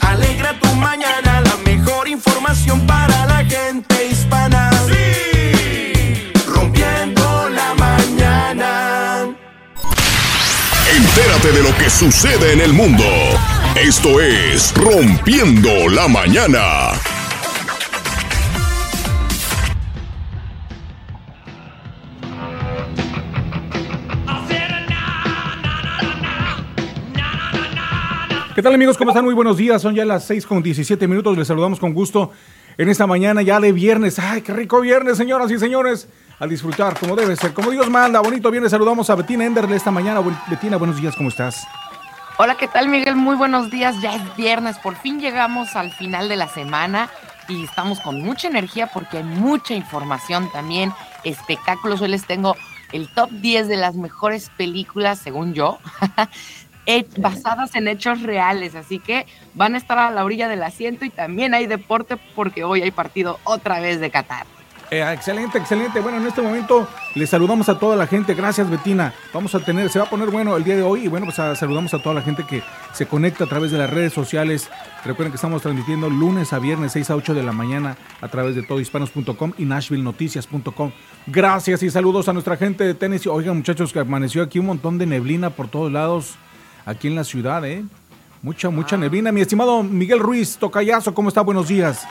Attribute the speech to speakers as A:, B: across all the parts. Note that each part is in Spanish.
A: alegra tu mañana, la mejor información para la gente hispana. Sí, rompiendo la mañana.
B: Entérate de lo que sucede en el mundo. Esto es Rompiendo la Mañana.
C: ¿Qué tal amigos? ¿Cómo están? Muy buenos días. Son ya las 6 con 17 minutos. Les saludamos con gusto en esta mañana ya de viernes. ¡Ay, qué rico viernes, señoras y señores! A disfrutar como debe ser, como Dios manda. Bonito viernes. Saludamos a Betina Enderle esta mañana. Betina, buenos días, ¿cómo estás?
D: Hola, ¿qué tal Miguel? Muy buenos días. Ya es viernes. Por fin llegamos al final de la semana y estamos con mucha energía porque hay mucha información también, espectáculos. Hoy les tengo el top 10 de las mejores películas, según yo, basadas en hechos reales, así que van a estar a la orilla del asiento y también hay deporte porque hoy hay partido otra vez de Qatar.
C: Eh, excelente, excelente. Bueno, en este momento les saludamos a toda la gente. Gracias, Betina. Vamos a tener, se va a poner bueno el día de hoy y bueno, pues saludamos a toda la gente que se conecta a través de las redes sociales. Recuerden que estamos transmitiendo lunes a viernes 6 a 8 de la mañana a través de todohispanos.com y nashvillenoticias.com. Gracias y saludos a nuestra gente de Tennessee. Oigan, muchachos, que amaneció aquí un montón de neblina por todos lados aquí en la ciudad, ¿eh? Mucha, mucha ah. neblina. Mi estimado Miguel Ruiz, Tocayazo, ¿cómo está? Buenos días.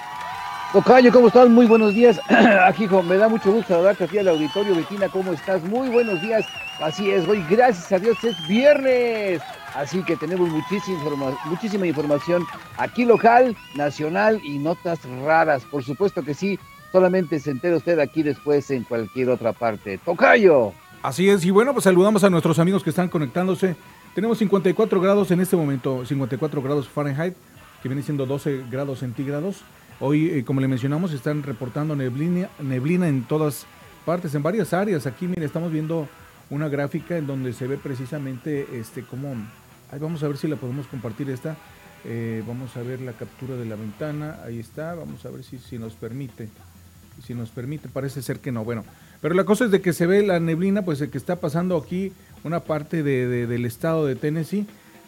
E: Tocayo, ¿cómo estás? Muy buenos días. Aquí, hijo, me da mucho gusto saludarte aquí al auditorio. Betina, ¿cómo estás? Muy buenos días. Así es, hoy gracias a Dios es viernes. Así que tenemos muchísima, muchísima información aquí local, nacional y notas raras. Por supuesto que sí, solamente se entera usted aquí después en cualquier otra parte. Tocayo.
C: Así es, y bueno, pues saludamos a nuestros amigos que están conectándose tenemos 54 grados en este momento, 54 grados Fahrenheit, que viene siendo 12 grados centígrados. Hoy, eh, como le mencionamos, están reportando neblina, neblina en todas partes, en varias áreas. Aquí, mire, estamos viendo una gráfica en donde se ve precisamente este cómo... Ahí vamos a ver si la podemos compartir esta. Eh, vamos a ver la captura de la ventana. Ahí está. Vamos a ver si, si nos permite. Si nos permite, parece ser que no. Bueno, pero la cosa es de que se ve la neblina, pues el que está pasando aquí una parte de, del estado de Tennessee.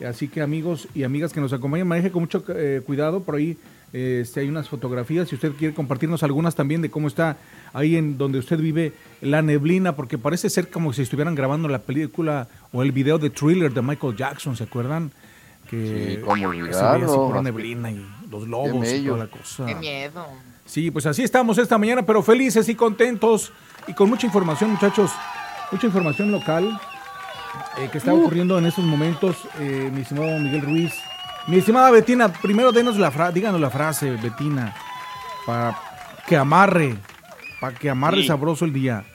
C: Así que amigos y amigas que nos acompañan, maneje con mucho eh, cuidado. Por ahí este, hay unas fotografías, si usted quiere compartirnos algunas también de cómo está ahí en donde usted vive la neblina, porque parece ser como si estuvieran grabando la película o el video de thriller de Michael Jackson, ¿se acuerdan?
E: Que sí, como
C: se veía así por neblina y los lobos y toda la cosa.
D: Qué miedo.
C: Sí, pues así estamos esta mañana, pero felices y contentos y con mucha información, muchachos. Mucha información local. Eh, que está ocurriendo en estos momentos, eh, mi estimado Miguel Ruiz. Mi estimada Betina, primero denos la frase, díganos la frase, Betina, para que amarre, para que amarre sabroso el día,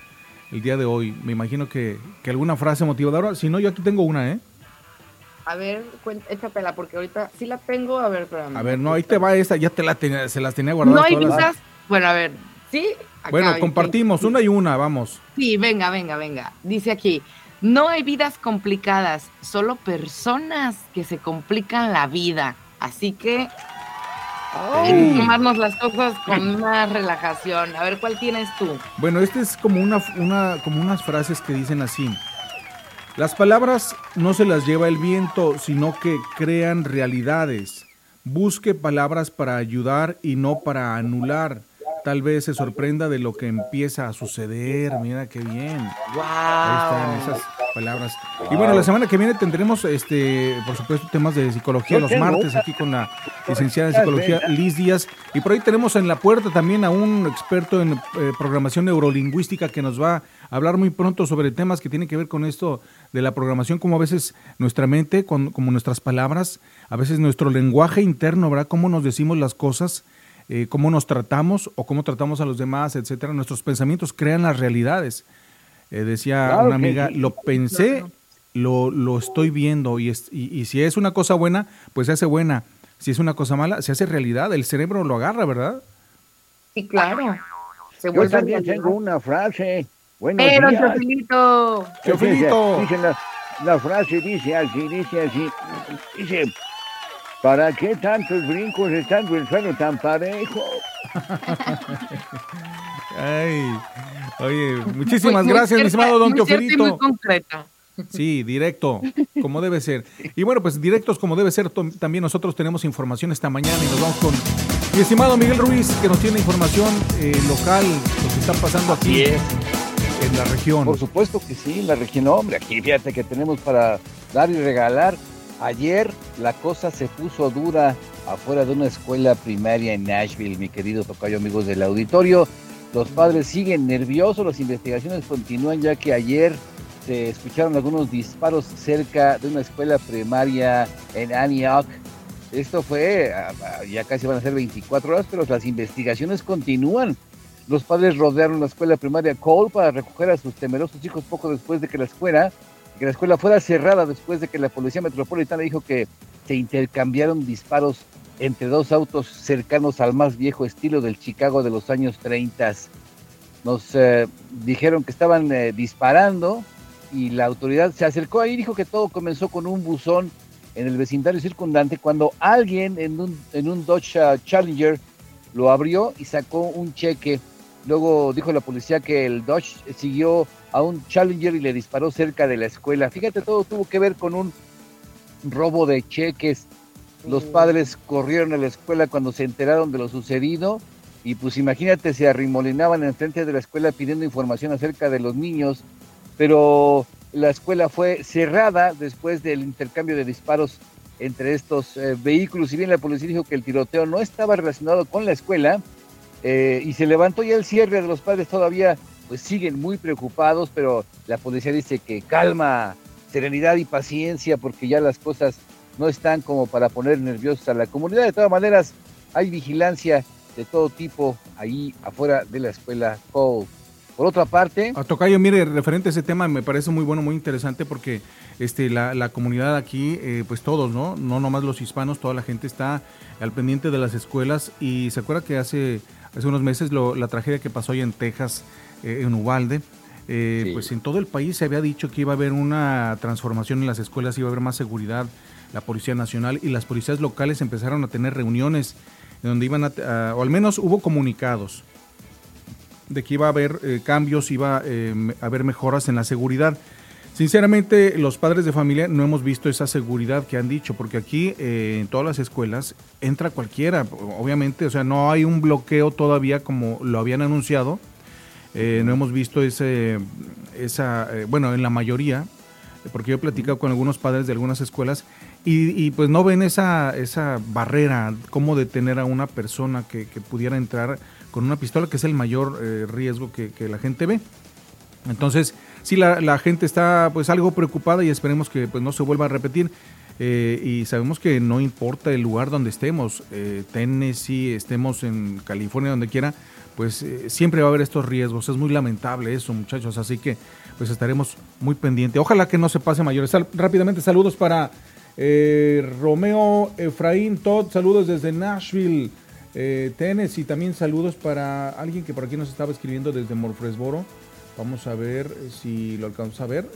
C: el día de hoy. Me imagino que, alguna frase motivadora, si no, yo aquí tengo una, ¿eh?
D: A ver, échatela, porque ahorita sí la tengo, a ver,
C: A ver, no, ahí te va esta, ya te la tenía, se las tenía guardadas.
D: No hay visas, bueno, a ver, sí.
C: bueno, compartimos, una y una, vamos.
D: Sí, venga, venga, venga. Dice aquí, no hay vidas complicadas, solo personas que se complican la vida. Así que hay que tomarnos las cosas con más relajación. A ver, ¿cuál tienes tú?
C: Bueno, este es como una, una, como unas frases que dicen así. Las palabras no se las lleva el viento, sino que crean realidades. Busque palabras para ayudar y no para anular tal vez se sorprenda de lo que empieza a suceder. Mira qué bien.
D: Wow.
C: Ahí están esas palabras. Y bueno, la semana que viene tendremos, este, por supuesto, temas de psicología los martes aquí con la licenciada en psicología Liz Díaz. Y por ahí tenemos en la puerta también a un experto en eh, programación neurolingüística que nos va a hablar muy pronto sobre temas que tienen que ver con esto de la programación, como a veces nuestra mente, como nuestras palabras, a veces nuestro lenguaje interno, ¿verdad? Cómo nos decimos las cosas eh, cómo nos tratamos o cómo tratamos a los demás, etcétera. Nuestros pensamientos crean las realidades. Eh, decía una amiga, lo pensé, lo, lo estoy viendo y, y, si es una cosa buena, pues se hace buena. Si es una cosa mala, se hace realidad. El cerebro lo agarra, ¿verdad?
D: Sí, claro.
E: Se Yo también tengo una frase. Buenos
D: Pero,
E: Chofilito. Dice, la, la frase dice así, dice así. Dice, ¿Para qué tantos brincos estando el suelo tan parejo?
C: Ay, oye, muchísimas gracias, mi estimado don Teofilito.
D: Muy.
C: Sí, directo, como debe ser. Y bueno, pues directos como debe ser, también nosotros tenemos información esta mañana y nos vamos con mi estimado Miguel Ruiz, que nos tiene información eh, local, lo que está pasando aquí en la región.
E: Por supuesto que sí, en la región, hombre, aquí fíjate que tenemos para dar y regalar. Ayer la cosa se puso dura afuera de una escuela primaria en Nashville, mi querido tocayo, amigos del auditorio. Los padres siguen nerviosos, las investigaciones continúan ya que ayer se escucharon algunos disparos cerca de una escuela primaria en Antioch. Esto fue, ah, ah, ya casi van a ser 24 horas, pero las investigaciones continúan. Los padres rodearon la escuela primaria Cole para recoger a sus temerosos hijos poco después de que la escuela, que la escuela fuera cerrada después de que la policía metropolitana dijo que se intercambiaron disparos entre dos autos cercanos al más viejo estilo del Chicago de los años 30. Nos eh, dijeron que estaban eh, disparando y la autoridad se acercó ahí y dijo que todo comenzó con un buzón en el vecindario circundante cuando alguien en un, en un Dodge uh, Challenger lo abrió y sacó un cheque. Luego dijo la policía que el Dodge siguió a un Challenger y le disparó cerca de la escuela. Fíjate, todo tuvo que ver con un robo de cheques. Los padres corrieron a la escuela cuando se enteraron de lo sucedido y pues imagínate, se arrimolinaban enfrente de la escuela pidiendo información acerca de los niños, pero la escuela fue cerrada después del intercambio de disparos entre estos eh, vehículos. Si bien la policía dijo que el tiroteo no estaba relacionado con la escuela eh, y se levantó ya el cierre de los padres todavía, pues siguen muy preocupados, pero la policía dice que calma, serenidad y paciencia porque ya las cosas no están como para poner nerviosos a la comunidad. De todas maneras, hay vigilancia de todo tipo ahí afuera de la escuela Cole. Por otra parte...
C: A Tocayo, mire, referente a ese tema me parece muy bueno, muy interesante porque este, la, comunidad aquí, eh, pues todos, ¿no? No nomás los hispanos, toda la gente está al pendiente de las escuelas y se acuerda que hace, hace unos meses la tragedia que pasó ahí en Texas, eh, en Ubalde, eh, pues en todo el país se había dicho que iba a haber una transformación en las escuelas, iba a haber más seguridad, la Policía Nacional y las policías locales empezaron a tener reuniones en donde iban a, o al menos hubo comunicados de que iba a haber eh, cambios, iba eh, a haber mejoras en la seguridad. Sinceramente, los padres de familia no hemos visto esa seguridad que han dicho, porque aquí eh, en todas las escuelas entra cualquiera, obviamente, o sea, no hay un bloqueo todavía como lo habían anunciado. No hemos visto ese, esa, bueno, en la mayoría, porque yo he platicado con algunos padres de algunas escuelas y, pues no ven esa, esa barrera, cómo detener a una persona que, pudiera entrar con una pistola, que es el mayor eh, riesgo que, la gente ve. Entonces, sí, la, gente está pues algo preocupada y esperemos que pues no se vuelva a repetir. Eh, y sabemos que no importa el lugar donde estemos, eh, Tennessee, estemos en California, donde quiera, pues siempre va a haber estos riesgos. Es muy lamentable eso, muchachos, así que pues estaremos muy pendientes. Ojalá que no se pase mayores. rápidamente, saludos para Romeo Efraín Todd, saludos desde Nashville. Eh, y también saludos para alguien que por aquí nos estaba escribiendo desde Morfresboro. Vamos a ver si lo alcanzamos a ver.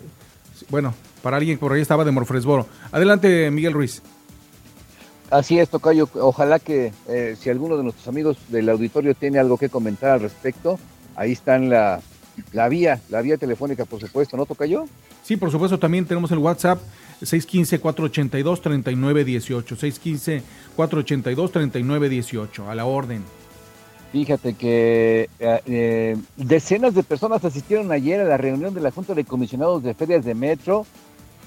C: Bueno, para alguien que por ahí estaba de Morfresboro. Adelante, Miguel Ruiz.
E: Así es, Tocayo. Ojalá que eh, si alguno de nuestros amigos del auditorio tiene algo que comentar al respecto, ahí está la, la vía, la vía telefónica, por supuesto, ¿no, Tocayo?
C: Sí, por supuesto, también tenemos el WhatsApp 615-482-3918. 615-482-3918. A la orden.
E: Fíjate que eh, eh, decenas de personas asistieron ayer a la reunión de la Junta de Comisionados de Ferias de Metro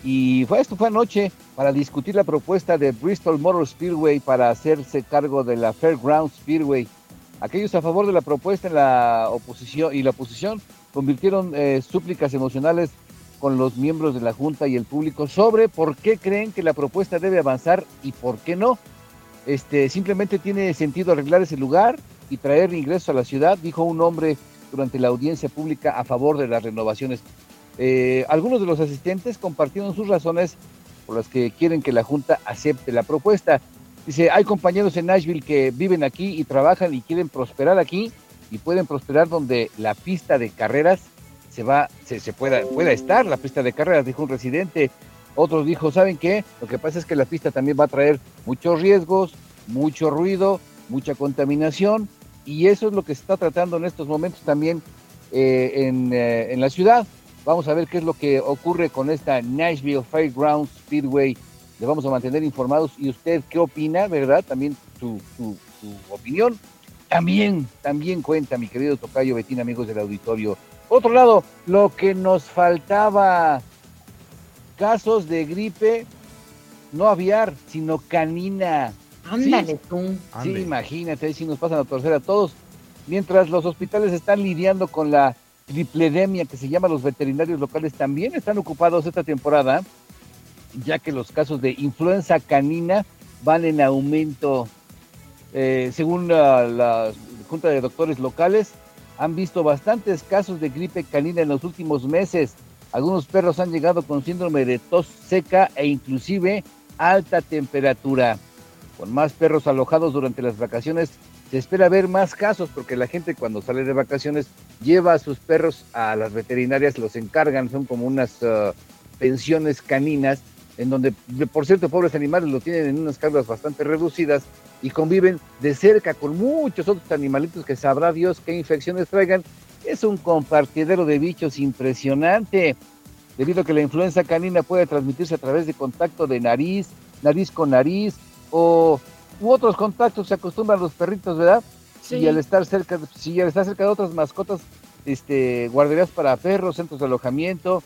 E: y fue esto fue anoche para discutir la propuesta de Bristol Motor Speedway para hacerse cargo de la Fairground Speedway. Aquellos a favor de la propuesta la oposición y la oposición convirtieron eh, súplicas emocionales con los miembros de la Junta y el público sobre por qué creen que la propuesta debe avanzar y por qué no. Este, simplemente tiene sentido arreglar ese lugar y traer ingresos a la ciudad, dijo un hombre durante la audiencia pública a favor de las renovaciones. Eh, algunos de los asistentes compartieron sus razones por las que quieren que la Junta acepte la propuesta. Dice, hay compañeros en Nashville que viven aquí y trabajan y quieren prosperar aquí y pueden prosperar donde la pista de carreras se va, se, pueda, pueda estar la pista de carreras, dijo un residente. Otros dijo, ¿saben qué? Lo que pasa es que la pista también va a traer muchos riesgos, mucho ruido, mucha contaminación, y eso es lo que se está tratando en estos momentos también eh, en, eh, en, la ciudad. Vamos a ver qué es lo que ocurre con esta Nashville Fairgrounds Speedway. Le vamos a mantener informados. ¿Y usted qué opina, verdad? También su, su, su opinión. También, también cuenta, mi querido Tocayo Betín, amigos del auditorio. Otro lado, lo que nos faltaba, casos de gripe, no aviar, sino canina.
D: Ándale tú.
E: Sí,
C: Ande.
E: imagínate, ahí sí nos pasan a torcer a todos. Mientras los hospitales están lidiando con la tripledemia que se llama los veterinarios locales, también están ocupados esta temporada, ya que los casos de influenza canina van en aumento. Eh, según la, la Junta de Doctores Locales, han visto bastantes casos de gripe canina en los últimos meses. Algunos perros han llegado con síndrome de tos seca e inclusive alta temperatura. Con más perros alojados durante las vacaciones, se espera ver más casos porque la gente cuando sale de vacaciones lleva a sus perros a las veterinarias, los encargan, son como unas uh, pensiones caninas, en donde, por cierto, pobres animales lo tienen en unas cargas bastante reducidas y conviven de cerca con muchos otros animalitos que sabrá Dios qué infecciones traigan. Es un compartidero de bichos impresionante, debido a que la influenza canina puede transmitirse a través de contacto de nariz, nariz con nariz o u otros contactos se acostumbran los perritos, ¿verdad?
D: Sí.
E: Y al estar cerca, si al estar cerca de otras mascotas, este, guarderías para perros, centros de alojamiento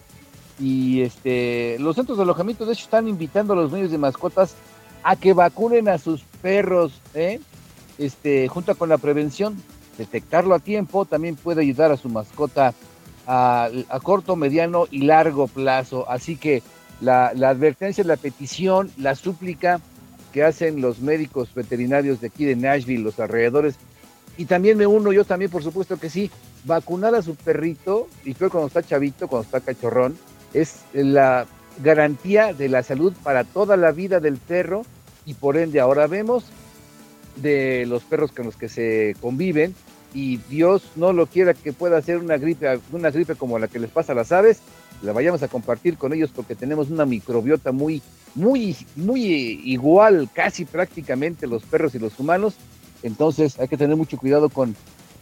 E: y este, los centros de alojamiento de hecho están invitando a los dueños de mascotas a que vacunen a sus perros, ¿eh? Este, junto con la prevención, detectarlo a tiempo también puede ayudar a su mascota a, a corto, mediano y largo plazo. Así que la, la advertencia, la petición, la súplica que hacen los médicos veterinarios de aquí de Nashville, los alrededores, y también me uno, yo también por supuesto que sí, vacunar a su perrito, y fue cuando está chavito, cuando está cachorrón, es la garantía de la salud para toda la vida del perro, y por ende ahora vemos de los perros con los que se conviven, y Dios no lo quiera que pueda ser una gripe, una gripe como la que les pasa a las aves, la vayamos a compartir con ellos porque tenemos una microbiota muy, muy, muy igual, casi prácticamente los perros y los humanos. Entonces hay que tener mucho cuidado con,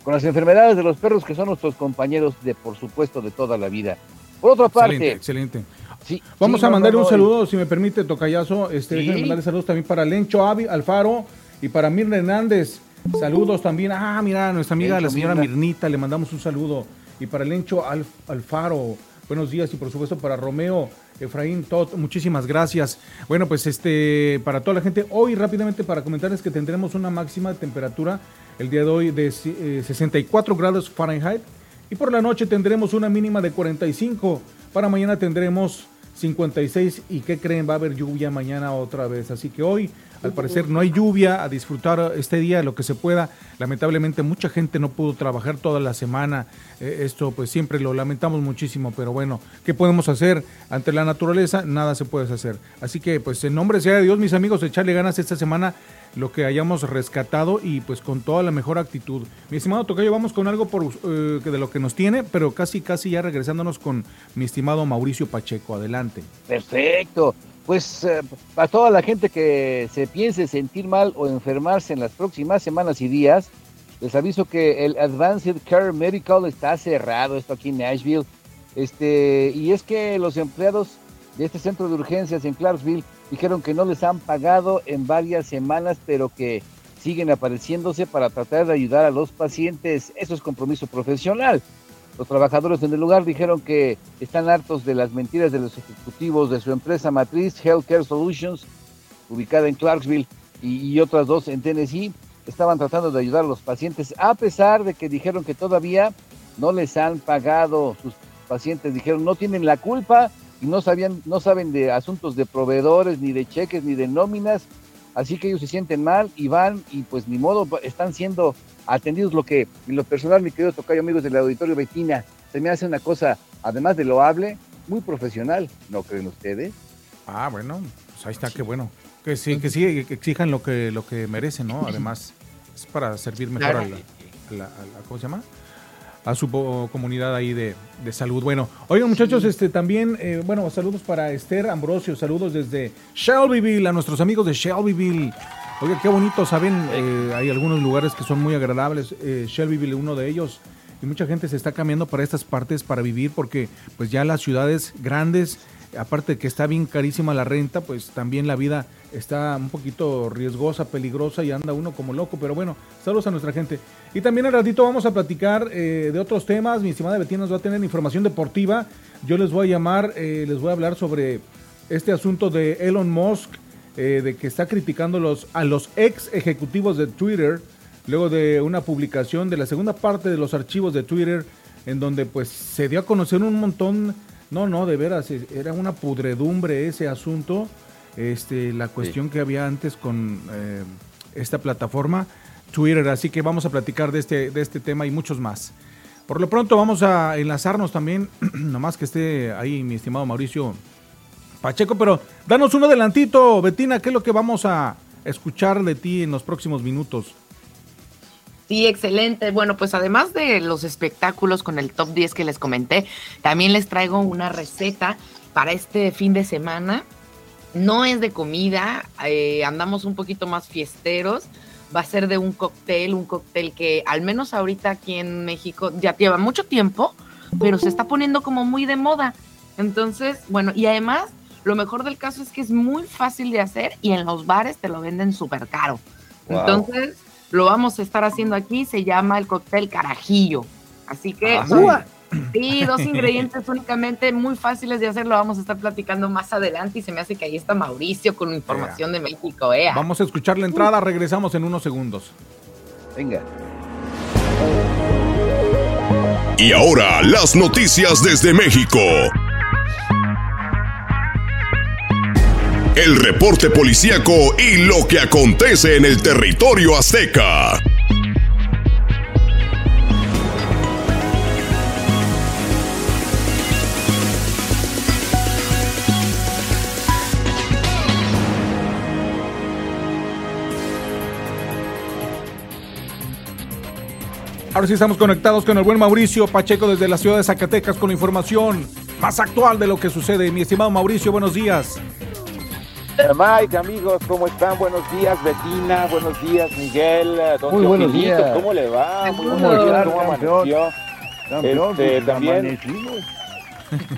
E: con las enfermedades de los perros que son nuestros compañeros de, por supuesto, de toda la vida. Por otra parte,
C: Excelente, excelente.
E: sí,
C: Vamos
E: sí,
C: a
E: no,
C: mandarle
E: no,
C: un saludo, si me permite, Tocayazo. Este,
E: Sí.
C: déjenme mandarle saludos también para Lencho Avi, Alfaro y para Mirna Hernández. Saludos también. Ah, mira, nuestra amiga
E: Lencho,
C: la señora
E: Mirna.
C: Mirnita, le mandamos un saludo. Y para Lencho Alf- Alfaro, buenos días. Y por supuesto para Romeo, Efraín, Tot, muchísimas gracias. Bueno, pues este, para toda la gente, hoy rápidamente para comentarles que tendremos una máxima de temperatura el día de hoy de eh, 64 grados Fahrenheit. Y por la noche tendremos una mínima de 45. Para mañana tendremos 56. ¿Y qué creen? Va a haber lluvia mañana otra vez. Así que hoy, al parecer, no hay lluvia. A disfrutar este día lo que se pueda. Lamentablemente, mucha gente no pudo trabajar toda la semana. Eh, esto, pues siempre lo lamentamos muchísimo. Pero bueno, ¿qué podemos hacer ante la naturaleza? Nada se puede hacer. Así que, pues, en nombre sea de Dios, mis amigos, echarle ganas esta semana lo que hayamos rescatado y pues con toda la mejor actitud. Mi estimado Tocayo, vamos con algo por, eh, de lo que nos tiene, pero casi casi ya regresándonos con mi estimado Mauricio Pacheco. Adelante.
E: Perfecto. Pues eh, para toda la gente que se piense sentir mal o enfermarse en las próximas semanas y días, les aviso que el Advanced Care Medical está cerrado, esto aquí en Nashville. Este, y es que los empleados de este centro de urgencias en Clarksville dijeron que no les han pagado en varias semanas, pero que siguen apareciéndose para tratar de ayudar a los pacientes. Eso es compromiso profesional. Los trabajadores en el lugar dijeron que están hartos de las mentiras de los ejecutivos de su empresa matriz, Healthcare Solutions, ubicada en Clarksville, y, otras dos en Tennessee. Estaban tratando de ayudar a los pacientes, a pesar de que dijeron que todavía no les han pagado. Sus pacientes dijeron no tienen la culpa y no sabían, no saben de asuntos de proveedores, ni de cheques, ni de nóminas. Así que ellos se sienten mal y van y pues ni modo, están siendo atendidos lo que en lo personal, mi querido Tocayo, amigos del auditorio Betina, se me hace una cosa, además de loable, muy profesional, ¿no creen ustedes?
C: Ah, bueno, pues ahí está, qué bueno. Que sí, que sí, que exijan lo que, lo que merecen, ¿no? Además, es para servir mejor
D: Claro.
C: a, la, a la- a la- ¿cómo se llama? A su comunidad ahí de, de salud. Bueno, oigan muchachos, este también, eh, bueno, saludos para Esther Ambrosio, saludos desde Shelbyville, a nuestros amigos de Shelbyville. Oiga, qué bonito, ¿saben? Eh, hay algunos lugares que son muy agradables, eh, Shelbyville uno de ellos. y mucha gente se está cambiando para estas partes para vivir porque pues ya las ciudades grandes, aparte de que está bien carísima la renta, pues también la vida está un poquito riesgosa, peligrosa y anda uno como loco, pero bueno, saludos a nuestra gente. Y también al ratito vamos a platicar eh, de otros temas, mi estimada Betina nos va a tener información deportiva, yo les voy a llamar, eh, les voy a hablar sobre este asunto de Elon Musk, eh, de que está criticando los, a los ex ejecutivos de Twitter, luego de una publicación de la segunda parte de los archivos de Twitter, en donde pues se dio a conocer un montón, no, no, de veras, era una pudredumbre ese asunto, este, la cuestión que había antes con eh, esta plataforma, Twitter, así que vamos a platicar de este, de este tema y muchos más. Por lo pronto vamos a enlazarnos también, nomás que esté ahí mi estimado Mauricio Pacheco, pero danos un adelantito, Betina, ¿qué es lo que vamos a escuchar de ti en los próximos minutos?
D: Sí, excelente. Bueno, pues además de los espectáculos con el top 10 que les comenté, también les traigo una receta para este fin de semana. No es de comida, eh, andamos un poquito más fiesteros. Va a ser de un cóctel, un cóctel que al menos ahorita aquí en México ya lleva mucho tiempo, pero se está poniendo como muy de moda. Entonces, bueno, y además lo mejor del caso es que es muy fácil de hacer y en los bares te lo venden súper caro. Entonces, lo vamos a estar haciendo aquí, se llama el cóctel carajillo. Así que, ah, sí, dos ingredientes únicamente muy fáciles de hacer, lo vamos a estar platicando más adelante y se me hace que ahí está Mauricio con información de México. ¿eh?
C: Vamos a escuchar la entrada, regresamos en unos segundos.
E: Venga.
B: Y ahora las noticias desde México. El reporte policíaco y lo que acontece en el territorio azteca.
C: Ahora sí estamos conectados con el buen Mauricio Pacheco desde la ciudad de Zacatecas con información más actual de lo que sucede. Mi estimado Mauricio, buenos días.
F: Mike, amigos, ¿cómo están? Buenos días, Betina. Buenos días, Miguel.
E: Don Muy buenos días.
F: ¿Cómo le va?
E: Muy buenos días, ¿cómo amaneció?
F: Este, también.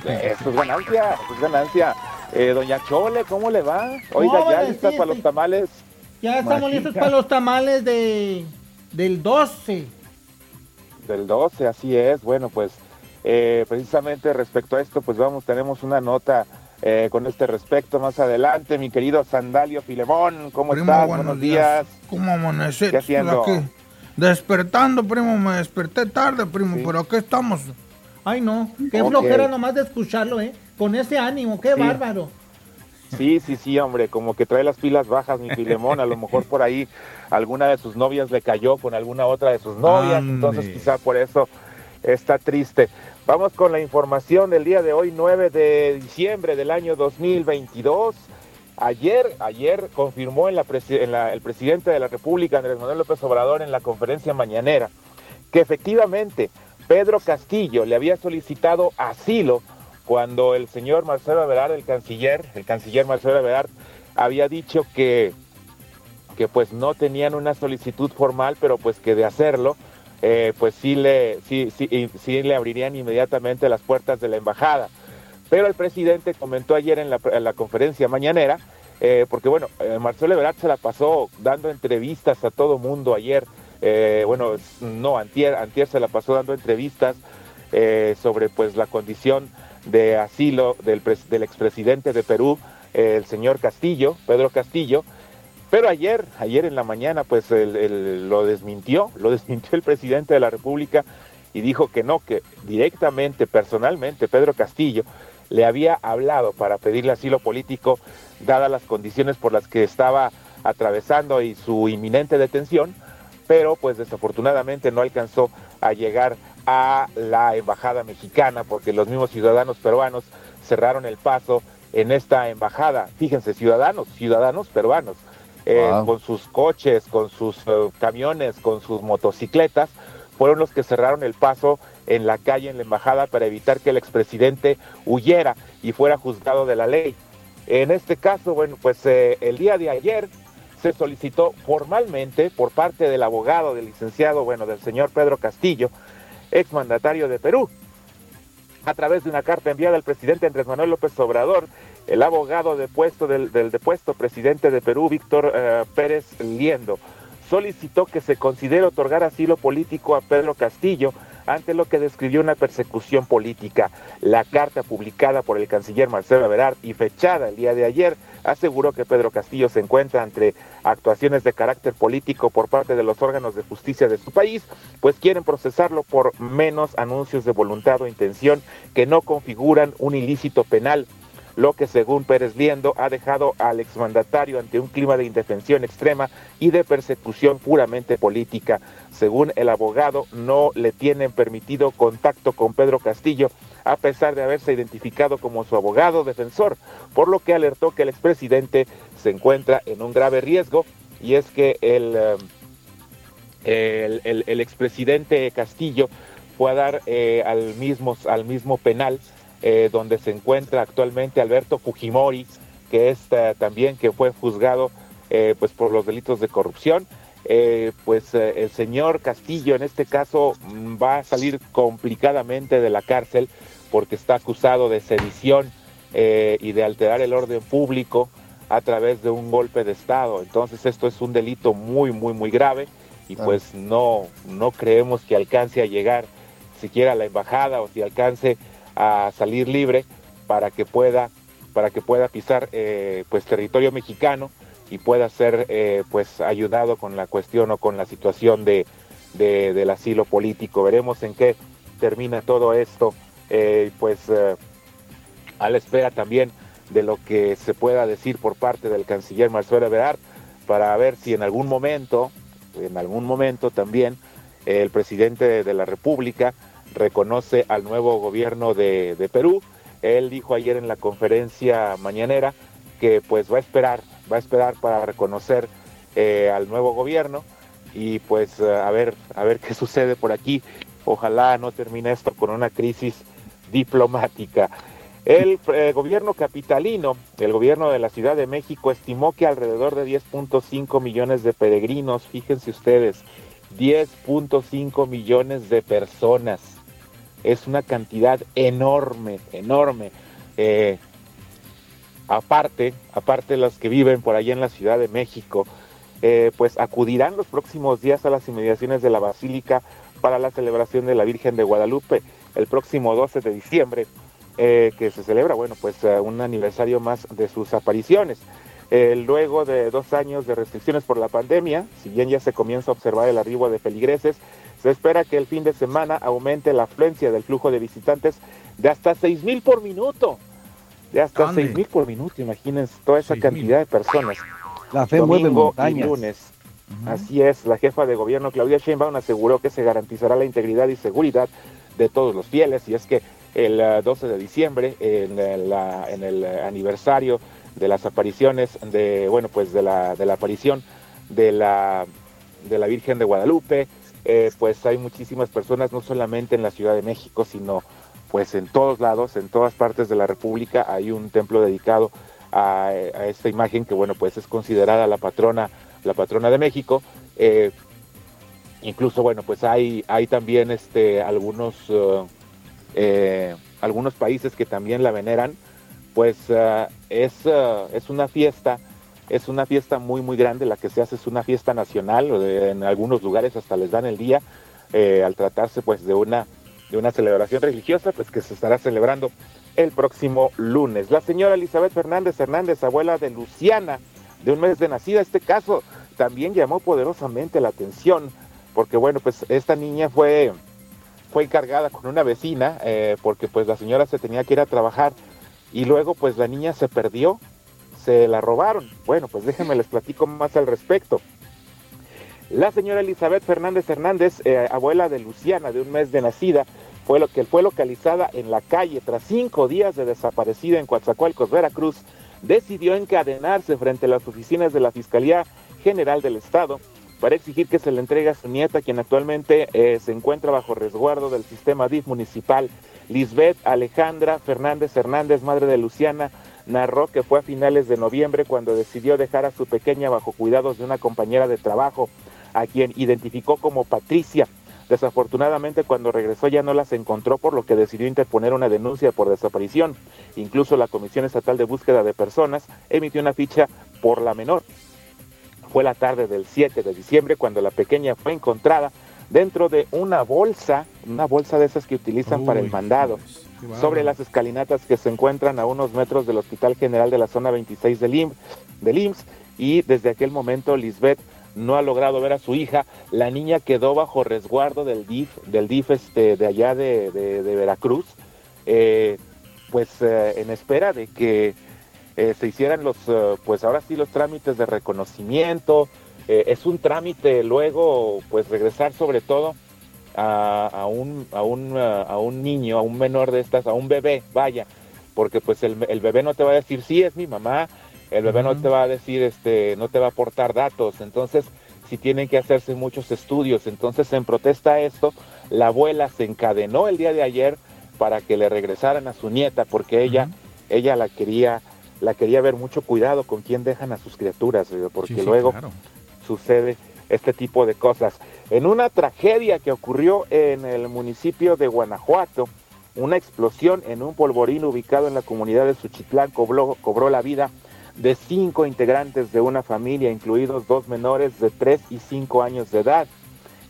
F: Esto es ganancia, esto es ganancia. Eh, doña Chole, ¿cómo le va? Oiga, ¿ya lista para los tamales?
G: Ya estamos listos para los tamales de del 12.
F: Del 12, así es. Bueno, pues eh, precisamente respecto a esto, pues vamos, tenemos una nota eh, con este respecto más adelante. Mi querido Sandalio Filemón, ¿cómo estás? Buenos, días.
G: ¿Cómo amaneces? ¿Qué haciendo? Despertando, primo, me desperté tarde, primo, pero aquí estamos. Ay, no, qué flojera nomás de escucharlo, ¿eh? Con ese ánimo, qué bárbaro.
F: Sí, sí, sí, hombre, como que trae las pilas bajas mi Filemón, a lo mejor por ahí alguna de sus novias le cayó con alguna otra de sus novias, entonces quizá por eso está triste. Vamos con la información del día de hoy, 9 de diciembre del año 2022. Ayer, ayer confirmó el presidente de la República, Andrés Manuel López Obrador, en la conferencia mañanera, que efectivamente Pedro Castillo le había solicitado asilo cuando el señor Marcelo Ebrard, el canciller, el canciller Marcelo Ebrard, había dicho que, que pues no tenían una solicitud formal, pero pues que de hacerlo, eh, pues sí le, sí, sí, sí le abrirían inmediatamente las puertas de la embajada. Pero el presidente comentó ayer en la, conferencia mañanera, eh, porque bueno, eh, Marcelo Ebrard se la pasó dando entrevistas a todo mundo ayer, bueno, no, antier, antier se la pasó dando entrevistas sobre pues la condición de asilo del, del expresidente de Perú, el señor Castillo, Pedro Castillo, pero ayer, ayer en la mañana, pues lo desmintió, lo desmintió el presidente de la República y dijo que no, que directamente, personalmente, Pedro Castillo le había hablado para pedirle asilo político, dadas las condiciones por las que estaba atravesando y su inminente detención, pero pues desafortunadamente no alcanzó a llegar a la embajada mexicana porque los mismos ciudadanos peruanos cerraron el paso en esta embajada. Fíjense, ciudadanos, ciudadanos peruanos eh, con sus coches, con sus eh, camiones, con sus motocicletas, fueron los que cerraron el paso en la calle, en la embajada, para evitar que el expresidente huyera y fuera juzgado de la ley. En este caso, bueno, pues eh, el día de ayer se solicitó formalmente por parte del abogado, del licenciado, bueno, del señor Pedro Castillo, exmandatario de Perú. A través de una carta enviada al presidente Andrés Manuel López Obrador, el abogado depuesto del, del depuesto presidente de Perú, Víctor eh, Pérez Liendo, solicitó que se considere otorgar asilo político a Pedro Castillo ante lo que describió una persecución política. La carta publicada por el canciller Marcelo Ebrard y fechada el día de ayer aseguró que Pedro Castillo se encuentra entre actuaciones de carácter político por parte de los órganos de justicia de su país, pues quieren procesarlo por menos anuncios de voluntad o intención que no configuran un ilícito penal lo que según Pérez Liendo ha dejado al exmandatario ante un clima de indefensión extrema y de persecución puramente política. Según el abogado, no le tienen permitido contacto con Pedro Castillo, a pesar de haberse identificado como su abogado defensor, por lo que alertó que el expresidente se encuentra en un grave riesgo y es que el, eh, el, expresidente Castillo fue a dar eh, al, mismo, al mismo penal eh, donde se encuentra actualmente Alberto Fujimori, que es eh, también que fue juzgado eh, pues por los delitos de corrupción. pues el señor Castillo en este caso mm, va a salir complicadamente de la cárcel porque está acusado de sedición y de alterar el orden público a través de un golpe de Estado. Entonces esto es un delito muy, muy, muy grave y pues no, no creemos que alcance a llegar siquiera a la embajada o si alcance a salir libre para que pueda para que pueda pisar eh, pues territorio mexicano y pueda ser eh, pues ayudado con la cuestión o con la situación de, del asilo político. Veremos en qué termina todo esto eh, pues a la espera también de lo que se pueda decir por parte del canciller Marcelo Ebrard para ver si en algún momento en algún momento también el presidente de la República reconoce al nuevo gobierno de, Perú. Él dijo ayer en la conferencia mañanera que pues va a esperar, va a esperar para reconocer eh, al nuevo gobierno y pues a ver, a ver qué sucede por aquí. Ojalá no termine esto con una crisis diplomática. El eh, gobierno capitalino, el gobierno de la Ciudad de México, estimó que alrededor de 10.5 millones de peregrinos, fíjense ustedes, 10.5 millones de personas es una cantidad enorme, enorme. Eh, aparte, aparte los que viven por allá en la Ciudad de México, eh, pues acudirán los próximos días a las inmediaciones de la Basílica para la celebración de la Virgen de Guadalupe el próximo 12 de diciembre, eh, que se celebra, bueno, pues un aniversario más de sus apariciones. luego de dos años de restricciones por la pandemia, si bien ya se comienza a observar el arribo de feligreses, se espera que el fin de semana aumente la afluencia del flujo de visitantes de hasta 6 mil por minuto. De hasta seis mil por minuto, imagínense toda esa cantidad de personas.
E: La fe Domingo mueve y lunes.
F: Así es, la jefa de gobierno Claudia Sheinbaum aseguró que se garantizará la integridad y seguridad de todos los fieles y es que el 12 eh, de diciembre en, en el aniversario de las apariciones de bueno pues de la, de la aparición de la de la Virgen de Guadalupe eh, pues hay muchísimas personas, no solamente en la Ciudad de México, sino pues en todos lados, en todas partes de la República hay un templo dedicado a, esta imagen que bueno pues es considerada la patrona, la patrona de México. Eh, incluso bueno pues hay, hay también este algunos eh, algunos países que también la veneran, pues es, es una fiesta es una fiesta muy, muy grande, la que se hace es una fiesta nacional, en algunos lugares hasta les dan el día, eh, al tratarse pues de una, de una celebración religiosa, pues que se estará celebrando el próximo lunes. La señora Elizabeth Fernández Hernández, abuela de Luciana, de un mes de nacida, este caso también llamó poderosamente la atención, porque bueno, pues esta niña fue, fue encargada con una vecina, eh, porque pues la señora se tenía que ir a trabajar, y luego pues la niña se perdió, se la robaron. Bueno, pues déjenme les platico más al respecto. La señora Elizabeth Fernández Hernández, eh, abuela de Luciana, de un mes de nacida, fue lo que fue localizada en la calle tras cinco días de desaparecida en Coatzacoalcos, Veracruz, decidió encadenarse frente a las oficinas de la Fiscalía General del Estado para exigir que se le entregue a su nieta, quien actualmente eh, se encuentra bajo resguardo del sistema DIF municipal. Lisbeth Alejandra Fernández Hernández, madre de Luciana, narró que fue a finales de noviembre cuando decidió dejar a su pequeña bajo cuidados de una compañera de trabajo, a quien identificó como Patricia. Desafortunadamente, cuando regresó ya no las encontró, por lo que decidió interponer una denuncia por desaparición. Incluso la Comisión Estatal de Búsqueda de Personas emitió una ficha por la menor. Fue la tarde del 7 de diciembre cuando la pequeña fue encontrada dentro de una bolsa, una bolsa de esas que utilizan para el mandado, pues, sobre las escalinatas que se encuentran a unos metros del Hospital General de la Zona 26 del IMSS, del IMSS y desde aquel momento Lisbeth no ha logrado ver a su hija. La niña quedó bajo resguardo del DIF, del DIF este, de allá de, Veracruz, eh, pues eh, en espera de que eh, se hicieran los, pues ahora sí los trámites de reconocimiento. es un trámite luego, pues regresar sobre todo a, un, a, un, a un niño, a un menor de estas, a un bebé, vaya, porque pues el, el bebé no te va a decir, sí, es mi mamá, el bebé no te va a decir, este, no te va a aportar datos, entonces si tienen que hacerse muchos estudios, entonces en protesta a esto, la abuela se encadenó el día de ayer para que le regresaran a su nieta, porque ella, ella la quería, la quería ver mucho cuidado con quién dejan a sus criaturas, porque luego sucede este tipo de cosas. En una tragedia que ocurrió en el municipio de Guanajuato, una explosión en un polvorín ubicado en la comunidad de Suchitlán cobró, cobró la vida de cinco integrantes de una familia, incluidos dos menores de 3 y 5 años de edad,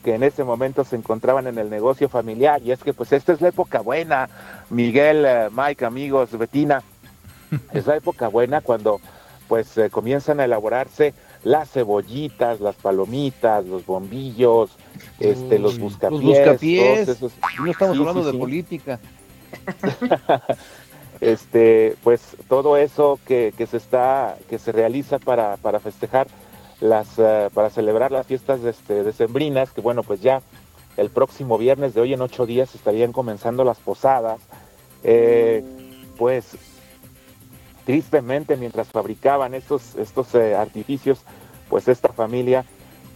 F: que en ese momento se encontraban en el negocio familiar. Y es que pues esta es la época buena, Miguel, eh, Mike, amigos, Betina, es la época buena cuando pues eh, comienzan a elaborarse las cebollitas, las palomitas, los bombillos, este, los buscapiés.
E: No estamos hablando de política.
F: este, pues todo eso que, se está, que se realiza para, para festejar las, eh, para celebrar las fiestas este, decembrinas, que bueno, pues ya el próximo viernes de hoy en ocho días estarían comenzando las posadas, eh, pues tristemente mientras fabricaban estos, estos eh, artificios, pues esta familia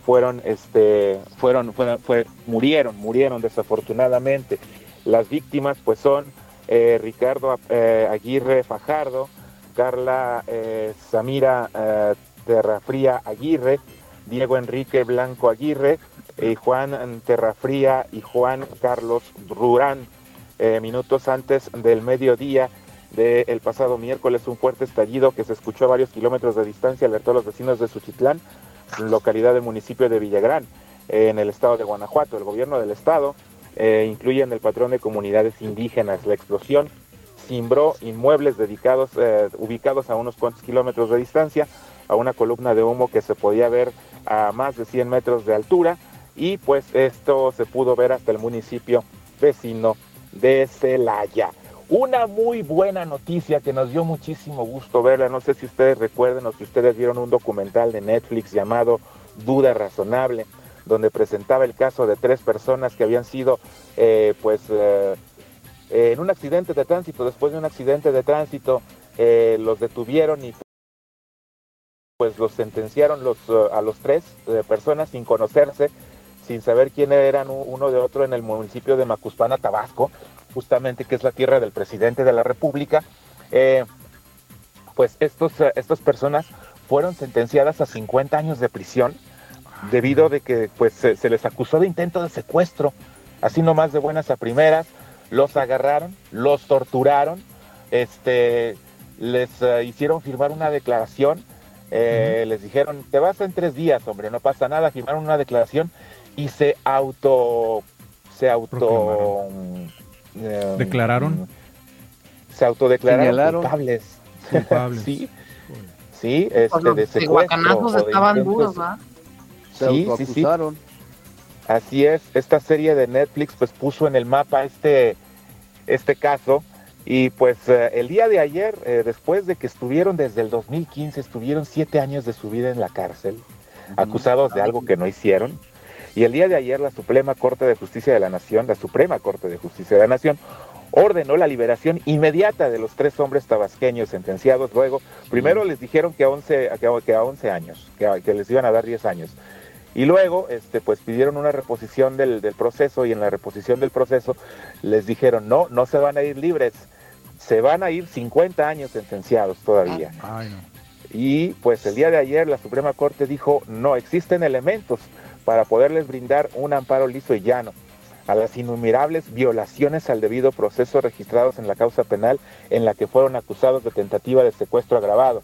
F: fueron, este, fueron, fueron fue, murieron, murieron desafortunadamente. Las víctimas pues son eh, Ricardo eh, Aguirre Fajardo, Carla Samira Terrafría Aguirre, Diego Enrique Blanco Aguirre, Juan Terrafría y Juan Carlos Rurán. minutos antes del mediodía del pasado miércoles, un fuerte estallido que se escuchó a varios kilómetros de distancia alertó a los vecinos de Suchitlán, localidad del municipio de Villagrán, en el estado de Guanajuato. El gobierno del estado eh, incluyen el patrón de comunidades indígenas. La explosión cimbró inmuebles dedicados, eh, ubicados a unos cuantos kilómetros de distancia, a una columna de humo que se podía ver a más de 100 metros de altura y pues esto se pudo ver hasta el municipio vecino de Celaya. Una muy buena noticia que nos dio muchísimo gusto verla, no sé si ustedes recuerden o si ustedes vieron un documental de Netflix llamado Duda Razonable, donde presentaba el caso de tres personas que habían sido, eh, pues, eh, en un accidente de tránsito, después de un accidente de tránsito, eh, los detuvieron y pues los sentenciaron los, a los tres personas sin conocerse, sin saber quién eran uno de otro en el municipio de Macuspana, Tabasco, justamente que es la tierra del presidente de la República. pues estos, estas personas fueron sentenciadas a 50 años de prisión debido de que pues se, les acusó de intento de secuestro, así nomás de buenas a primeras, los agarraron, los torturaron, este, les eh, hicieron firmar una declaración, eh, les dijeron, te vas en tres días, hombre, no pasa nada, firmaron una declaración y se auto, se auto...
C: Eh, ¿Declararon?
F: Se autodeclararon culpables. Culpables. sí, sí, este, de secuestro.
D: estaban duros, ¿verdad?
F: sí, sí, sí. Así es, esta serie de Netflix pues puso en el mapa este, este caso y pues eh, el día de ayer, eh, después de que estuvieron desde el 2015, estuvieron siete años de su vida en la cárcel, acusados de algo que no hicieron. Y el día de ayer la Suprema Corte de Justicia de la Nación, la Suprema Corte de Justicia de la Nación, ordenó la liberación inmediata de los tres hombres tabasqueños sentenciados. Luego, primero les dijeron que a 11, que a 11 años, que, que les iban a dar 10 años. Y luego, este, pues pidieron una reposición del, proceso y en la reposición del proceso les dijeron, no, no se van a ir libres, se van a ir 50 años sentenciados todavía. Y pues el día de ayer la Suprema Corte dijo, no existen elementos para poderles brindar un amparo liso y llano. a las innumerables violaciones al debido proceso registrados en la causa penal en la que fueron acusados de tentativa de secuestro agravado.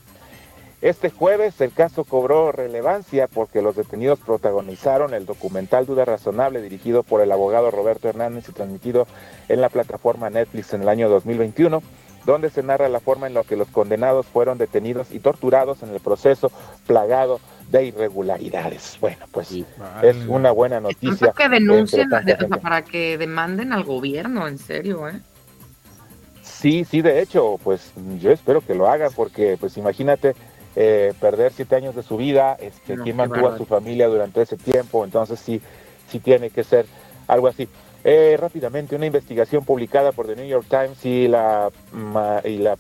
F: Este jueves el caso cobró relevancia porque los detenidos protagonizaron el documental Duda Razonable dirigido por el abogado Roberto Hernández y transmitido en la plataforma Netflix en el año 2021 donde se narra la forma en la que los condenados fueron detenidos y torturados en el proceso plagado de irregularidades. Bueno, pues es una buena noticia.
D: que denuncien, para que demanden al gobierno, en serio, ¿eh?
F: Sí, sí, de hecho, pues yo espero que lo hagan porque, pues imagínate, eh, perder siete años de su vida, este, quién mantuvo a su familia durante ese tiempo, entonces sí, sí tiene que ser algo así. Eh, rápidamente, una investigación publicada por The New York Times y la, y la,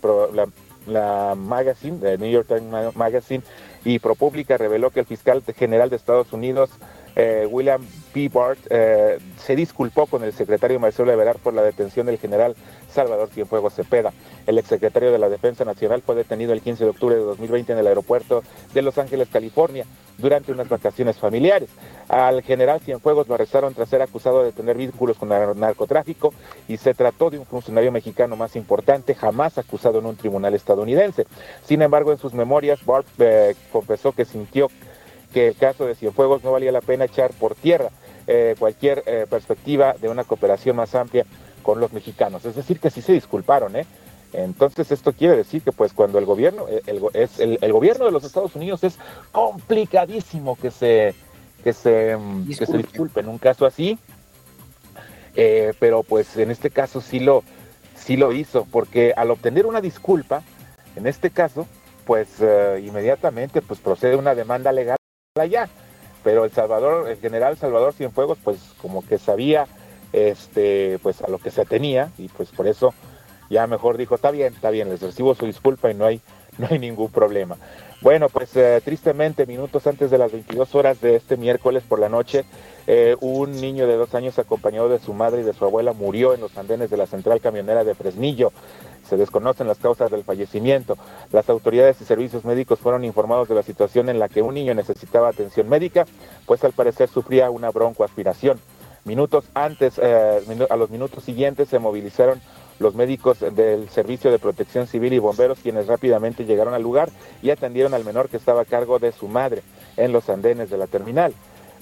F: la, magazine, The New York Times Magazine y ProPublica reveló que el fiscal general de Estados Unidos, eh, William P. Bart, eh, se disculpó con el secretario Marcelo Ebrard por la detención del general Salvador Cienfuegos Cepeda. El exsecretario de la Defensa Nacional fue detenido el 15 de octubre de 2020 en el aeropuerto de Los Ángeles, California, durante unas vacaciones familiares. Al general Cienfuegos lo arrestaron tras ser acusado de tener vínculos con el narcotráfico y se trató de un funcionario mexicano más importante jamás acusado en un tribunal estadounidense. Sin embargo, en sus memorias, Bart eh, confesó que sintió que el caso de Cienfuegos no valía la pena echar por tierra eh, cualquier eh, perspectiva de una cooperación más amplia con los mexicanos. Es decir, que sí se disculparon, ¿eh? Entonces esto quiere decir que pues cuando el gobierno, el, es, el, gobierno de los Estados Unidos es complicadísimo que se, que se, que se disculpe en un caso así, eh, pero pues en este caso sí lo, sí lo hizo, porque al obtener una disculpa, en este caso, pues eh, inmediatamente pues procede una demanda legal allá, pero el Salvador, el general Salvador Cienfuegos, pues como que sabía este, pues a lo que se atenía y pues por eso ya mejor dijo, está bien, está bien, les recibo su disculpa y no hay, no hay ningún problema. Bueno, pues eh, tristemente, minutos antes de las 22 horas de este miércoles por la noche, eh, un niño de dos años acompañado de su madre y de su abuela murió en los andenes de la central camionera de Fresnillo. Se desconocen las causas del fallecimiento. Las autoridades y servicios médicos fueron informados de la situación en la que un niño necesitaba atención médica, pues al parecer sufría una broncoaspiración. Minutos antes, eh, a los minutos siguientes se movilizaron los médicos del Servicio de Protección Civil y bomberos quienes rápidamente llegaron al lugar y atendieron al menor que estaba a cargo de su madre en los andenes de la terminal.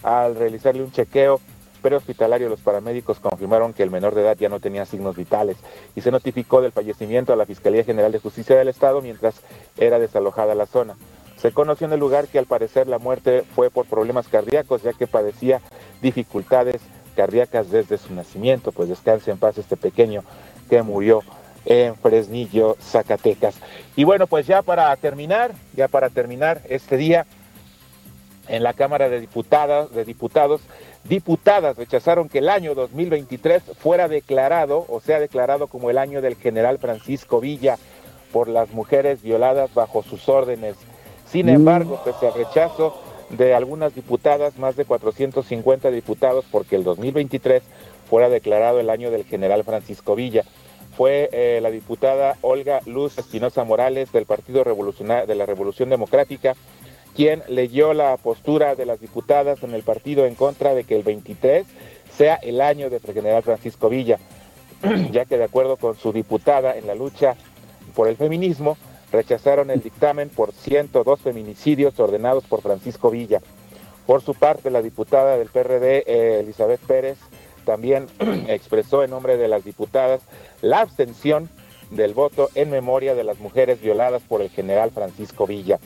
F: Al realizarle un chequeo prehospitalario, los paramédicos confirmaron que el menor de edad ya no tenía signos vitales y se notificó del fallecimiento a la Fiscalía General de Justicia del Estado mientras era desalojada la zona. Se conoció en el lugar que al parecer la muerte fue por problemas cardíacos ya que padecía dificultades cardíacas desde su nacimiento, pues descanse en paz este pequeño que murió en Fresnillo, Zacatecas. Y bueno, pues ya para terminar, ya para terminar este día, en la Cámara de Diputadas, de Diputados, diputadas rechazaron que el año 2023 fuera declarado, o sea, declarado como el año del general Francisco Villa por las mujeres violadas bajo sus órdenes. Sin embargo, pese al rechazo, de algunas diputadas, más de 450 diputados, porque el 2023 fuera declarado el año del general Francisco Villa. Fue eh, la diputada Olga Luz Espinosa Morales del Partido Revolucionario de la Revolución Democrática quien leyó la postura de las diputadas en el partido en contra de que el 23 sea el año del general Francisco Villa, ya que de acuerdo con su diputada en la lucha por el feminismo, rechazaron el dictamen por 102 feminicidios ordenados por Francisco Villa. Por su parte, la diputada del PRD, eh, Elizabeth Pérez, también expresó en nombre de las diputadas la abstención del voto en memoria de las mujeres violadas por el general Francisco Villa.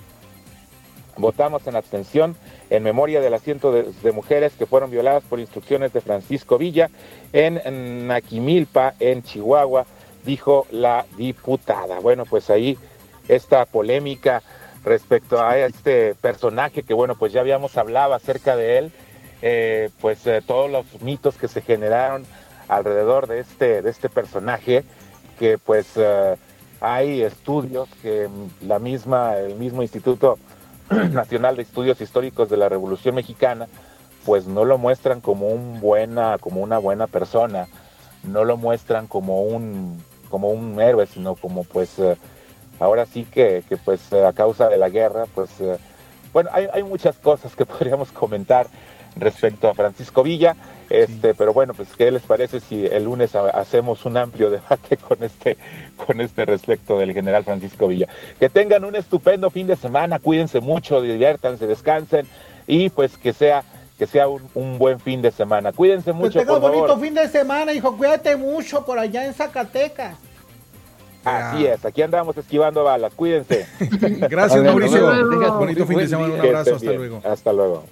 F: Votamos en abstención en memoria del asiento de, de, mujeres que fueron violadas por instrucciones de Francisco Villa en Naquimilpa, en Chihuahua, dijo la diputada. Bueno, pues ahí esta polémica respecto a este personaje que bueno, pues ya habíamos hablado acerca de él, eh, pues eh, todos los mitos que se generaron alrededor de este, de este personaje, que pues eh, hay estudios que la misma, el mismo Instituto Nacional de Estudios Históricos de la Revolución Mexicana, pues no lo muestran como un buena, como una buena persona, no lo muestran como un, como un héroe, sino como pues ahora sí que, pues a causa de la guerra, pues bueno, hay, muchas cosas que podríamos comentar respecto a Francisco Villa. Este, pero bueno, pues qué les parece si el lunes hacemos un amplio debate con este con este respecto del general Francisco Villa. Que tengan un estupendo fin de semana, cuídense mucho, diviértanse, descansen y pues que sea que sea un, buen fin de semana. Cuídense mucho. Que tenga
G: un bonito fin de semana, hijo. Cuídate mucho por allá en Zacatecas.
F: Así es, aquí andamos esquivando balas. Cuídense.
C: Gracias, Mauricio. Bonito fin de semana. Un abrazo. Hasta luego.
F: Hasta luego.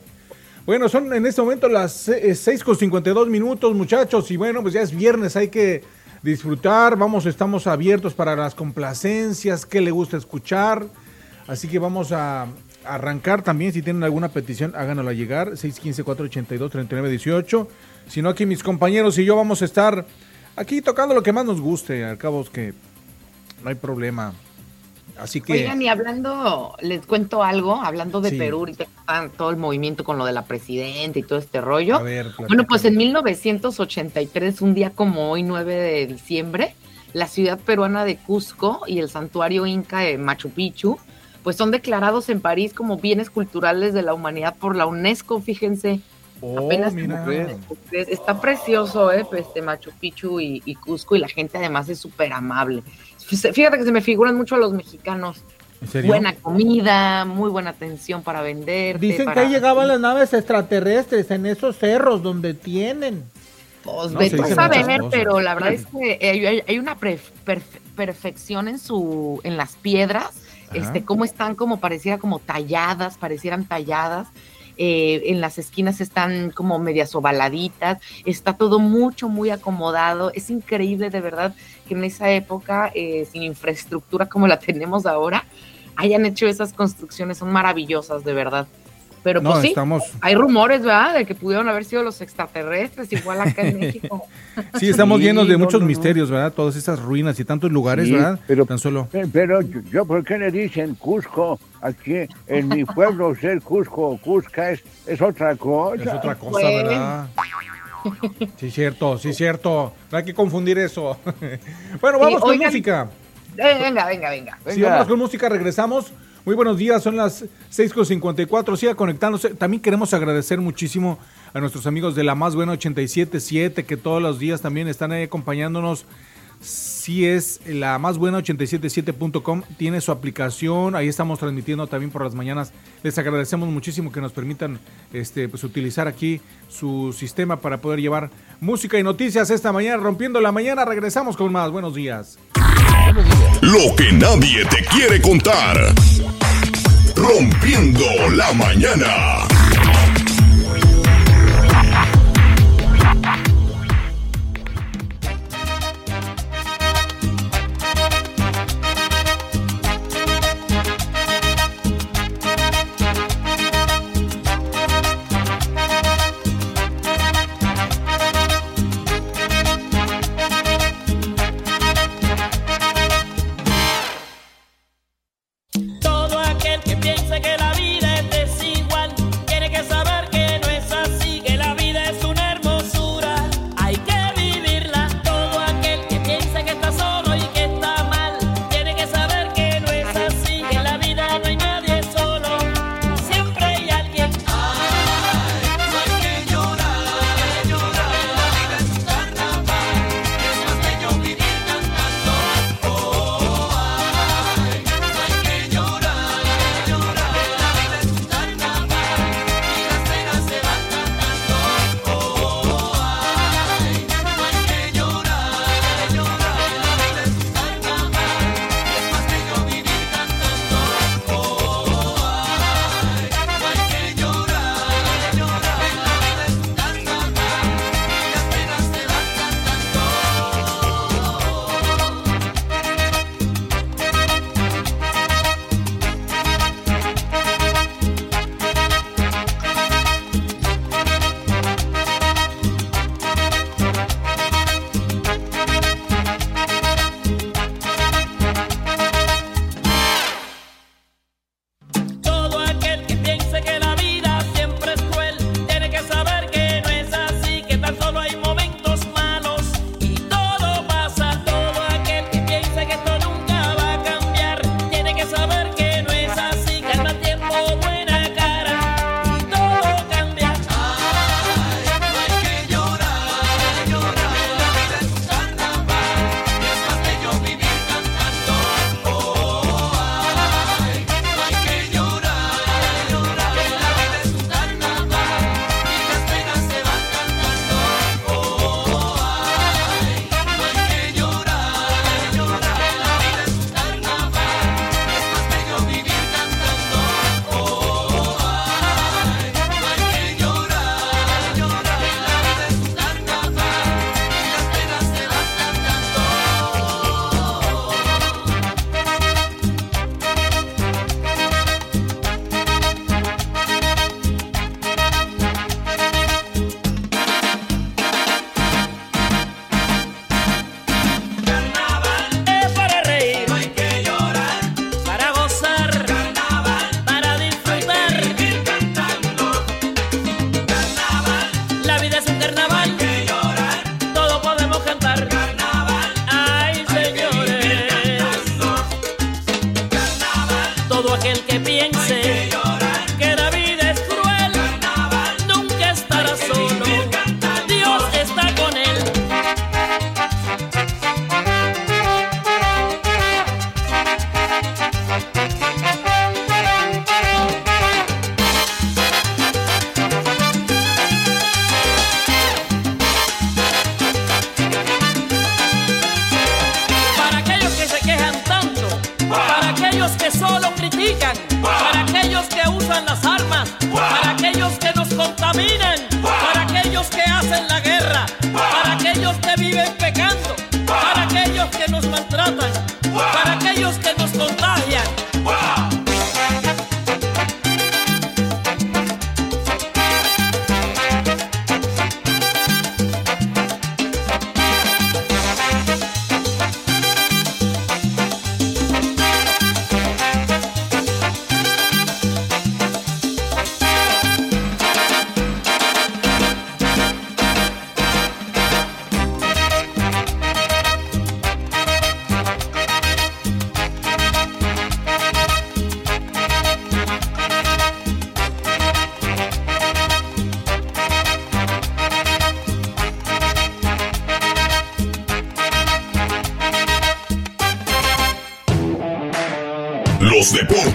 C: Bueno, son en este momento las 6 eh, con 52 minutos, muchachos. Y bueno, pues ya es viernes, hay que disfrutar. Vamos, estamos abiertos para las complacencias, qué le gusta escuchar. Así que vamos a arrancar también. Si tienen alguna petición, háganosla llegar. 615-482-3918. Si no, aquí mis compañeros y yo vamos a estar aquí tocando lo que más nos guste. Al cabo es que no hay problema. Así que.
D: Oigan, y hablando, les cuento algo, hablando de Perú, y todo el movimiento con lo de la presidenta y todo este rollo. bueno, pues en 1983, un día como hoy, 9 de diciembre, la ciudad peruana de Cusco y el santuario inca de Machu Picchu, pues son declarados en París como bienes culturales de la humanidad por la UNESCO, fíjense. Oh, Apenas está precioso, ¿eh? Pues, este Machu Picchu y, y Cusco, y la gente además es súper amable. Fíjate que se me figuran mucho a los mexicanos. Buena comida, muy buena atención para vender.
G: Dicen que ahí llegaban las naves extraterrestres en esos cerros donde tienen.
D: Pues vete a saber, pero la verdad es que hay, una perfección en su, en las piedras, este, cómo están como pareciera como talladas, parecieran talladas. Eh, en las esquinas están como medias ovaladitas, está todo mucho, muy acomodado, es increíble de verdad que en esa época, eh, sin infraestructura como la tenemos ahora, hayan hecho esas construcciones, son maravillosas de verdad. Pero pues sí, hay rumores, ¿verdad? De que pudieron haber sido los extraterrestres, igual acá en México.
C: sí, estamos llenos de muchos misterios, ¿verdad? Todas esas ruinas y tantos lugares, ¿verdad?
E: Pero, Tan solo. Pero yo, ¿por qué le dicen Cusco? Aquí en mi pueblo ser Cusco, Cusca es, es otra cosa.
C: Es otra cosa, pues. ¿verdad? Sí, cierto, sí, cierto. No hay que confundir eso. bueno, vamos con música.
D: Venga, venga, venga.
C: Si vamos con música, regresamos. Muy buenos días, son las 6.54, siga conectándose. También queremos agradecer muchísimo a nuestros amigos de la Más Buena 877 que todos los días también están ahí acompañándonos. Si es la más buena 877.com, tiene su aplicación, ahí estamos transmitiendo también por las mañanas. Les agradecemos muchísimo que nos permitan este, pues, utilizar aquí su sistema para poder llevar música y noticias esta mañana, rompiendo la mañana. Regresamos con más. Buenos días.
B: Lo que nadie te quiere contar. Rompiendo la mañana.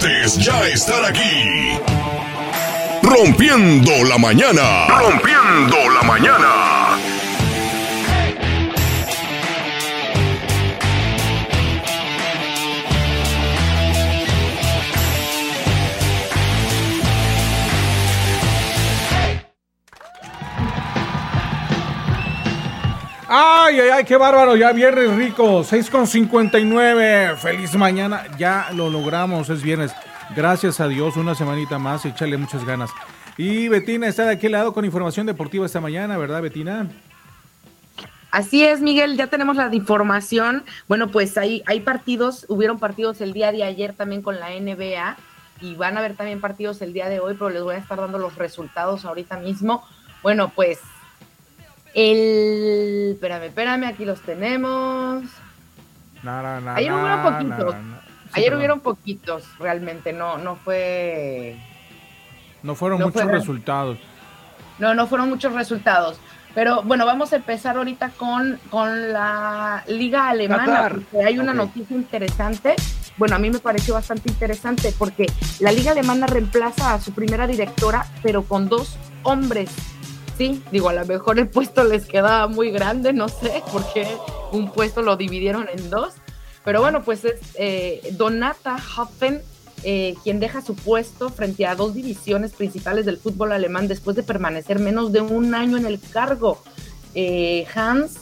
B: Ya están aquí. Rompiendo la mañana. Rompiendo la mañana.
C: Qué bárbaro, ya viernes rico, 6 con 59, feliz mañana, ya lo logramos, es viernes, gracias a Dios, una semanita más, échale muchas ganas. Y Betina está de aquel lado con información deportiva esta mañana, ¿verdad Betina?
D: Así es, Miguel, ya tenemos la información. Bueno, pues hay, hay partidos, hubieron partidos el día de ayer también con la NBA y van a haber también partidos el día de hoy, pero les voy a estar dando los resultados ahorita mismo. Bueno, pues el. Espérame, espérame, aquí los tenemos. Ayer hubieron poquitos. Ayer hubieron poquitos, realmente. No, no fue.
C: No fueron muchos resultados.
D: No, no fueron muchos resultados. Pero bueno, vamos a empezar ahorita con, con la Liga Alemana, porque hay una noticia interesante. Bueno, a mí me pareció bastante interesante porque la Liga Alemana reemplaza a su primera directora, pero con dos hombres sí, digo, a lo mejor el puesto les quedaba muy grande, no sé por qué un puesto lo dividieron en dos, pero bueno, pues es eh, Donata Hoffen eh, quien deja su puesto frente a dos divisiones principales del fútbol alemán después de permanecer menos de un año en el cargo. Eh, Hans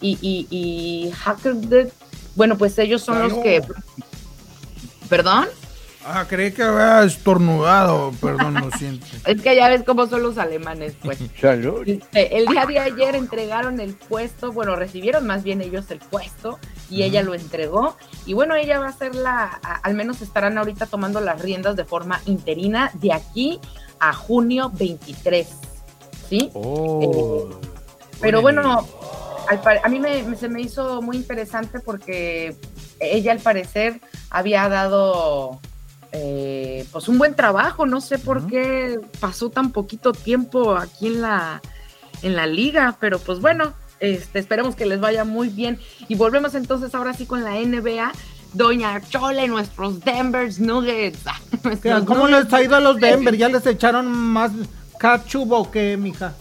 D: y, y, y bueno, pues ellos son los que... ¿Perdón?
G: Ah, creí que había estornudado, perdón, lo siento.
D: es que ya ves cómo son los alemanes, pues. Este, el día de ayer entregaron el puesto, bueno, recibieron más bien ellos el puesto y ella lo entregó. Y bueno, ella va a ser la, al menos estarán ahorita tomando las riendas de forma interina de aquí a junio 23. ¿Sí? Oh, eh, pero bueno, a mí me, se me hizo muy interesante porque ella al parecer había dado eh, pues un buen trabajo. No sé por qué pasó tan poquito tiempo aquí en la, en la liga, pero pues bueno, este, esperemos que les vaya muy bien. Y volvemos entonces ahora sí con la NBA. Doña Chole, nuestros Denver Nuggets.
G: ¿Cómo les ha ido a los Denver? ¿Ya les echaron más cachubo que mija?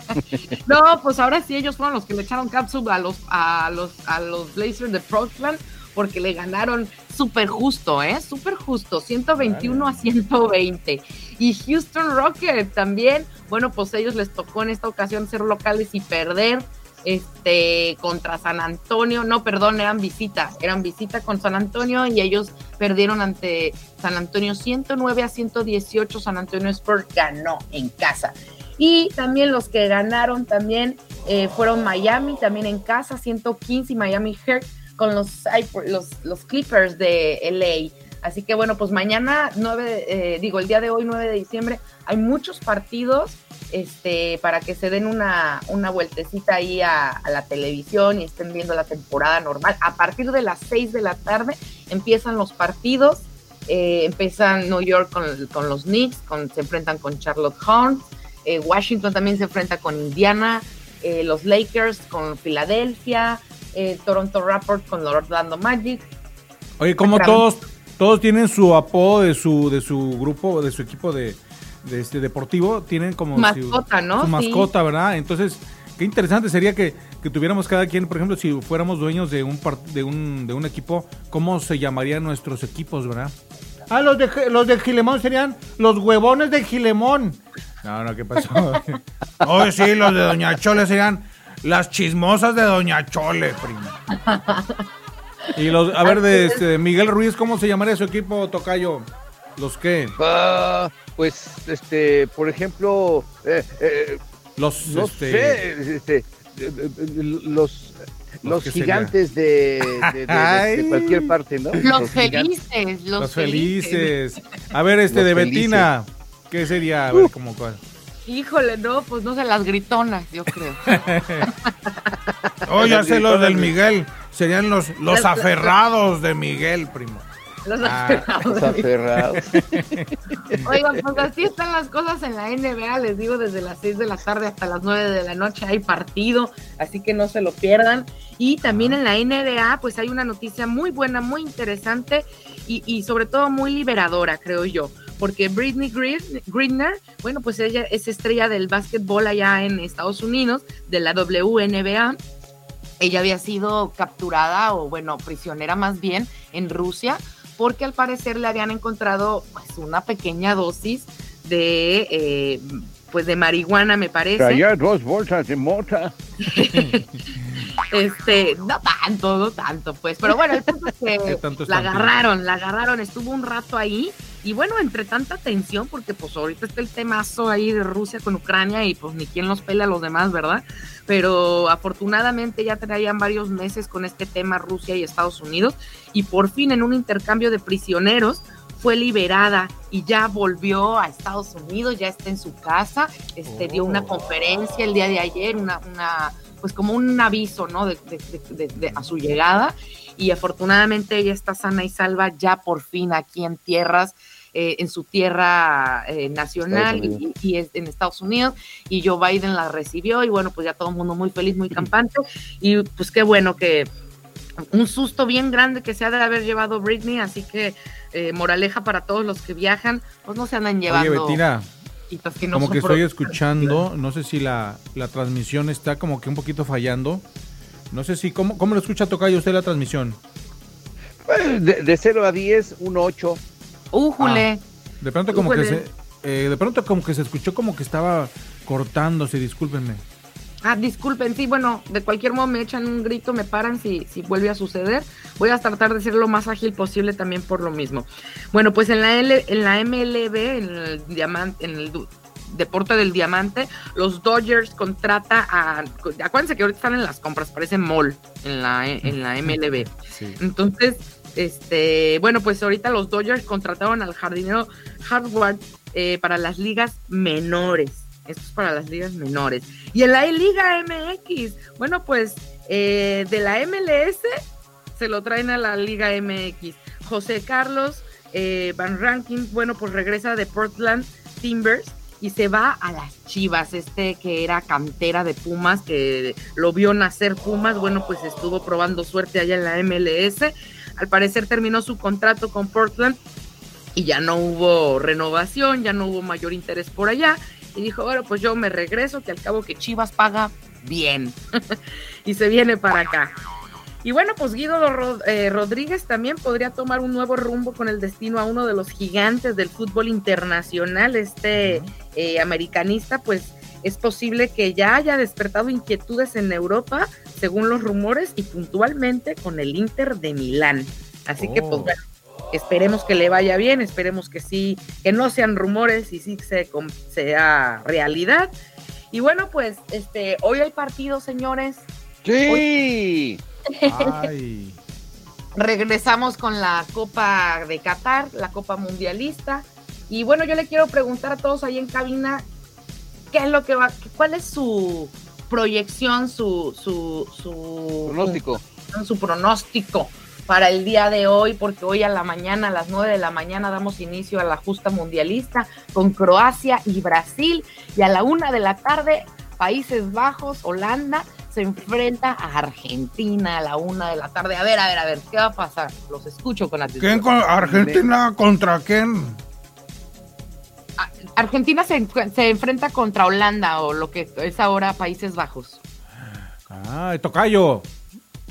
D: no, pues ahora sí ellos fueron los que le echaron capsule a los a los a los Blazers de Portland porque le ganaron súper justo, ¿eh? Súper justo, 121 a 120. Y Houston Rockets también, bueno, pues ellos les tocó en esta ocasión ser locales y perder este contra San Antonio, no, perdón, eran visita, eran visita con San Antonio y ellos perdieron ante San Antonio 109 a 118, San Antonio Spurs ganó en casa. Y también los que ganaron también eh, fueron Miami, también en casa, 115 y Miami Heat con los, los, los Clippers de LA. Así que bueno, pues mañana 9, eh, digo, el día de hoy 9 de diciembre, hay muchos partidos este, para que se den una, una vueltecita ahí a, la televisión y estén viendo la temporada normal. A partir de las 6 de la tarde empiezan los partidos. Eh, empiezan New York con, los Knicks, con, se enfrentan con Charlotte Horns. Eh, Washington también se enfrenta con Indiana. los Lakers con Filadelfia. Eh, Toronto Raptors con los Orlando Magic.
C: Oye, como todos todos tienen su apodo de su de su grupo, de su equipo de, este deportivo, tienen como
D: mascota,
C: su,
D: ¿no?
C: Su mascota, ¿verdad? Entonces, qué interesante sería que, tuviéramos cada quien, por ejemplo, si fuéramos dueños de un, de un de un equipo, ¿cómo se llamarían nuestros equipos, verdad?
G: Ah, los de, los de Gilemón serían los huevones de Gilemón.
C: No, no, ¿qué pasó?
G: oh, sí, los de Doña Chole serían las chismosas de Doña Chole, primo.
C: y los, a ver, de este, Miguel Ruiz, ¿cómo se llamaría su equipo, Tocayo? ¿Los qué?
E: Ah, pues, este, por ejemplo, eh, eh,
C: los,
E: no
C: este...
E: sé, este, los los gigantes de, de, de, cualquier parte, ¿no?
D: Los, los felices, los,
C: los felices. felices. A ver, este de Betina, ¿qué sería? A ver, como cuál.
D: Híjole, no, pues no sé, las gritonas, yo creo.
G: oh, ya sé los del Miguel. Serían los, los aferrados de Miguel, primo.
D: Los aferrados.
E: Los aferrados.
D: Oigan, pues así están las cosas en la NBA, les digo, desde las 6 de la tarde hasta las 9 de la noche hay partido, así que no se lo pierdan. Y también en la NBA, pues hay una noticia muy buena, muy interesante y, y sobre todo muy liberadora, creo yo porque Britney Greener, bueno, pues ella es estrella del básquetbol allá en Estados Unidos, de la WNBA. Ella había sido capturada o, bueno, prisionera más bien en Rusia, porque al parecer le habían encontrado pues una pequeña dosis de eh, pues de marihuana me parece.
E: Traía dos bolsas de mota.
D: este, no tanto, no tanto, pues, pero bueno, el punto es que la agarraron, la agarraron, estuvo un rato ahí y bueno, entre tanta tensión, porque pues ahorita está el temazo ahí de Rusia con Ucrania y pues ni quien los pelea a los demás, ¿verdad? Pero afortunadamente ya traían varios meses con este tema Rusia y Estados Unidos y por fin en un intercambio de prisioneros fue liberada y ya volvió a Estados Unidos, ya está en su casa, este, dio una oh. conferencia el día de ayer, una, una pues como un aviso, ¿no? De, a su llegada y afortunadamente ella está sana y salva ya por fin aquí en tierras eh, en su tierra eh, nacional y, y, en Estados Unidos y Joe Biden la recibió y bueno pues ya todo el mundo muy feliz muy campante y pues qué bueno que un susto bien grande que se ha de haber llevado Britney así que eh, moraleja para todos los que viajan pues no se andan llevando
C: Oye, Betina, como que estoy escuchando, no sé si la, la, transmisión está como que un poquito fallando. No sé si, ¿cómo, cómo lo escucha Tocayo usted la transmisión?
E: Pues, de, de 0 a 10, un 8.
D: ¡Újule!
C: Ah, de pronto como que se, eh, de pronto como que se escuchó como que estaba cortándose, discúlpenme.
D: Ah, disculpen, sí, bueno, de cualquier modo me echan un grito, me paran si, si vuelve a suceder. Voy a tratar de ser lo más ágil posible también por lo mismo. Bueno, pues en la, L, en la MLB, en el, diamante, en el deporte del diamante, los Dodgers contrata a... Acuérdense que ahorita están en las compras, parece mall en la, en la MLB. Entonces, este, bueno, pues ahorita los Dodgers contrataron al jardinero Hardward eh, para las ligas menores. Esto es para las ligas menores. Y en la Liga MX, bueno, pues eh, de la MLS se lo traen a la Liga MX. José Carlos eh, Van Ranking, bueno, pues regresa de Portland Timbers y se va a las Chivas, este que era cantera de Pumas, que lo vio nacer Pumas, bueno, pues estuvo probando suerte allá en la MLS. Al parecer terminó su contrato con Portland y ya no hubo renovación, ya no hubo mayor interés por allá y dijo, bueno, pues yo me regreso, que al cabo que Chivas paga bien. y se viene para acá. Y bueno, pues Guido eh, Rodríguez también podría tomar un nuevo rumbo con el destino a uno de los gigantes del fútbol internacional, este eh, americanista, pues es posible que ya haya despertado inquietudes en Europa, según los rumores, y puntualmente con el Inter de Milán. Así que pues oh. bueno, Esperemos que le vaya bien, esperemos que sí, que no sean rumores y sí se, sea realidad. Y bueno, pues este, hoy hay partido, señores.
E: Sí.
D: Regresamos con la Copa de Qatar, la Copa Mundialista. Y bueno, yo le quiero preguntar a todos ahí en cabina, ¿qué es lo que va, cuál es su proyección, su, su, su
E: pronóstico?
D: Su pronóstico para el día de hoy, porque hoy a la mañana, a las 9 de la mañana, damos inicio a la justa mundialista con Croacia y Brasil. Y a la una de la tarde, Países Bajos, Holanda, se enfrenta a Argentina a la una de la tarde. A ver, a ver, a ver, ¿qué va a pasar? Los escucho con atención.
G: ¿Quién ¿Argentina contra quién?
D: Argentina se, se, enfrenta contra Holanda o lo que es ahora Países Bajos.
C: Ah, Tocayo.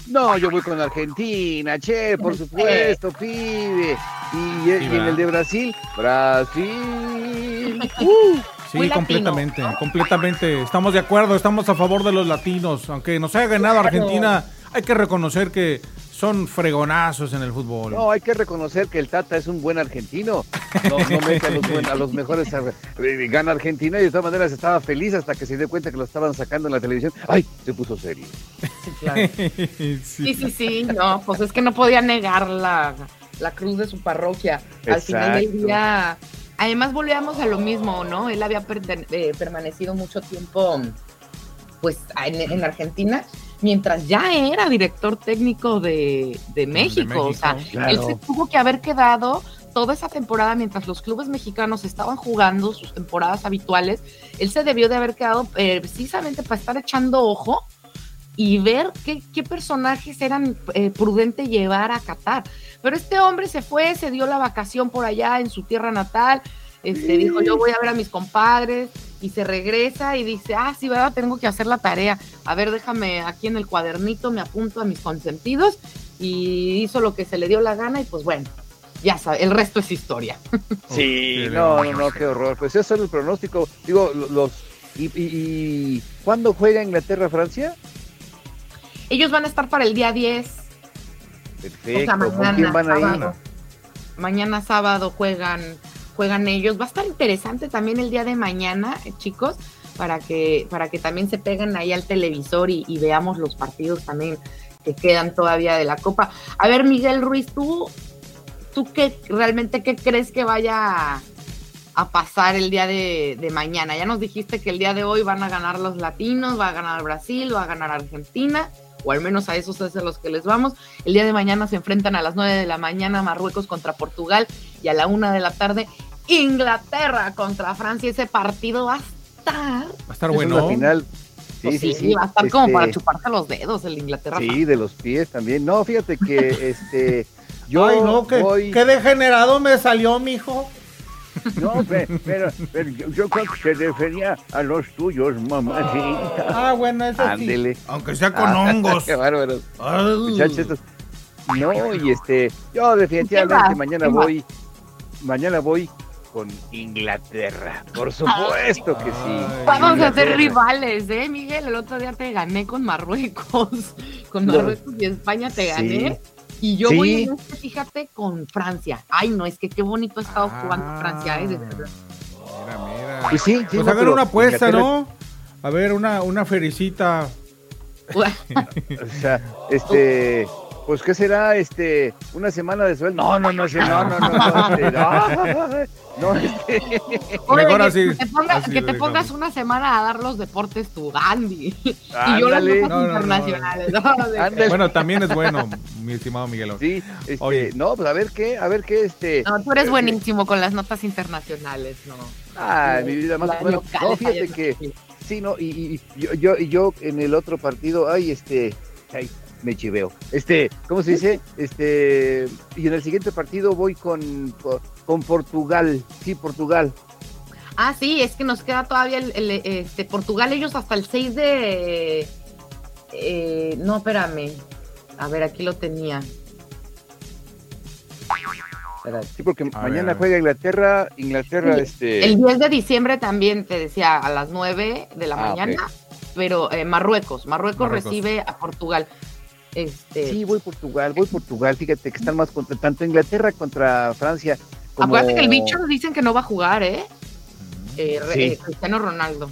E: No, yo voy con Argentina, che, por supuesto, pibe. Y, y en el de Brasil, Brasil. Uh.
C: Sí, completamente, completamente. Estamos de acuerdo, estamos a favor de los latinos. Aunque nos haya ganado Argentina, hay que reconocer que son fregonazos en el fútbol.
E: No, hay que reconocer que el Tata es un buen argentino. No, no mete a los, buen- a los mejores. eh, Gana Argentina y de todas maneras estaba feliz hasta que se dio cuenta que lo estaban sacando en la televisión. ¡Ay! Se puso serio.
D: Sí, claro. Sí, sí, sí, no, pues es que no podía negar la, la cruz de su parroquia. Al final del día, además volvíamos a lo mismo, ¿no? Él había perten- eh, permanecido mucho tiempo, pues, en, en Argentina, mientras ya era director técnico de, de México. O sea, él se tuvo que haber quedado toda esa temporada mientras los clubes mexicanos estaban jugando sus temporadas habituales. Él se debió de haber quedado eh, precisamente para estar echando ojo y ver qué, qué personajes eran eh, prudente llevar a Qatar. Pero este hombre se fue, se dio la vacación por allá en su tierra natal, este, dijo yo voy a ver a mis compadres y se regresa y dice, ah, sí, ¿verdad? Tengo que hacer la tarea. A ver, déjame aquí en el cuadernito, me apunto a mis consentidos y hizo lo que se le dio la gana y pues bueno, ya sabe, el resto es historia.
E: Sí, no, no, no, qué horror. Pues eso es el pronóstico. Digo, lo- los. ¿Y, y, y cuándo juega Inglaterra-Francia?
D: Ellos van a estar para el día 10.
E: Perfecto.
D: O sea,
E: ¿Con
D: mañana,
E: quién van a ir?
D: sábado. Mañana sábado juegan, juegan ellos. Va a estar interesante también el día de mañana, eh, chicos, para que, para que también se peguen ahí al televisor y, veamos los partidos también que quedan todavía de la Copa. A ver, Miguel Ruiz, tú, tú qué realmente qué crees que vaya a, a pasar el día de, de mañana? Ya nos dijiste que el día de hoy van a ganar los latinos, va a ganar Brasil, va a ganar Argentina o al menos a esos es a los que les vamos. El día de mañana se enfrentan a las 9 de la mañana Marruecos contra Portugal y a la 1 de la tarde Inglaterra contra Francia. Ese partido va a estar.
C: Va a estar
E: Esa es la
C: bueno.
E: final. Sí,
D: pues
E: sí, sí.
D: va a estar como
E: Este,
D: para chuparse los dedos el Inglaterra.
E: Sí, de los pies también. No, fíjate que este. Yo
G: Ay, no, que,
E: voy.
G: qué degenerado me salió, mijo.
E: No, pe- pero, pero yo, yo creo que se refería a los tuyos, mamacita.
G: Ah, bueno, eso sí.
E: Ándele.
C: Aunque sea con
E: Ah,
C: hongos.
E: Qué bárbaros.
C: Ay.
E: Muchachos, estos- No, y este, yo definitivamente mañana voy, mañana voy con Inglaterra, por supuesto que sí.
D: Vamos a ser rivales, ¿eh, Miguel? El otro día te gané con Marruecos. Con
E: No.
D: Marruecos y España te
E: Sí.
D: gané. Y yo
E: Sí.
D: voy, en este, fíjate, con Francia. Ay, no, es que qué bonito ha estado jugando Francia, ¿eh? De verdad.
C: Mira, mira.
E: Pues sí, sí,
C: Pues
E: no,
C: hagan una apuesta,
E: Inglaterra-
C: ¿no? A ver, una, una fericita.
E: O sea, este, pues qué será, este, una semana de sueldo. No, no, no, no, no, no, no, este, no, no, este,
D: Oye,
C: Mejor
D: que
C: así,
D: te, ponga-
C: así
D: que te pongas una semana a dar los deportes tu Gandhi. y yo las
E: Ándale.
D: notas
C: No, no, no.
D: internacionales. ¿no?
C: Bueno, también es bueno, mi estimado Miguel.
E: sí, este,
C: Oye.
E: no, pues a ver qué, a ver qué, este,
D: No, tú eres
E: eh,
D: buenísimo con las notas internacionales, ¿no?
E: Ay, mi vida más
D: Las
E: o menos.
D: locales,
E: No, fíjate que, sí, no, y, y- yo, yo, y yo en el otro partido, ay, este, ay, me chiveo. Este, ¿cómo se dice? Este, y en el siguiente partido voy con, con, Portugal, sí, Portugal.
D: Ah, sí, es que nos queda todavía el, el, este, Portugal, ellos hasta el 6 de... eh, no, espérame. A ver, aquí lo tenía.
E: Sí, porque
C: A
E: mañana
C: ver.
E: juega Inglaterra, Inglaterra,
D: Sí,
E: este.
D: El 10 de diciembre también, te decía, a las 9 de la
E: Ah,
D: mañana, pero eh, Marruecos, Marruecos,
C: Marruecos.
D: recibe a Portugal. Este,
E: Sí, voy Portugal, voy Portugal. Fíjate que están más contra tanto Inglaterra contra Francia. Como...
D: Acuérdate que el bicho dicen que no va a jugar, ¿eh? Eh,
E: Sí.
D: eh, Cristiano Ronaldo.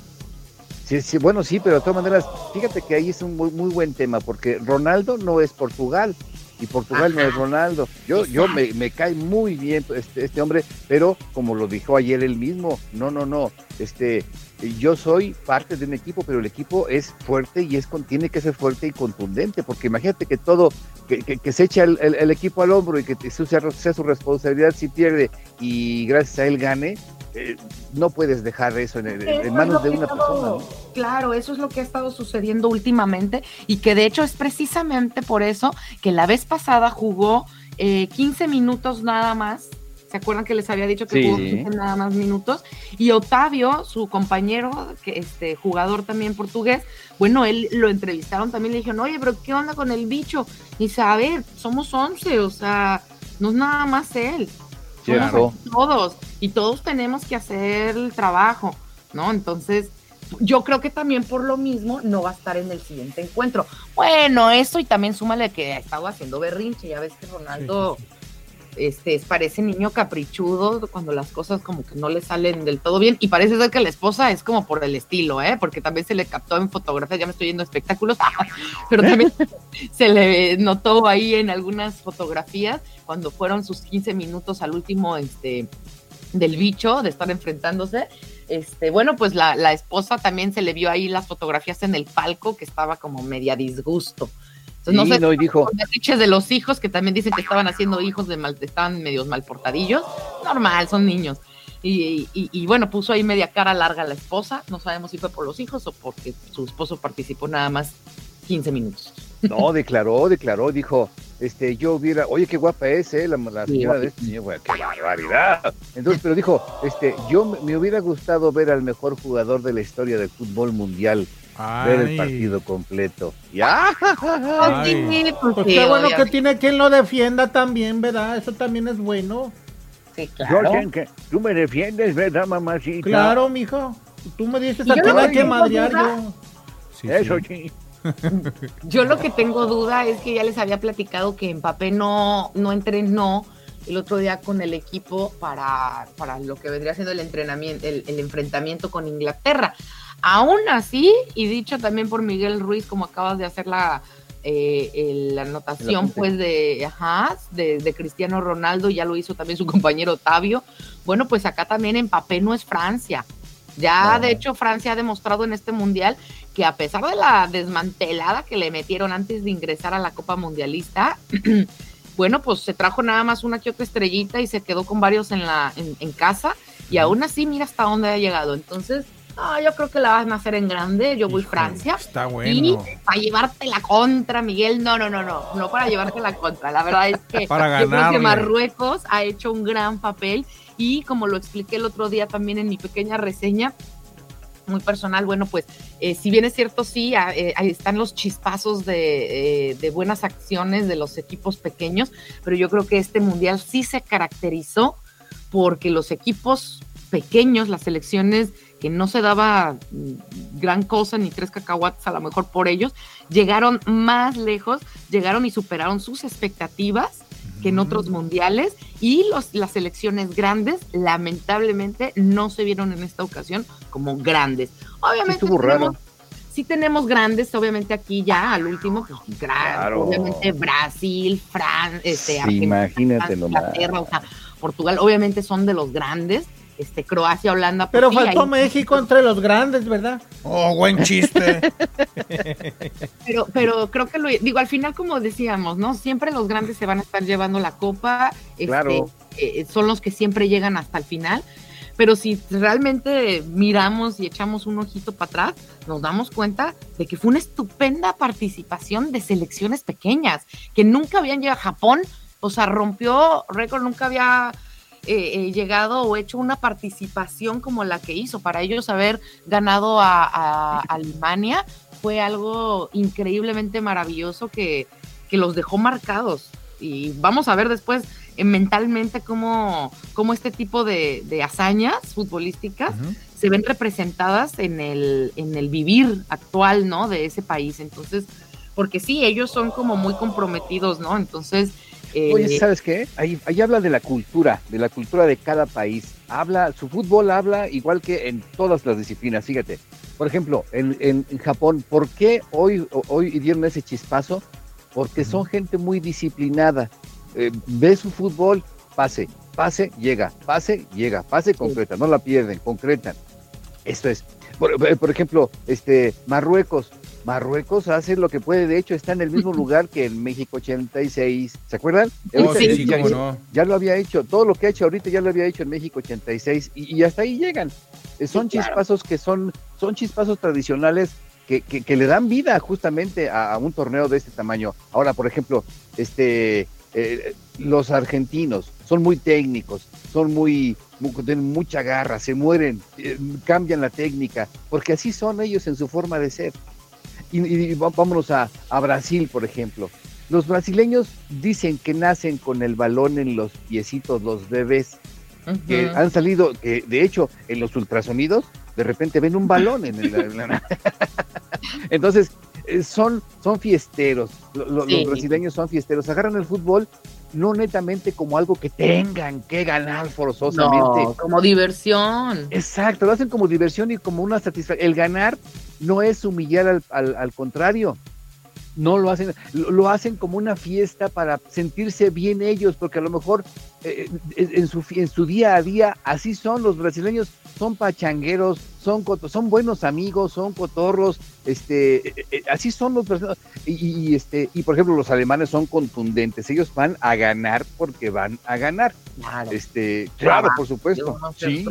E: Sí, sí, bueno, sí, pero de todas maneras, fíjate que ahí es un muy, muy buen tema, porque Ronaldo no es Portugal y Portugal no es Ronaldo. Yo, yo me, me cae muy bien este, este hombre, pero como lo dijo ayer él mismo, no, no, no, este, yo soy parte de un equipo, pero el equipo es fuerte y es con, tiene que ser fuerte y contundente, porque imagínate que todo, que, que- que se echa el, el- el equipo al hombro y que sea, sea su responsabilidad si pierde y gracias a él gane, eh, no puedes dejar eso en, en-
D: Eso
E: en
D: es
E: manos de una persona.
D: Claro, eso es lo que ha estado sucediendo últimamente y que de hecho es precisamente por eso que la vez pasada jugó eh, 15 minutos nada más ¿Se acuerdan que les había dicho que jugó 15 nada más minutos? Y Otavio, su compañero, que este jugador también portugués, bueno, él lo entrevistaron también, le dijeron, oye, pero ¿qué onda con el bicho? Y dice, a ver, somos 11, o sea, no es nada más él. Todos, y todos tenemos que hacer el trabajo, ¿no? Entonces, yo creo que también por lo mismo no va a estar en el siguiente encuentro. Bueno, eso y también súmale que ha estado haciendo berrinche, ya ves que Ronaldo este, parece niño caprichudo cuando las cosas como que no le salen del todo bien y parece ser que la esposa es como por el estilo, ¿eh? porque también se le captó en fotografías, ya me estoy yendo a espectáculos, pero también se le notó ahí en algunas fotografías cuando fueron sus 15 minutos al último este, del bicho, de estar enfrentándose. Este, bueno, pues la, la esposa también se le vio ahí las fotografías en el palco que estaba como media disgusto no sé, no, dijo. de los hijos que también dicen que estaban haciendo hijos de mal, estaban medios mal portadillos. Normal, son niños. Y, y, bueno, puso ahí media cara larga la esposa. No sabemos si fue por los hijos o porque su esposo participó nada más 15 minutos.
E: No, declaró, declaró, dijo, este, yo hubiera, oye, qué guapa es, eh, la, la señora de este señor, qué barbaridad. Entonces, pero dijo, este, yo me hubiera gustado ver al mejor jugador de la historia del fútbol mundial ver el partido completo. ¡Ya!
G: Pues qué bueno que tiene quien lo defienda también, ¿verdad? Eso también es bueno.
E: Sí, claro. tú me defiendes, ¿verdad, mamacita?
G: Claro, mijo. Tú me dices a quién hay que madrear yo.
E: Eso sí.
D: Yo lo que tengo duda es que ya les había platicado que Mbappé no, no entrenó el otro día con el equipo para, para lo que vendría siendo el entrenamiento, el, el enfrentamiento con Inglaterra. Aún así, y dicho también por Miguel Ruiz, como acabas de hacer la, eh, la anotación pues de, ajá, de, Cristiano Ronaldo, ya lo hizo también su compañero Otavio. Bueno, pues acá también en papel no es Francia. Ya de hecho Francia ha demostrado en este mundial que a pesar de la desmantelada que le metieron antes de ingresar a la Copa Mundialista, bueno, pues se trajo nada más una que otra estrellita y se quedó con varios en, la, en, en casa y aún así mira hasta dónde ha llegado. Entonces, yo creo que la vas a hacer en grande. Yo voy a Francia.
C: Está bueno.
D: Y para llevarte la contra, Miguel. No, no, no, no. No para llevarte la contra. La verdad es que
C: para
D: yo creo que Marruecos ha hecho un gran papel. Y como lo expliqué el otro día también en mi pequeña reseña, muy personal, bueno, pues eh, si bien es cierto, sí, eh, ahí están los chispazos de, eh, de, buenas acciones de los equipos pequeños, pero yo creo que este mundial sí se caracterizó porque los equipos pequeños, las selecciones que no se daba gran cosa ni tres cacahuates a lo mejor por ellos, llegaron más lejos, llegaron y superaron sus expectativas que en otros mundiales y los, las selecciones grandes lamentablemente no se vieron en esta ocasión como grandes. Obviamente tenemos, sí tenemos grandes, obviamente aquí ya al último, pues, obviamente Brasil, Francia, este,
E: imagínate
D: Inglaterra, o sea, Portugal, obviamente son de los grandes, este, Croacia, Holanda.
G: Pero faltó México entre los grandes, ¿verdad?
C: Oh, buen chiste.
D: pero, pero creo que lo digo, al final, como decíamos, ¿no? Siempre los grandes se van a estar llevando la copa. Este, claro. Eh, son los que siempre llegan hasta el final. Pero si realmente miramos y echamos un ojito para atrás, nos damos cuenta de que fue una estupenda participación de selecciones pequeñas, que nunca habían llegado a Japón, o sea, rompió récord, nunca había eh, eh, llegado o hecho una participación como la que hizo. Para ellos haber ganado a, Alemania fue algo increíblemente maravilloso que, los dejó marcados. Y vamos a ver después eh, mentalmente cómo, cómo, este tipo de, hazañas futbolísticas se ven representadas en el, en el vivir actual, ¿no? De ese país. Entonces, porque sí, ellos son como muy comprometidos, ¿no? Entonces,
E: Oye, eh, ¿sabes qué? Ahí, ahí habla de la cultura, de la cultura de cada país. Habla, su fútbol habla igual que en todas las disciplinas, fíjate. Por ejemplo, en, en, Japón, ¿por qué hoy, hoy dieron ese chispazo? Porque son gente muy disciplinada. Eh, ve su fútbol, pase, pase, llega, pase, llega, pase, concreta, no la pierden, concretan. Esto es. Por, por ejemplo, este Marruecos, Marruecos hace lo que puede, de hecho está en el mismo lugar que en México 86, ¿se acuerdan?
C: Oh, sí,
E: ya,
C: no.
E: ya, lo había hecho, todo lo que ha hecho ahorita ya lo había hecho en México 86 y, y hasta ahí llegan. Eh, son chispazos que son, son chispazos tradicionales que, que, le dan vida justamente a, un torneo de este tamaño. Ahora, por ejemplo, este eh, los argentinos son muy técnicos, son muy, tienen mucha garra, se mueren, eh, cambian la técnica, porque así son ellos en su forma de ser. Y, vámonos a, Brasil, por ejemplo. Los brasileños dicen que nacen con el balón en los piecitos, los bebés, que han salido, que de hecho en los ultrasonidos de repente ven un balón en el... Entonces, son, son fiesteros, los brasileños son fiesteros, agarran el fútbol no netamente como algo que tengan que ganar forzosamente.
D: No, como diversión.
E: Exacto, lo hacen como diversión y como una satisfacción. El ganar no es humillar al, al, al contrario, no lo hacen, lo hacen como una fiesta para sentirse bien ellos, porque a lo mejor eh, eh, en, su, en su día a día así son los brasileños, son pachangueros, son, son buenos amigos, son cotorros, este, eh, así son los brasileños. Y, este, y por ejemplo, los alemanes son contundentes, ellos van a ganar porque van a ganar. Claro, este, claro, por supuesto. Sí.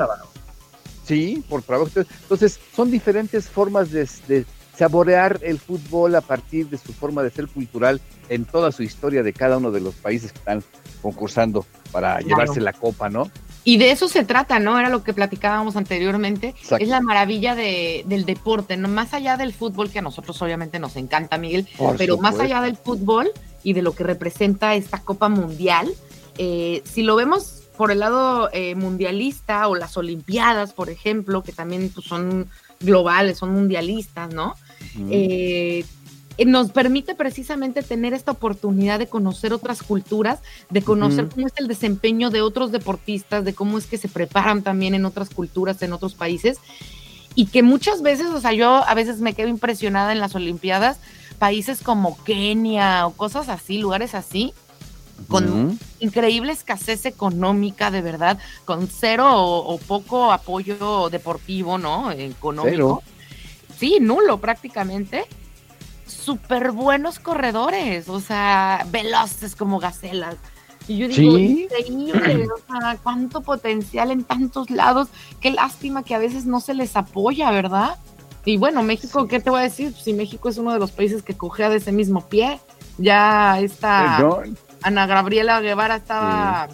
E: Sí, por trabajo. Entonces, son diferentes formas de saborear el fútbol a partir de su forma de ser cultural en toda su historia de cada uno de los países que están concursando para llevarse la copa, ¿no?
D: Y de eso se trata, ¿no? Era lo que platicábamos anteriormente. Es la maravilla de, del deporte, ¿no? Más allá del fútbol, que a nosotros obviamente nos encanta, Miguel, pero más allá del fútbol y de lo que representa esta Copa Mundial, eh, si lo vemos por el lado eh, mundialista o las Olimpiadas, por ejemplo, que también pues, son globales, son mundialistas, ¿no? Eh, nos permite precisamente tener esta oportunidad de conocer otras culturas, de conocer cómo es el desempeño de otros deportistas, de cómo es que se preparan también en otras culturas, en otros países, y que muchas veces, o sea, yo a veces me quedo impresionada en las Olimpiadas, países como Kenia o cosas así, lugares así, con increíble escasez económica, de verdad, con cero o, poco apoyo deportivo, ¿no? Económico sí, nulo prácticamente, súper buenos corredores, o sea, veloces como gacelas. Y yo digo, increíble, o sea, cuánto potencial en tantos lados, qué lástima que a veces no se les apoya, ¿verdad? Y bueno, México, ¿qué te voy a decir? Si México es uno de los países que cogea de ese mismo pie, ya está Ana Gabriela Guevara estaba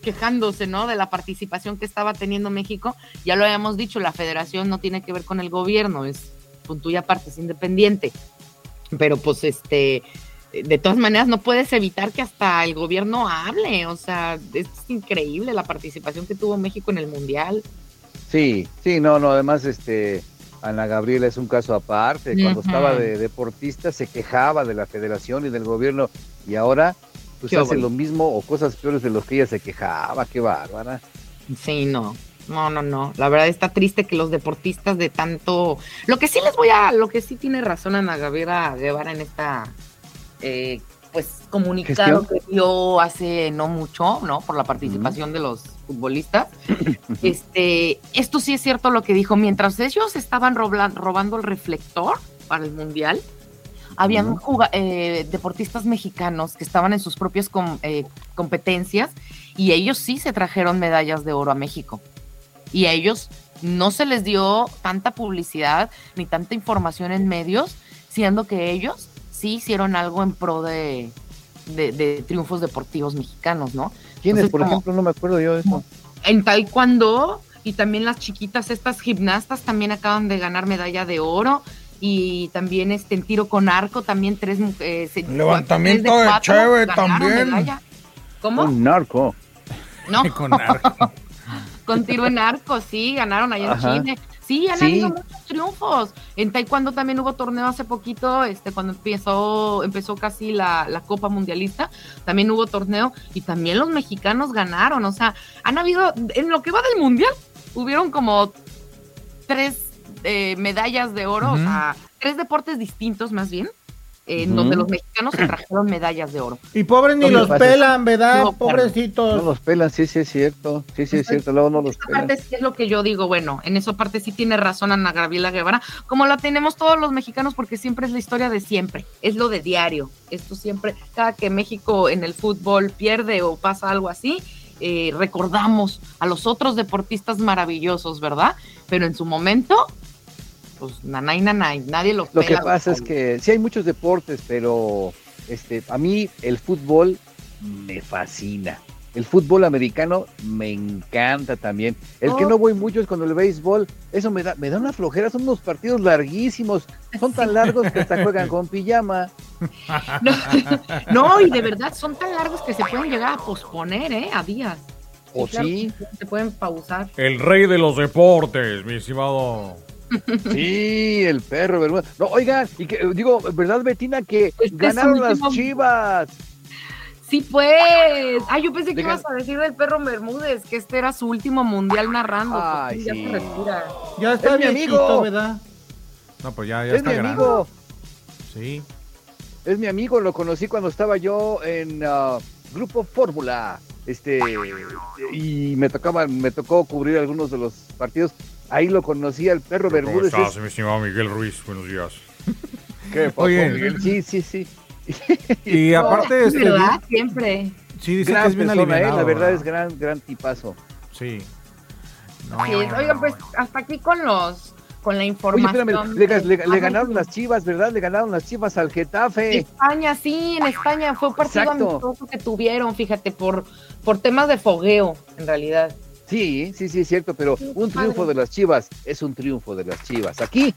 D: quejándose, ¿no? De la participación que estaba teniendo México. Ya lo habíamos dicho, la federación no tiene que ver con el gobierno, es tuya parte, es independiente. Pero pues este, de todas maneras no puedes evitar que hasta el gobierno hable, o sea, es increíble la participación que tuvo México en el Mundial.
E: Sí, sí, no, no, además este Ana Gabriela es un caso aparte, cuando estaba de deportista se quejaba de la federación y del gobierno. Y ahora pues hace lo mismo o cosas peores de lo que ella se quejaba, qué bárbara.
D: Sí, no, no, no, no. La verdad está triste que los deportistas de tanto. Lo que sí les voy a. Lo que sí tiene razón Ana Gabriela Guevara en esta. Eh, pues comunicado que dio hace no mucho, ¿no? Por la participación de los futbolistas. este, esto sí es cierto lo que dijo. Mientras ellos estaban robando el reflector para el mundial, habían eh, deportistas mexicanos que estaban en sus propias eh, competencias y ellos sí se trajeron medallas de oro a México y a ellos no se les dio tanta publicidad ni tanta información en medios, siendo que ellos sí hicieron algo en pro de, de, triunfos deportivos mexicanos, ¿no?
E: ¿Quiénes, por ejemplo? No me acuerdo yo de eso.
D: En taekwondo y también las chiquitas, estas gimnastas también acaban de ganar medalla de oro y también este en tiro con arco también tres mujeres
G: eh, levantamiento de, chévere también
D: ¿cómo?
E: un narco
D: no con arco con tiro en arco, sí, ganaron allá en Chile. Sí, han habido muchos triunfos. En Taekwondo también hubo torneo hace poquito, este, cuando empezó, empezó casi la, Copa Mundialista, también hubo torneo y también los mexicanos ganaron. O sea, han habido, en lo que va del Mundial, hubieron como tres eh, medallas de oro, o sea, tres deportes distintos más bien en donde los mexicanos se trajeron medallas de oro.
G: Y pobres ni los pelan, ¿verdad? Pobrecitos.
E: No los pelan, sí, sí es cierto. Sí, sí es cierto, luego no los pelan.
D: Parte sí es lo que yo digo, bueno, en esa parte sí tiene razón Ana Gabriela Guevara, como la tenemos todos los mexicanos, porque siempre es la historia de siempre, es lo de diario. Esto siempre, cada que México en el fútbol pierde o pasa algo así, eh, recordamos a los otros deportistas maravillosos, ¿verdad? Pero en su momento pues nanay, nanay, nadie lo
E: Lo que pasa es que sí hay muchos deportes, pero este, a mí el fútbol me fascina. El fútbol americano me encanta también. El que no voy mucho es con el béisbol. Eso me da, me da una flojera. Son unos partidos larguísimos. Son tan largos que hasta juegan con pijama.
D: No, y de verdad son tan largos que se pueden llegar a posponer, ¿eh? A días.
E: ¿O sí?
D: Se pueden pausar.
C: El rey de los deportes, mi estimado.
E: Sí, el perro, ¿verdad? No, oigan, y que, digo, ¿verdad, Betina, que
D: Este
E: ganaron
D: es un
E: las
D: último-
E: chivas?
D: Sí, pues. Ay, yo pensé que ibas a decir del perro Bermúdez, que este era su último mundial narrando. pues,
E: Ay,
D: sí, ya se retira.
G: Ya está
E: Es mi
G: viejito,
E: amigo.
G: ¿verdad?
C: No, pues ya, ya
E: Es mi
C: grande.
E: amigo,
C: Sí.
E: es mi amigo, lo conocí cuando estaba yo en ah, Grupo Fórmula. Este, y me tocaba, me tocó cubrir algunos de los partidos. Ahí lo conocí al perro
C: ¿Cómo
E: Bermúdez.
C: estás,
E: es-
C: mi estimado Miguel Ruiz? Buenos días.
E: ¿Qué pasó,
C: Oye.
E: Miguel? Sí, sí, sí.
C: Y aparte, este,
D: ¿Verdad? Siempre.
C: sí, dice que
E: gran
C: es bien
E: persona, ¿eh? la verdad es gran, gran tipazo.
C: Sí. No,
D: es. Oigan,
C: no,
D: pues hasta aquí con los con la
E: Oye,
D: información.
E: espérame, le, ganaron las chivas, ¿verdad? Le ganaron las chivas al Getafe.
D: España, sí, en España fue un partido
E: Exacto.
D: amistoso que tuvieron, fíjate, por, por temas de fogueo, en realidad.
E: Sí, sí, sí, es cierto, pero un triunfo de las chivas es un triunfo de las chivas, aquí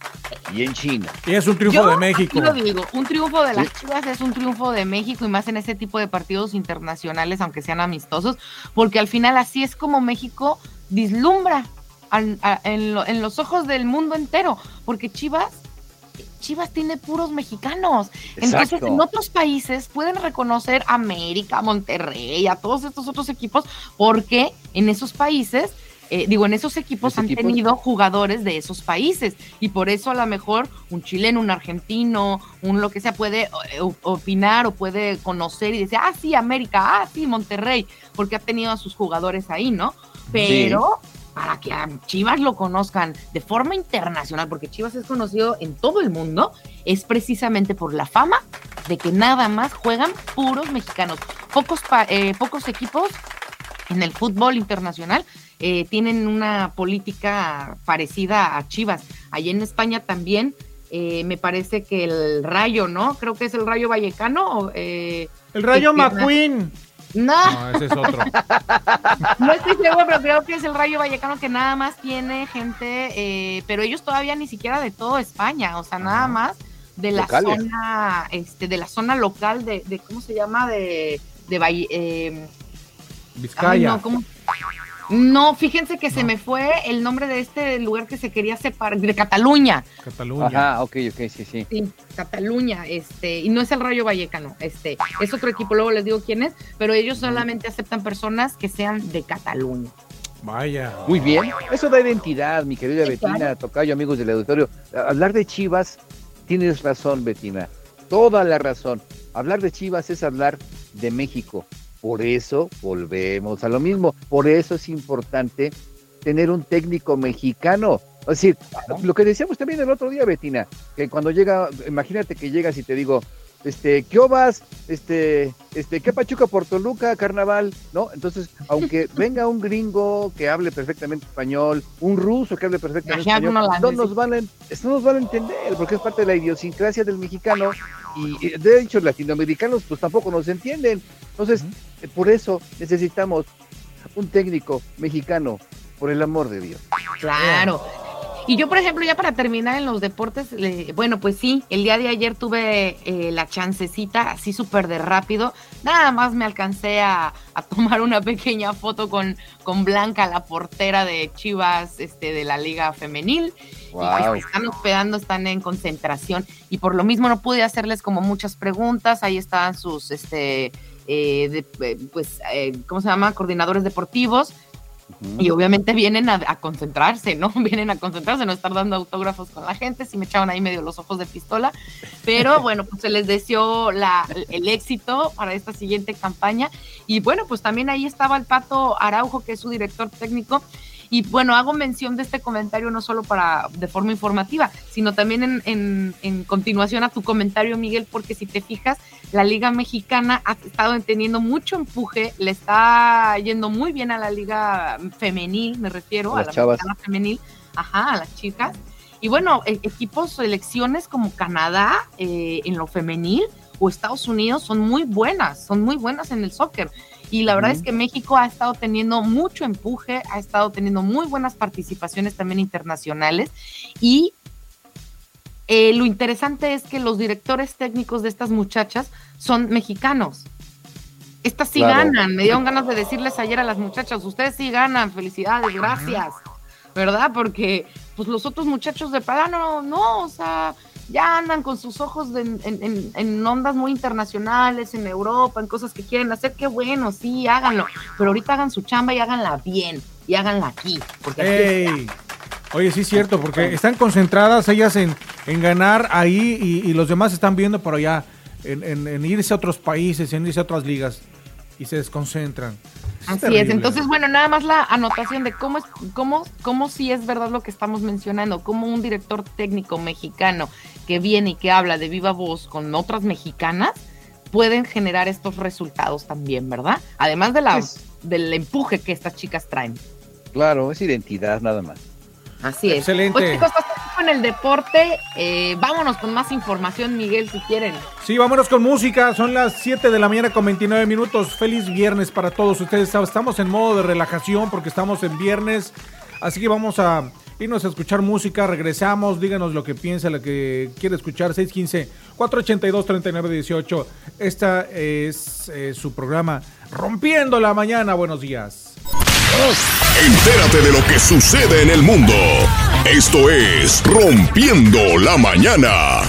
E: y en China.
C: Y es un triunfo
D: Yo
C: de México.
D: aquí lo digo, un triunfo de las
E: Sí.
D: Chivas es un triunfo de México y más en ese tipo de partidos internacionales, aunque sean amistosos, porque al final así es como México vislumbra al- a- en, lo- en los ojos del mundo entero, porque Chivas, Chivas tiene puros mexicanos. Entonces, en otros países pueden reconocer a América, a Monterrey, a todos estos otros equipos, porque en esos países, eh, digo, en esos equipos
E: ¿Esos
D: han
E: equipos?
D: tenido jugadores de esos países. Y por eso a lo mejor un chileno, un argentino, un lo que sea, puede eh, op- opinar o puede conocer y decir, ah, sí, América, ah, sí, Monterrey, porque ha tenido a sus jugadores ahí, ¿no? Pero para que a Chivas lo conozcan de forma internacional, porque Chivas es conocido en todo el mundo, es precisamente por la fama de que nada más juegan puros mexicanos. Pocos, pa- eh, pocos equipos en el fútbol internacional eh, tienen una política parecida a Chivas. Allí en España también eh, me parece que el Rayo, ¿no? Creo que es el Rayo Vallecano. eh,
G: El Rayo McQueen.
D: No,
C: No, ese es otro.
D: no estoy seguro, pero creo que es el Rayo Vallecano que nada más tiene gente, eh, pero ellos todavía ni siquiera de todo España, o sea, nada más de la
E: Locales.
D: zona, este, de la zona local de, de ¿cómo se llama? De, de Valle, eh, ay,
C: Vizcaya.
D: no, ¿cómo? No, fíjense que se me fue el nombre de este lugar que se quería separar, de Cataluña.
C: Cataluña.
E: Ajá, ok, ok, sí, sí.
D: Sí, Cataluña, este, y no es el Rayo Vallecano, este, es otro equipo, luego les digo quién es, pero ellos solamente aceptan personas que sean de Cataluña.
C: Vaya.
E: Muy bien. Eso da identidad, mi querida
D: Sí,
E: Betina,
D: claro.
E: Tocayo, amigos del auditorio. Hablar de Chivas, tienes razón, Betina. Toda la razón. Hablar de Chivas es hablar de México. Por eso volvemos a lo mismo. Por eso es importante tener un técnico mexicano. Es decir, lo que decíamos también el otro día, Betina, que cuando llega, imagínate que llegas y te digo, este, ¿qué obas? Este, este, ¿qué Pachuca por Toluca, carnaval? ¿No? Entonces, aunque venga un gringo que hable perfectamente español, un ruso que hable perfectamente
D: Ajá,
E: español, no nos van a, no nos van a entender, porque es parte de la idiosincrasia del mexicano, y de hecho, latinoamericanos, pues tampoco nos entienden. Entonces, eh, por eso necesitamos un técnico mexicano, por el amor de Dios.
D: Claro. Y yo, por ejemplo, ya para terminar en los deportes, le- bueno, pues sí, el día de ayer tuve eh, la chancecita así súper de rápido. Nada más me alcancé a, a tomar una pequeña foto con, con Blanca, la portera de Chivas este, de la Liga Femenil. Y pues están hospedando, están en concentración. Y por lo mismo no pude hacerles como muchas preguntas. Ahí estaban sus, este, eh, de- eh, pues, eh, ¿cómo se llama? Coordinadores deportivos. Y obviamente vienen a, a concentrarse, ¿no? Vienen a concentrarse, no estar dando autógrafos con la gente, sí me echaban ahí medio los ojos de pistola, pero bueno, pues se les deseó la, el éxito para esta siguiente campaña. Y bueno, pues también ahí estaba el Pato Araujo, que es su director técnico. Y bueno, hago mención de este comentario no solo para de forma informativa, sino también en, en, en continuación a tu comentario, Miguel, porque si te fijas, la Liga Mexicana ha estado teniendo mucho empuje, le está yendo muy bien a la Liga Femenil, me refiero,
E: A
D: a, la. Mexicana Femenil, ajá, a las chicas. Y bueno, e- equipos, selecciones como Canadá eh, en lo femenil, o Estados Unidos son muy buenas, son muy buenas en el soccer. Y la verdad es que México ha estado teniendo mucho empuje, ha estado teniendo muy buenas participaciones también internacionales. Y eh, lo interesante es que los directores técnicos de estas muchachas son mexicanos. Estas sí ganan, me dieron ganas de decirles ayer a las muchachas, ustedes sí ganan, felicidades, gracias, ¿verdad? Porque pues los otros muchachos de Pagano, no, o sea, ya andan con sus ojos en, ondas muy internacionales, en Europa, en cosas que quieren hacer, qué bueno, sí, háganlo, pero ahorita hagan su chamba y háganla bien, y háganla aquí. Porque
C: Oye, sí es cierto, porque están concentradas ellas en, ganar ahí y, los demás están viendo por allá, en, irse a otros países, en irse a otras ligas y se desconcentran.
D: Así es, entonces bueno, nada más la anotación de cómo es, cómo, cómo si es verdad lo que estamos mencionando, cómo un director técnico mexicano que viene y que habla de viva voz con otras mexicanas pueden generar estos resultados también, ¿verdad? Además de la, del empuje que estas chicas traen.
E: Claro, es identidad nada más.
D: Así es. Excelente. Pues chicos, en el deporte. Eh, vámonos con más información, Miguel, si quieren.
C: Sí, vámonos con música. Son las 7 de la mañana con 29 minutos. Feliz viernes para todos ustedes. Estamos en modo de relajación porque estamos en viernes. Así que vamos a irnos a escuchar música. Regresamos. Díganos lo que piensa, lo que quiere escuchar. 615-482-3918. Esta es eh, su programa Rompiendo la Mañana. Buenos días.
B: Entérate de lo que sucede en el mundo. Esto es Rompiendo la Mañana.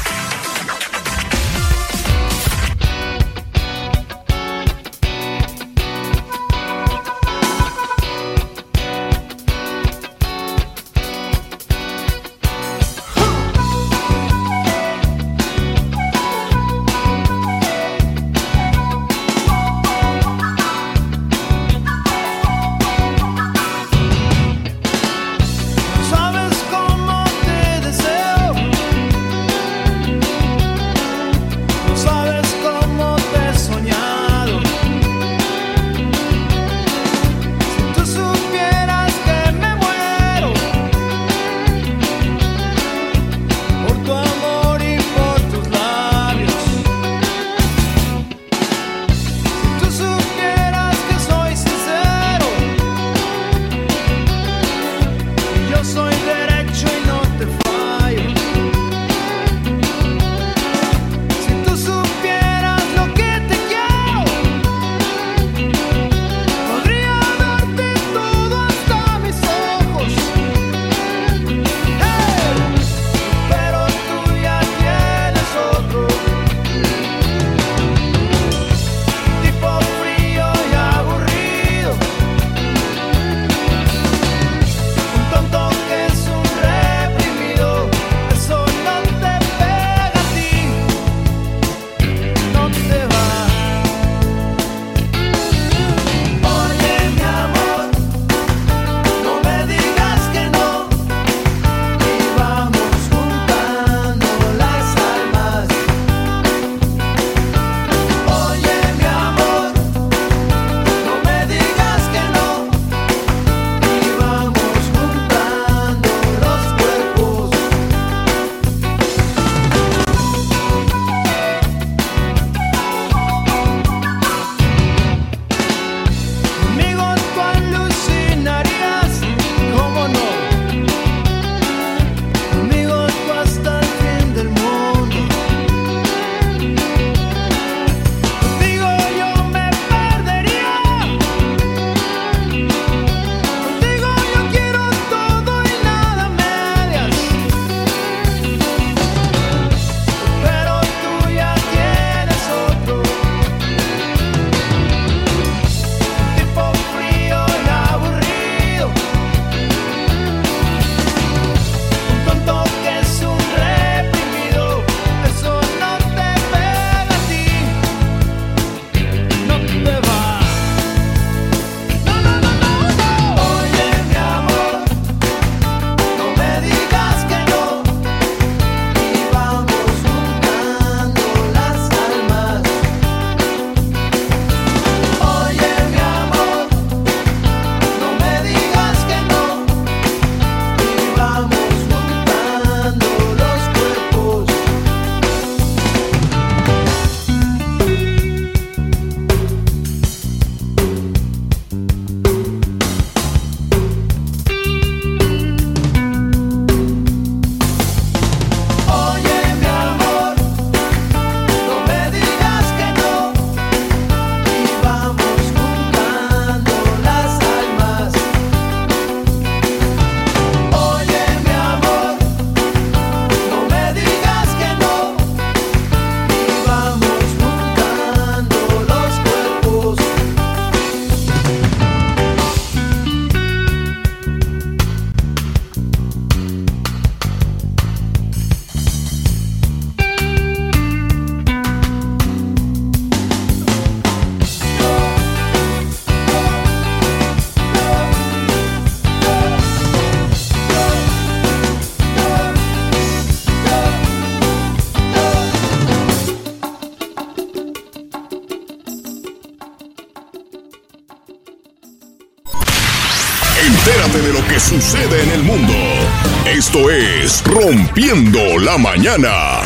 B: Esto es Rompiendo la Mañana.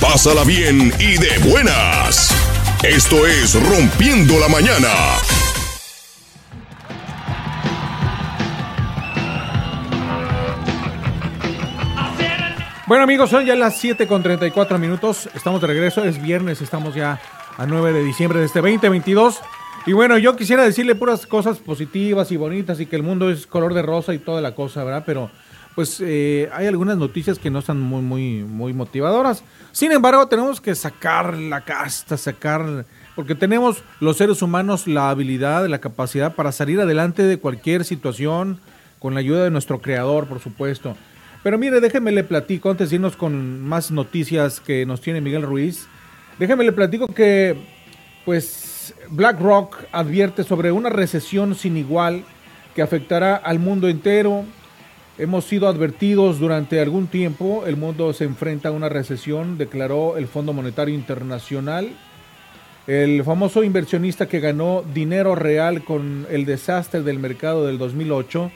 B: Pásala bien y de buenas. Esto es Rompiendo la Mañana.
C: Bueno amigos, son ya las 7 con 34 minutos. Estamos de regreso, es viernes, estamos ya a 9 de diciembre de este 2022. Y bueno, yo quisiera decirle puras cosas positivas y bonitas y que el mundo es color de rosa y toda la cosa, ¿verdad? Pero pues eh, hay algunas noticias que no están muy, muy, muy motivadoras. Sin embargo, tenemos que sacar la casta, sacar, porque tenemos los seres humanos la habilidad, la capacidad para salir adelante de cualquier situación con la ayuda de nuestro creador, por supuesto. Pero mire, déjeme le platico, antes de irnos con más noticias que nos tiene Miguel Ruiz, déjeme le platico que, pues, BlackRock advierte sobre una recesión sin igual que afectará al mundo entero. Hemos sido advertidos durante algún tiempo, el mundo se enfrenta a una recesión, declaró el Fondo Monetario Internacional. El famoso inversionista que ganó dinero real con el desastre del mercado del 2008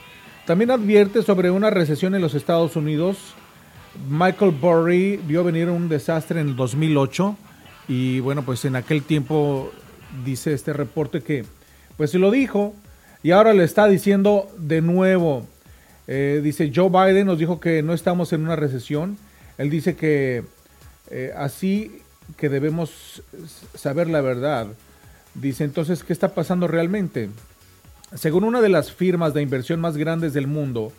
C: también advierte sobre una recesión en los Estados Unidos. Michael Burry vio venir un desastre en el 2008 y bueno, pues en aquel tiempo dice este reporte que pues se lo dijo y ahora le está diciendo de nuevo. Eh, dice Joe Biden nos dijo que no estamos en una recesión. Él dice que eh, así que debemos saber la verdad. Dice entonces, ¿qué está pasando realmente? Según una de las firmas de inversión más grandes del mundo,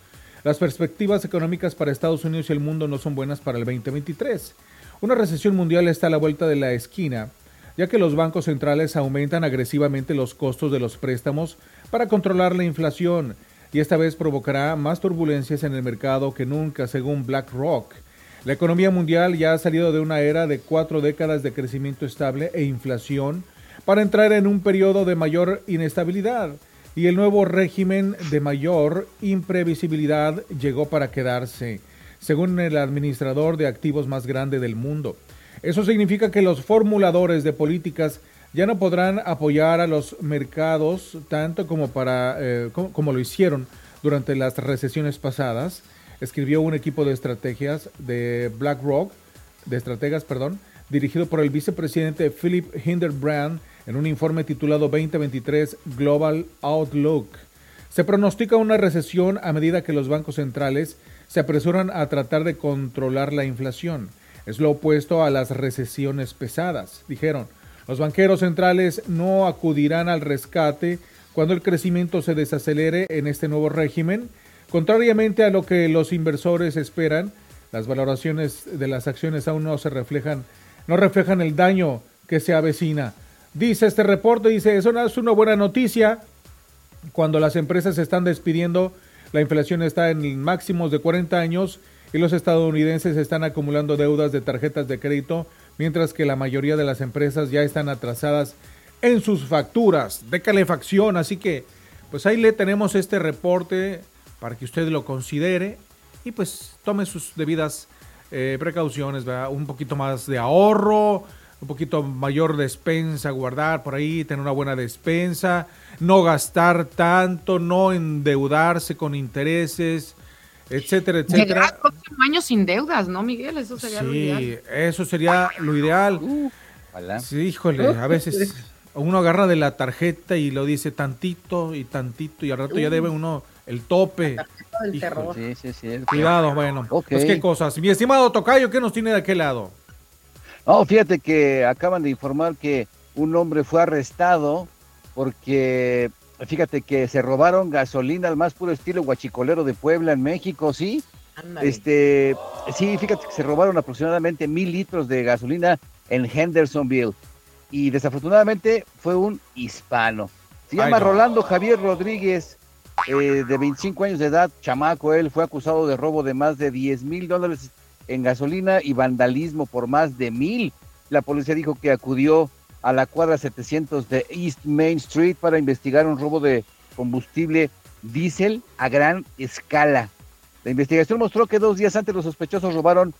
C: las perspectivas económicas para Estados Unidos y el mundo no son buenas para el 2023. Una recesión mundial está a la vuelta de la esquina, ya que los bancos centrales aumentan agresivamente los costos de los préstamos para controlar la inflación, y esta vez provocará más turbulencias en el mercado que nunca, según BlackRock. La economía mundial ya ha salido de una era de cuatro décadas de crecimiento estable e inflación para entrar en un periodo de mayor inestabilidad y el nuevo régimen de mayor imprevisibilidad llegó para quedarse, según el administrador de activos más grande del mundo. Eso significa que los formuladores de políticas ya no podrán apoyar a los mercados tanto como, para, eh, como, lo hicieron durante las recesiones pasadas, escribió un equipo de estrategias de BlackRock, de estrategas, perdón, dirigido por el vicepresidente Philip Hinderbrand en un informe titulado 2023 Global Outlook. Se pronostica una recesión a medida que los bancos centrales se apresuran a tratar de controlar la inflación. Es lo opuesto a las recesiones pesadas, dijeron. Los banqueros centrales no acudirán al rescate cuando el crecimiento se desacelere en este nuevo régimen. Contrariamente a lo que los inversores esperan, las valoraciones de las acciones aún no se reflejan, no reflejan el daño que se avecina. Dice este reporte, dice, eso no es una buena noticia. Cuando las empresas se están despidiendo, la inflación está en máximos de 40 años y los estadounidenses están acumulando deudas de tarjetas de crédito, mientras que la mayoría de las empresas ya están atrasadas en sus facturas de calefacción. Así que, pues ahí le tenemos este reporte para que usted lo considere y pues tome sus debidas eh, precauciones, un poquito más de ahorro, un poquito mayor despensa, guardar por ahí, tener una buena despensa, no gastar tanto, no endeudarse con intereses, etcétera, etcétera. Llegar
D: años sin deudas, ¿no, Miguel? Eso sería lo ideal. Sí,
C: eso sería lo ideal. sí, híjole, a veces uno agarra de la tarjeta y lo dice tantito y tantito y al rato ya debe uno el tope. Sí, sí, sí, Cuidado, bueno. Pues qué cosas. Mi estimado Tocayo, ¿qué nos tiene de aquel lado?
E: No, fíjate que acaban de informar que un hombre fue arrestado porque, fíjate que se robaron gasolina al más puro estilo guachicolero de Puebla en México, ¿sí? Este, sí, fíjate que se robaron aproximadamente mil litros de gasolina en Hendersonville y desafortunadamente fue un hispano. Se llama Rolando Javier Rodríguez, eh, de 25 años de edad, chamaco, él fue acusado de robo de más de 10 mil dólares en gasolina y vandalismo por más de mil. La policía dijo que acudió a la cuadra 700 de East Main Street para investigar un robo de combustible diésel a gran escala. La investigación mostró que dos días antes los sospechosos robaron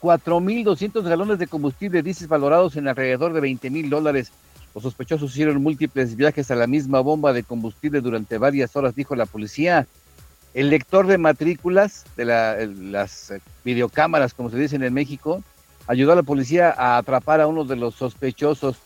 E: 4.200 galones de combustible diésel valorados en alrededor de 20 mil dólares. Los sospechosos hicieron múltiples viajes a la misma bomba de combustible durante varias horas, dijo la policía. El lector de matrículas de las videocámaras, como se dicen en México, ayudó a la policía a atrapar a uno de los sospechosos.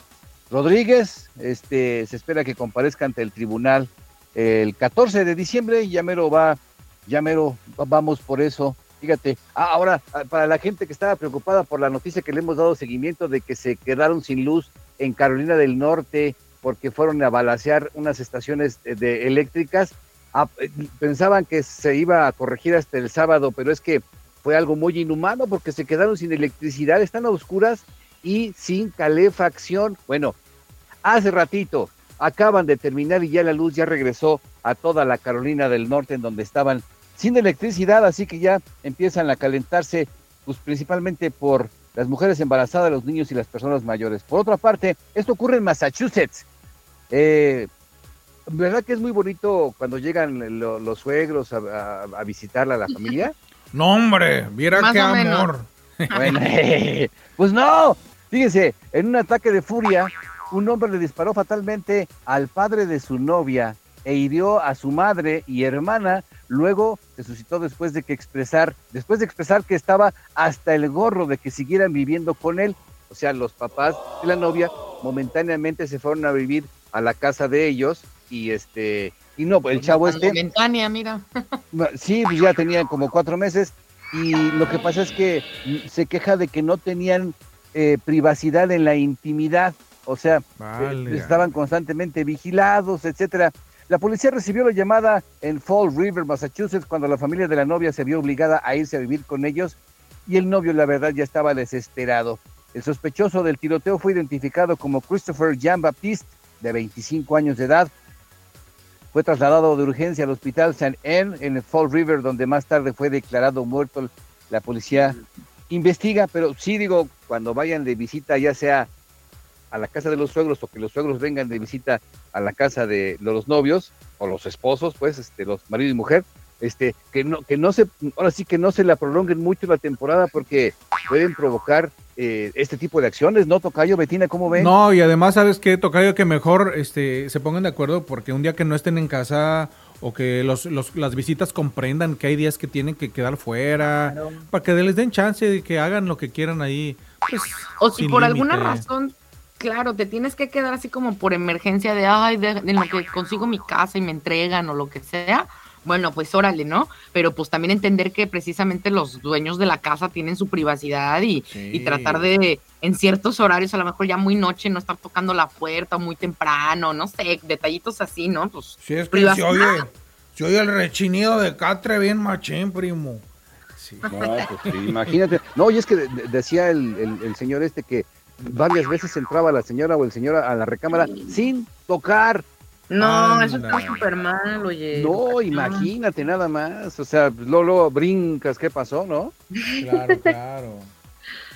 E: Rodríguez, este, se espera que comparezca ante el tribunal el 14 de diciembre, ya mero va, ya mero vamos por eso. Fíjate, ah, ahora, ah, para la gente que estaba preocupada por la noticia que le hemos dado seguimiento de que se quedaron sin luz en Carolina del Norte porque fueron a balasear unas estaciones de, eléctricas, ah, eh, pensaban que se iba a corregir hasta el sábado, pero es que fue algo muy inhumano porque se quedaron sin electricidad, están a oscuras y sin calefacción. Bueno, hace ratito acaban de terminar y ya la luz ya regresó a toda la Carolina del Norte en donde estaban sin electricidad, así que ya empiezan a calentarse, pues principalmente por las mujeres embarazadas, los niños y las personas mayores. Por otra parte, esto ocurre en Massachusetts. Eh, ¿Verdad que es muy bonito cuando llegan los suegros a, visitarla a la familia?
G: No, hombre, viera qué amor.
E: Bueno, pues no, fíjense, en un ataque de furia, un hombre le disparó fatalmente al padre de su novia e hirió a su madre y hermana Luego se suscitó después de que expresar, después de expresar que estaba hasta el gorro de que siguieran viviendo con él. O sea, los papás de la novia momentáneamente se fueron a vivir a la casa de ellos y este y no, el chavo este.
D: Momentánea, mira.
E: Sí, pues ya tenían como cuatro meses y lo que pasa es que se queja de que no tenían eh, privacidad en la intimidad, o sea, eh, estaban constantemente vigilados, etcétera. La policía recibió la llamada en Fall River, Massachusetts, cuando la familia de la novia se vio obligada a irse a vivir con ellos y el novio, la verdad, ya estaba desesperado. El sospechoso del tiroteo fue identificado como Christopher Jean Baptiste, de 25 años de edad. Fue trasladado de urgencia al hospital St. Anne en Fall River, donde más tarde fue declarado muerto. La policía investiga, pero sí digo, cuando vayan de visita, ya sea a la casa de los suegros o que los suegros vengan de visita a la casa de los novios o los esposos, pues, este, los marido y mujer, este, que no, que no se, ahora sí que no se la prolonguen mucho la temporada porque pueden provocar eh, este tipo de acciones, ¿no, Tocayo? Betina, ¿cómo ven?
C: No, y además, ¿sabes qué, Tocayo? Que mejor este, se pongan de acuerdo porque un día que no estén en casa o que los, los, las visitas comprendan que hay días que tienen que quedar fuera, para que les den chance de que hagan lo que quieran ahí. Pues,
D: o si por alguna razón claro, te tienes que quedar así como por emergencia de, ay, de, en lo que consigo mi casa y me entregan o lo que sea. Bueno, pues órale, ¿no? Pero pues también entender que precisamente los dueños de la casa tienen su privacidad y, tratar de, en ciertos horarios, a lo mejor ya muy noche, no estar tocando la puerta muy temprano, no sé, detallitos así, ¿no? Pues
G: sí, es que se oye, se oye el rechinido de catre bien machín, primo.
E: Sí. No, pues sí, imagínate. No, y es que decía el señor este que varias veces entraba la señora o el señor a la recámara sin tocar.
D: No, eso está súper mal, oye.
E: No, imagínate nada más. O sea, luego, brincas, ¿qué pasó, no?
C: Claro, claro.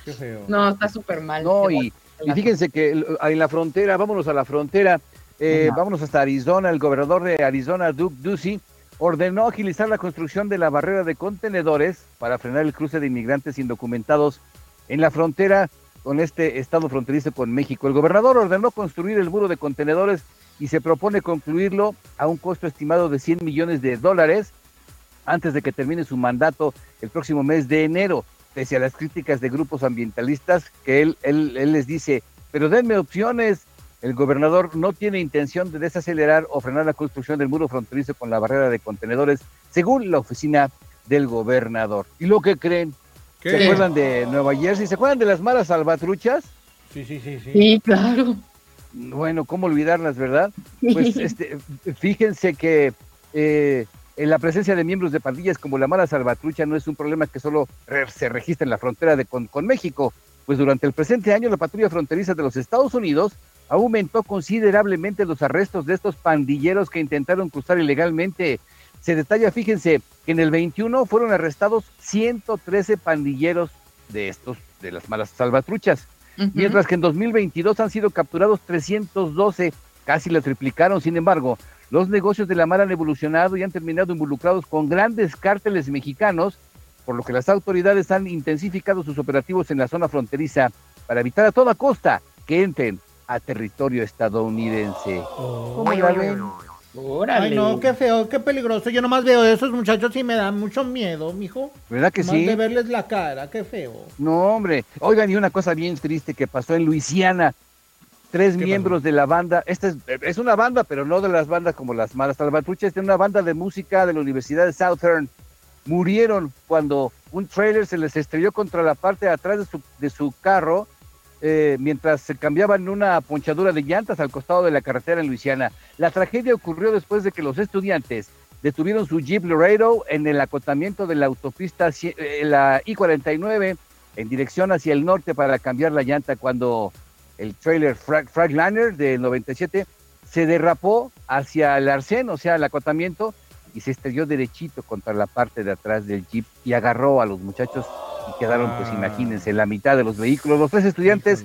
C: Qué feo.
D: No, está súper mal.
E: No, y, fíjense que en la frontera, vámonos a la frontera, eh, vámonos hasta Arizona. El gobernador de Arizona, Duke Ducey, ordenó agilizar la construcción de la barrera de contenedores para frenar el cruce de inmigrantes indocumentados en la frontera con este estado fronterizo con México. El gobernador ordenó construir el muro de contenedores y se propone concluirlo a un costo estimado de 100 millones de dólares antes de que termine su mandato el próximo mes de enero, pese a las críticas de grupos ambientalistas que él, él, él les dice, pero denme opciones. El gobernador no tiene intención de desacelerar o frenar la construcción del muro fronterizo con la barrera de contenedores, según la oficina del gobernador. ¿Y lo que creen? ¿Se acuerdan de Nueva Jersey? ¿Se acuerdan de las malas salvatruchas?
C: Sí, sí, sí, sí.
D: Sí, claro.
E: Bueno, ¿cómo olvidarlas, verdad? Pues este, fíjense que eh, en la presencia de miembros de pandillas como la mala salvatrucha no es un problema que solo se registra en la frontera de, con, con México, pues durante el presente año la patrulla fronteriza de los Estados Unidos aumentó considerablemente los arrestos de estos pandilleros que intentaron cruzar ilegalmente. Se detalla, fíjense, que en el 21 fueron arrestados 113 pandilleros de estos, de las malas salvatruchas, mientras que en 2022 han sido capturados 312, casi la triplicaron, sin embargo, los negocios de la mar han evolucionado y han terminado involucrados con grandes cárteles mexicanos, por lo que las autoridades han intensificado sus operativos en la zona fronteriza para evitar a toda costa que entren a territorio estadounidense.
G: ¿Cómo la ven? Ay, no, qué feo, qué peligroso. Yo nomás veo a esos muchachos y me dan mucho miedo, mijo.
E: ¿Verdad que sí?
G: de verles la cara, qué feo.
E: No, hombre. Oigan, y una cosa bien triste que pasó en Luisiana. Tres miembros de la banda, esta es, es, una banda, pero no de las bandas como las malas salvatruchas, es una banda de música de la Universidad de Southern. Murieron cuando un trailer se les estrelló contra la parte de atrás de su, de su carro eh, mientras se cambiaban una ponchadura de llantas al costado de la carretera en Luisiana. La tragedia ocurrió después de que los estudiantes detuvieron su Jeep Laredo en el acotamiento de la autopista, eh, la I-49, en dirección hacia el norte para cambiar la llanta cuando el trailer Fragliner del 97 se derrapó hacia el arcén, o sea, el acotamiento, y se estrelló derechito contra la parte de atrás del Jeep y agarró a los muchachos y quedaron, pues ah. imagínense, la mitad de los vehículos. Los tres estudiantes,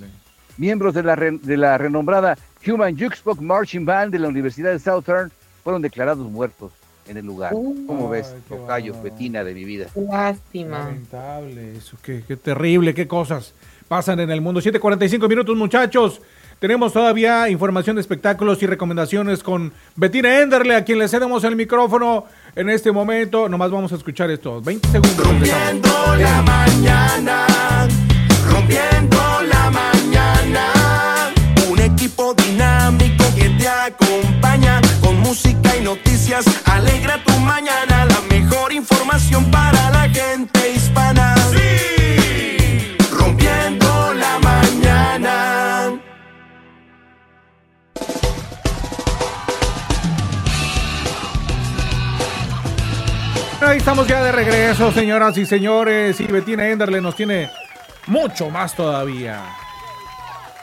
E: miembros de la, de la renombrada Human Jukebox Marching Band de la Universidad de Southern, fueron declarados muertos en el lugar. ¿Cómo ves, Tocayo, Betina de mi vida?
D: Lástima.
C: Lamentable, eso, qué, qué terrible, qué cosas pasan en el mundo. 7.45 minutos, muchachos. Tenemos todavía información de espectáculos y recomendaciones con Betina Enderle, a quien le cedemos el micrófono en este momento. Nomás vamos a escuchar esto. 20 segundos.
A: Rompiendo la mañana, rompiendo la mañana. Un equipo dinámico que te acompaña con música y noticias. Alegra tu
C: Ahí estamos ya de regreso, señoras y señores. Y Bettina Enderle nos tiene mucho más todavía.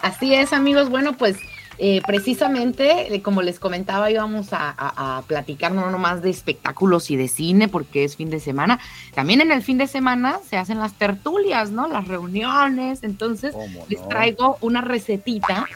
D: Así es, amigos. Bueno, pues eh, precisamente, eh, como les comentaba, íbamos a, platicar no nomás de espectáculos y de cine, porque es fin de semana. También en el fin de semana se hacen las tertulias, ¿no? Las reuniones. Entonces, les traigo una recetita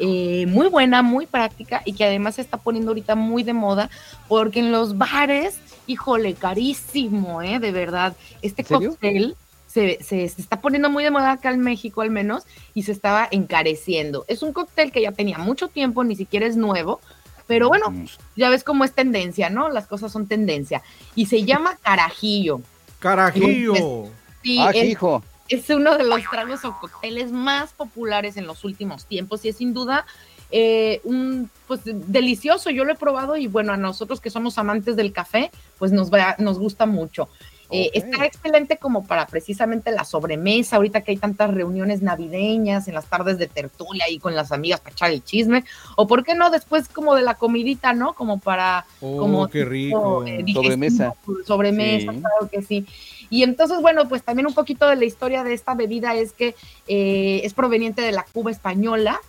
D: eh, muy buena, muy práctica y que además se está poniendo ahorita muy de moda, porque en los bares híjole, carísimo, ¿eh? De verdad. Este cóctel se, se, está poniendo muy de moda acá en México al menos y se estaba encareciendo. Es un cóctel que ya tenía mucho tiempo, ni siquiera es nuevo, pero bueno, ya ves cómo es tendencia, ¿no? Las cosas son tendencia. Y se llama carajillo.
C: Carajillo.
D: sí, ah, hijo. es uno de los tragos o cócteles más populares en los últimos tiempos y es sin duda eh, un pues delicioso, yo lo he probado y bueno, a nosotros que somos amantes del café, pues nos, va, nos gusta mucho. Eh, está excelente como para precisamente la sobremesa, ahorita que hay tantas reuniones navideñas, en las tardes de tertulia y con las amigas para echar el chisme, o por qué no después como de la comidita, ¿no? Como para...
C: Oh,
D: como
C: qué rico.
E: Eh, sobremesa.
D: Sobremesa, claro que sí. Y entonces, bueno, pues también un poquito de la historia de esta bebida es que es proveniente de la Cuba española,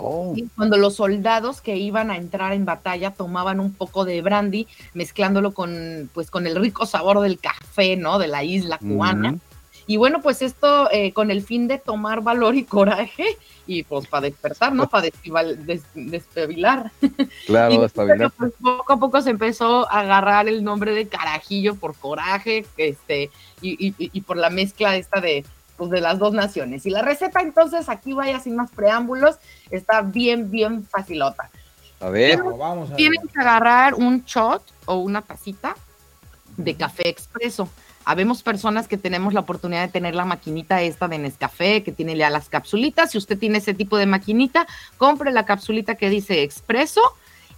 D: Oh. Cuando los soldados que iban a entrar en batalla tomaban un poco de brandy, mezclándolo con, pues, con el rico sabor del café, ¿no? De la isla cubana. Y bueno, pues esto eh, con el fin de tomar valor y coraje y pues para despertar, ¿no? Para despebilar.
E: Claro, despebilar.
D: Pues, poco a poco se empezó a agarrar el nombre de carajillo por coraje, este, y, y por la mezcla esta de, pues, de las dos naciones. Y la receta, entonces, aquí vaya sin más preámbulos, está bien, bien facilota.
E: A ver,
D: vamos a Tienen que agarrar un shot o una tacita de café expreso. Habemos personas que tenemos la oportunidad de tener la maquinita esta de Nescafé, que tiene ya las capsulitas. Si usted tiene ese tipo de maquinita, compre la capsulita que dice expreso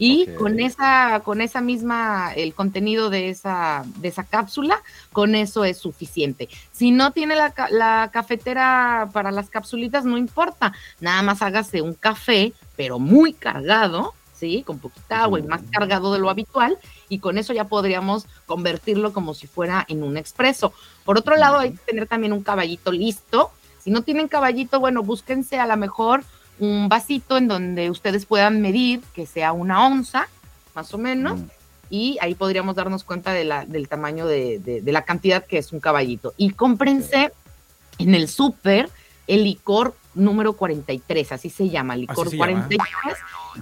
D: y con esa con esa misma el contenido de esa de esa cápsula con eso es suficiente si no tiene la, la cafetera para las capsulitas no importa nada más hágase un café pero muy cargado ¿sí? Con poquita agua y más cargado de lo habitual, y con eso ya podríamos convertirlo como si fuera en un expreso. Por otro lado, hay que tener también un caballito listo. Si no tienen caballito, bueno, búsquense a lo mejor un vasito en donde ustedes puedan medir que sea una onza, más o menos, mm. y ahí podríamos darnos cuenta de la, del tamaño de, la cantidad que es un caballito. Y cómprense en el súper el licor número 43, así se llama, licor 43.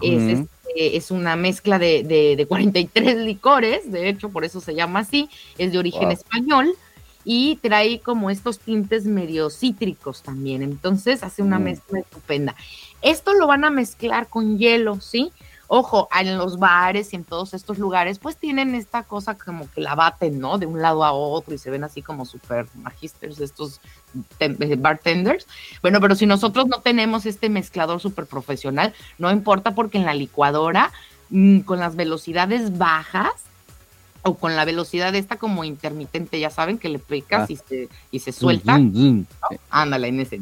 D: Es, este, es, una mezcla de, de, 43 licores, de hecho, por eso se llama así, es de origen español y trae como estos tintes medio cítricos también. Entonces hace una mezcla estupenda. Esto lo van a mezclar con hielo, ¿sí? Ojo, en los bares y en todos estos lugares, pues tienen esta cosa como que la baten, ¿no? De un lado a otro y se ven así como súper magisters estos eh, bartenders. Bueno, pero si nosotros no tenemos este mezclador súper profesional, no importa porque en la licuadora, mm, con las velocidades bajas, o con la velocidad esta como intermitente, ya saben, que le picas ah. y, se, y se suelta. Ándale, en ese.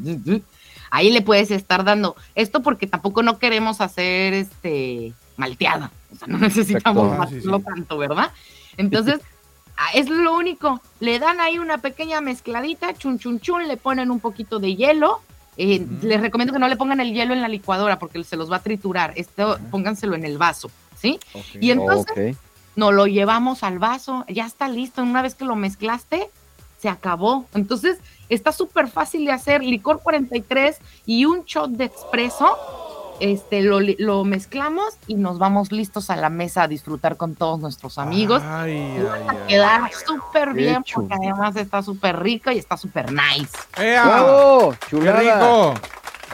D: Ahí le puedes estar dando esto porque tampoco no queremos hacer este malteada. O sea, no necesitamos ah, tanto, ¿verdad? Entonces, ah, es lo único. Le dan ahí una pequeña mezcladita, chun chun chun, le ponen un poquito de hielo. Eh, les recomiendo que no le pongan el hielo en la licuadora porque se los va a triturar. Esto, pónganselo en el vaso, ¿sí? Y entonces no lo llevamos al vaso, ya está listo. Una vez que lo mezclaste, se acabó. Entonces, está súper fácil de hacer. Licor 43 y un shot de expreso. Este, lo, mezclamos y nos vamos listos a la mesa a disfrutar con todos nuestros amigos. Ay, va a quedar súper bien porque además está súper rico y está súper nice.
C: ¡Qué rico!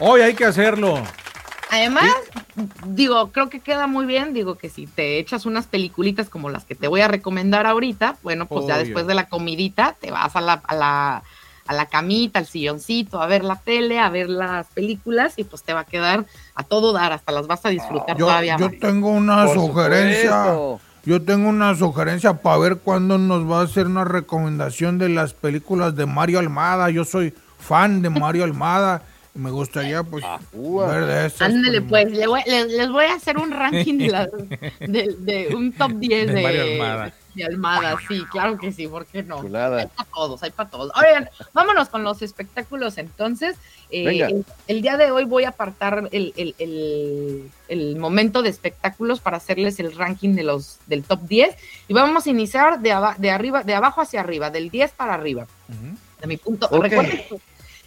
C: Hoy hay que hacerlo.
D: Además, digo, creo que queda muy bien. Digo que si te echas unas peliculitas como las que te voy a recomendar ahorita, bueno, pues ya después de la comidita te vas a la, a la, a la camita, al silloncito, a ver la tele, a ver las películas y pues te va a quedar a todo dar, hasta las vas a disfrutar
G: yo,
D: todavía.
G: Yo tengo una sugerencia. Yo tengo una sugerencia para ver cuándo nos va a hacer una recomendación de las películas de Mario Almada. Yo soy fan de Mario Almada. Me gustaría, pues, ah, ver de.
D: Ándale, pues, les voy, a hacer un ranking de, de, un top 10 de, de, Almada. sí, claro que sí, ¿por qué no? Hay para todos, hay para todos. Oigan, vámonos con los espectáculos entonces. Eh, el, día de hoy voy a apartar el, el, el, momento de espectáculos para hacerles el ranking de los del top 10 y vamos a iniciar de, de arriba, de abajo hacia arriba, del 10 para arriba. De mi punto. Recuerden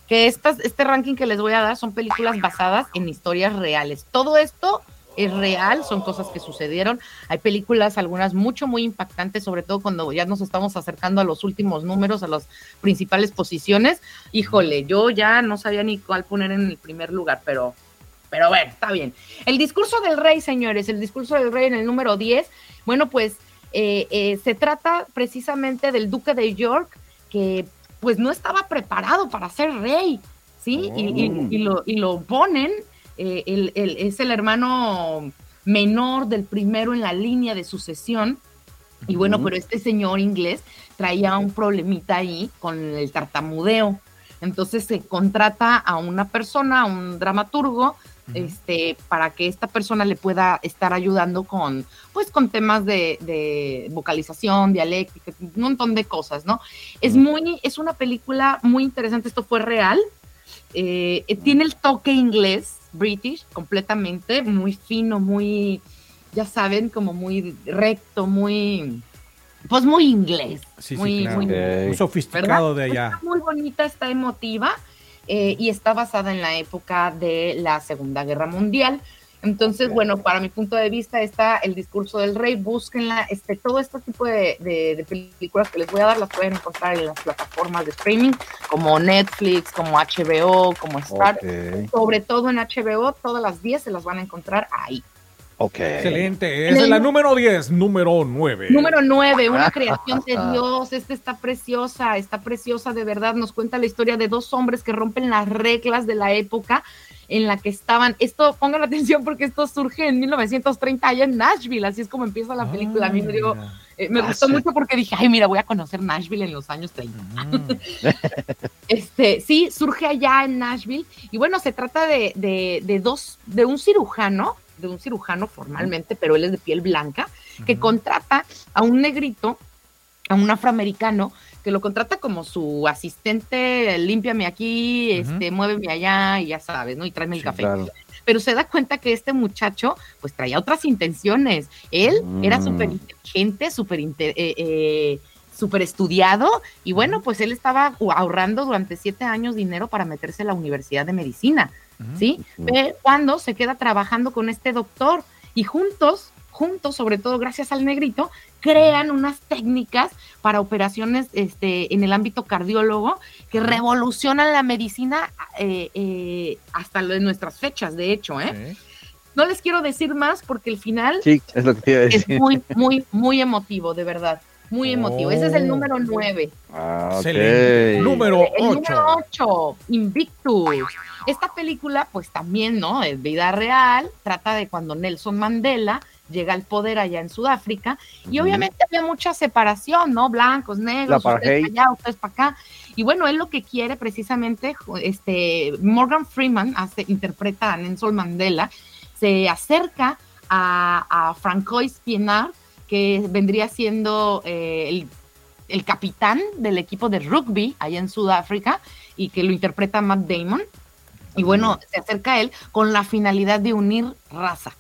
D: que estas, este ranking que les voy a dar son películas basadas en historias reales. Todo esto es real, son cosas que sucedieron. Hay películas, algunas mucho, muy impactantes, sobre todo cuando ya nos estamos acercando a los últimos números, a las principales posiciones. Híjole, yo ya no sabía ni cuál poner en el primer lugar, pero, pero bueno, está bien. El discurso del rey, señores, el discurso del rey en el número 10, bueno, pues eh, eh, se trata precisamente del duque de York, que pues no estaba preparado para ser rey, ¿sí? Y, lo, y, lo, ponen, eh, el, es el hermano menor del primero en la línea de sucesión. Y bueno, pero este señor inglés traía un problemita ahí con el tartamudeo. Entonces se contrata a una persona, a un dramaturgo, este, para que esta persona le pueda estar ayudando con, pues, con temas de, vocalización, dialéctica, un montón de cosas, ¿no? Es muy, es una película muy interesante, esto fue real, eh, tiene el toque inglés, british, completamente, muy fino, muy, ya saben, como muy recto, muy, pues muy inglés, muy,
C: muy, sofisticado de allá.
D: Está muy bonita, está emotiva. Eh, y está basada en la época de la Segunda Guerra Mundial. Entonces, bueno, para mi punto de vista está el discurso del rey, búsquenla, este, todo este tipo de, películas que les voy a dar las pueden encontrar en las plataformas de streaming como Netflix, como HBO, como Star, sobre todo en HBO, todas las 10 se las van a encontrar ahí.
C: Excelente. Es la número 10, número 9.
D: Número 9, una creación de Dios. Esta está preciosa, está preciosa de verdad. Nos cuenta la historia de dos hombres que rompen las reglas de la época en la que estaban. Esto, pongan atención porque esto surge en 1930 allá en Nashville, así es como empieza la película. a mí me, digo, eh, me gustó mucho porque dije, ay, mira, voy a conocer Nashville en los años 30. este, sí, surge allá en Nashville y bueno, se trata de, de, de dos, de un cirujano de un cirujano formalmente, pero él es de piel blanca, que contrata a un negrito, a un afroamericano, que lo contrata como su asistente, límpiame aquí, este, muéveme allá y ya sabes, ¿no? Y tráeme el café. Pero se da cuenta que este muchacho, pues traía otras intenciones. Él era mm. súper inteligente, súper eh, eh, súper estudiado y bueno, pues él estaba ahorrando durante siete años dinero para meterse a la Universidad de Medicina. ¿Sí? cuando se queda trabajando con este doctor y juntos, juntos, sobre todo gracias al negrito, crean unas técnicas para operaciones este, en el ámbito cardiólogo que revolucionan la medicina eh, eh, hasta lo de nuestras fechas, de hecho, ¿eh? No les quiero decir más porque el final
E: Sí, es lo que te iba a
D: es
E: decir.
D: muy, muy, muy emotivo, de verdad. Muy emotivo. Ese es el
C: Oh.
D: número 9.
E: Ah, ok.
C: Excelente. Número
D: El número
C: 8.
D: 8, Invictus. Esta película, pues también, ¿no? Es vida real, trata de cuando Nelson Mandela llega al poder allá en Sudáfrica y obviamente había mucha separación, ¿no? Blancos, negros, ustedes para allá, ustedes para acá. Y bueno, él lo que quiere precisamente, este, Morgan Freeman hace, interpreta a Nelson Mandela, se acerca a, a Francois Pienaar, que vendría siendo eh, el, el capitán del equipo de rugby allá en Sudáfrica y que lo interpreta Matt Damon. Y bueno, se acerca a él con la finalidad de unir raza.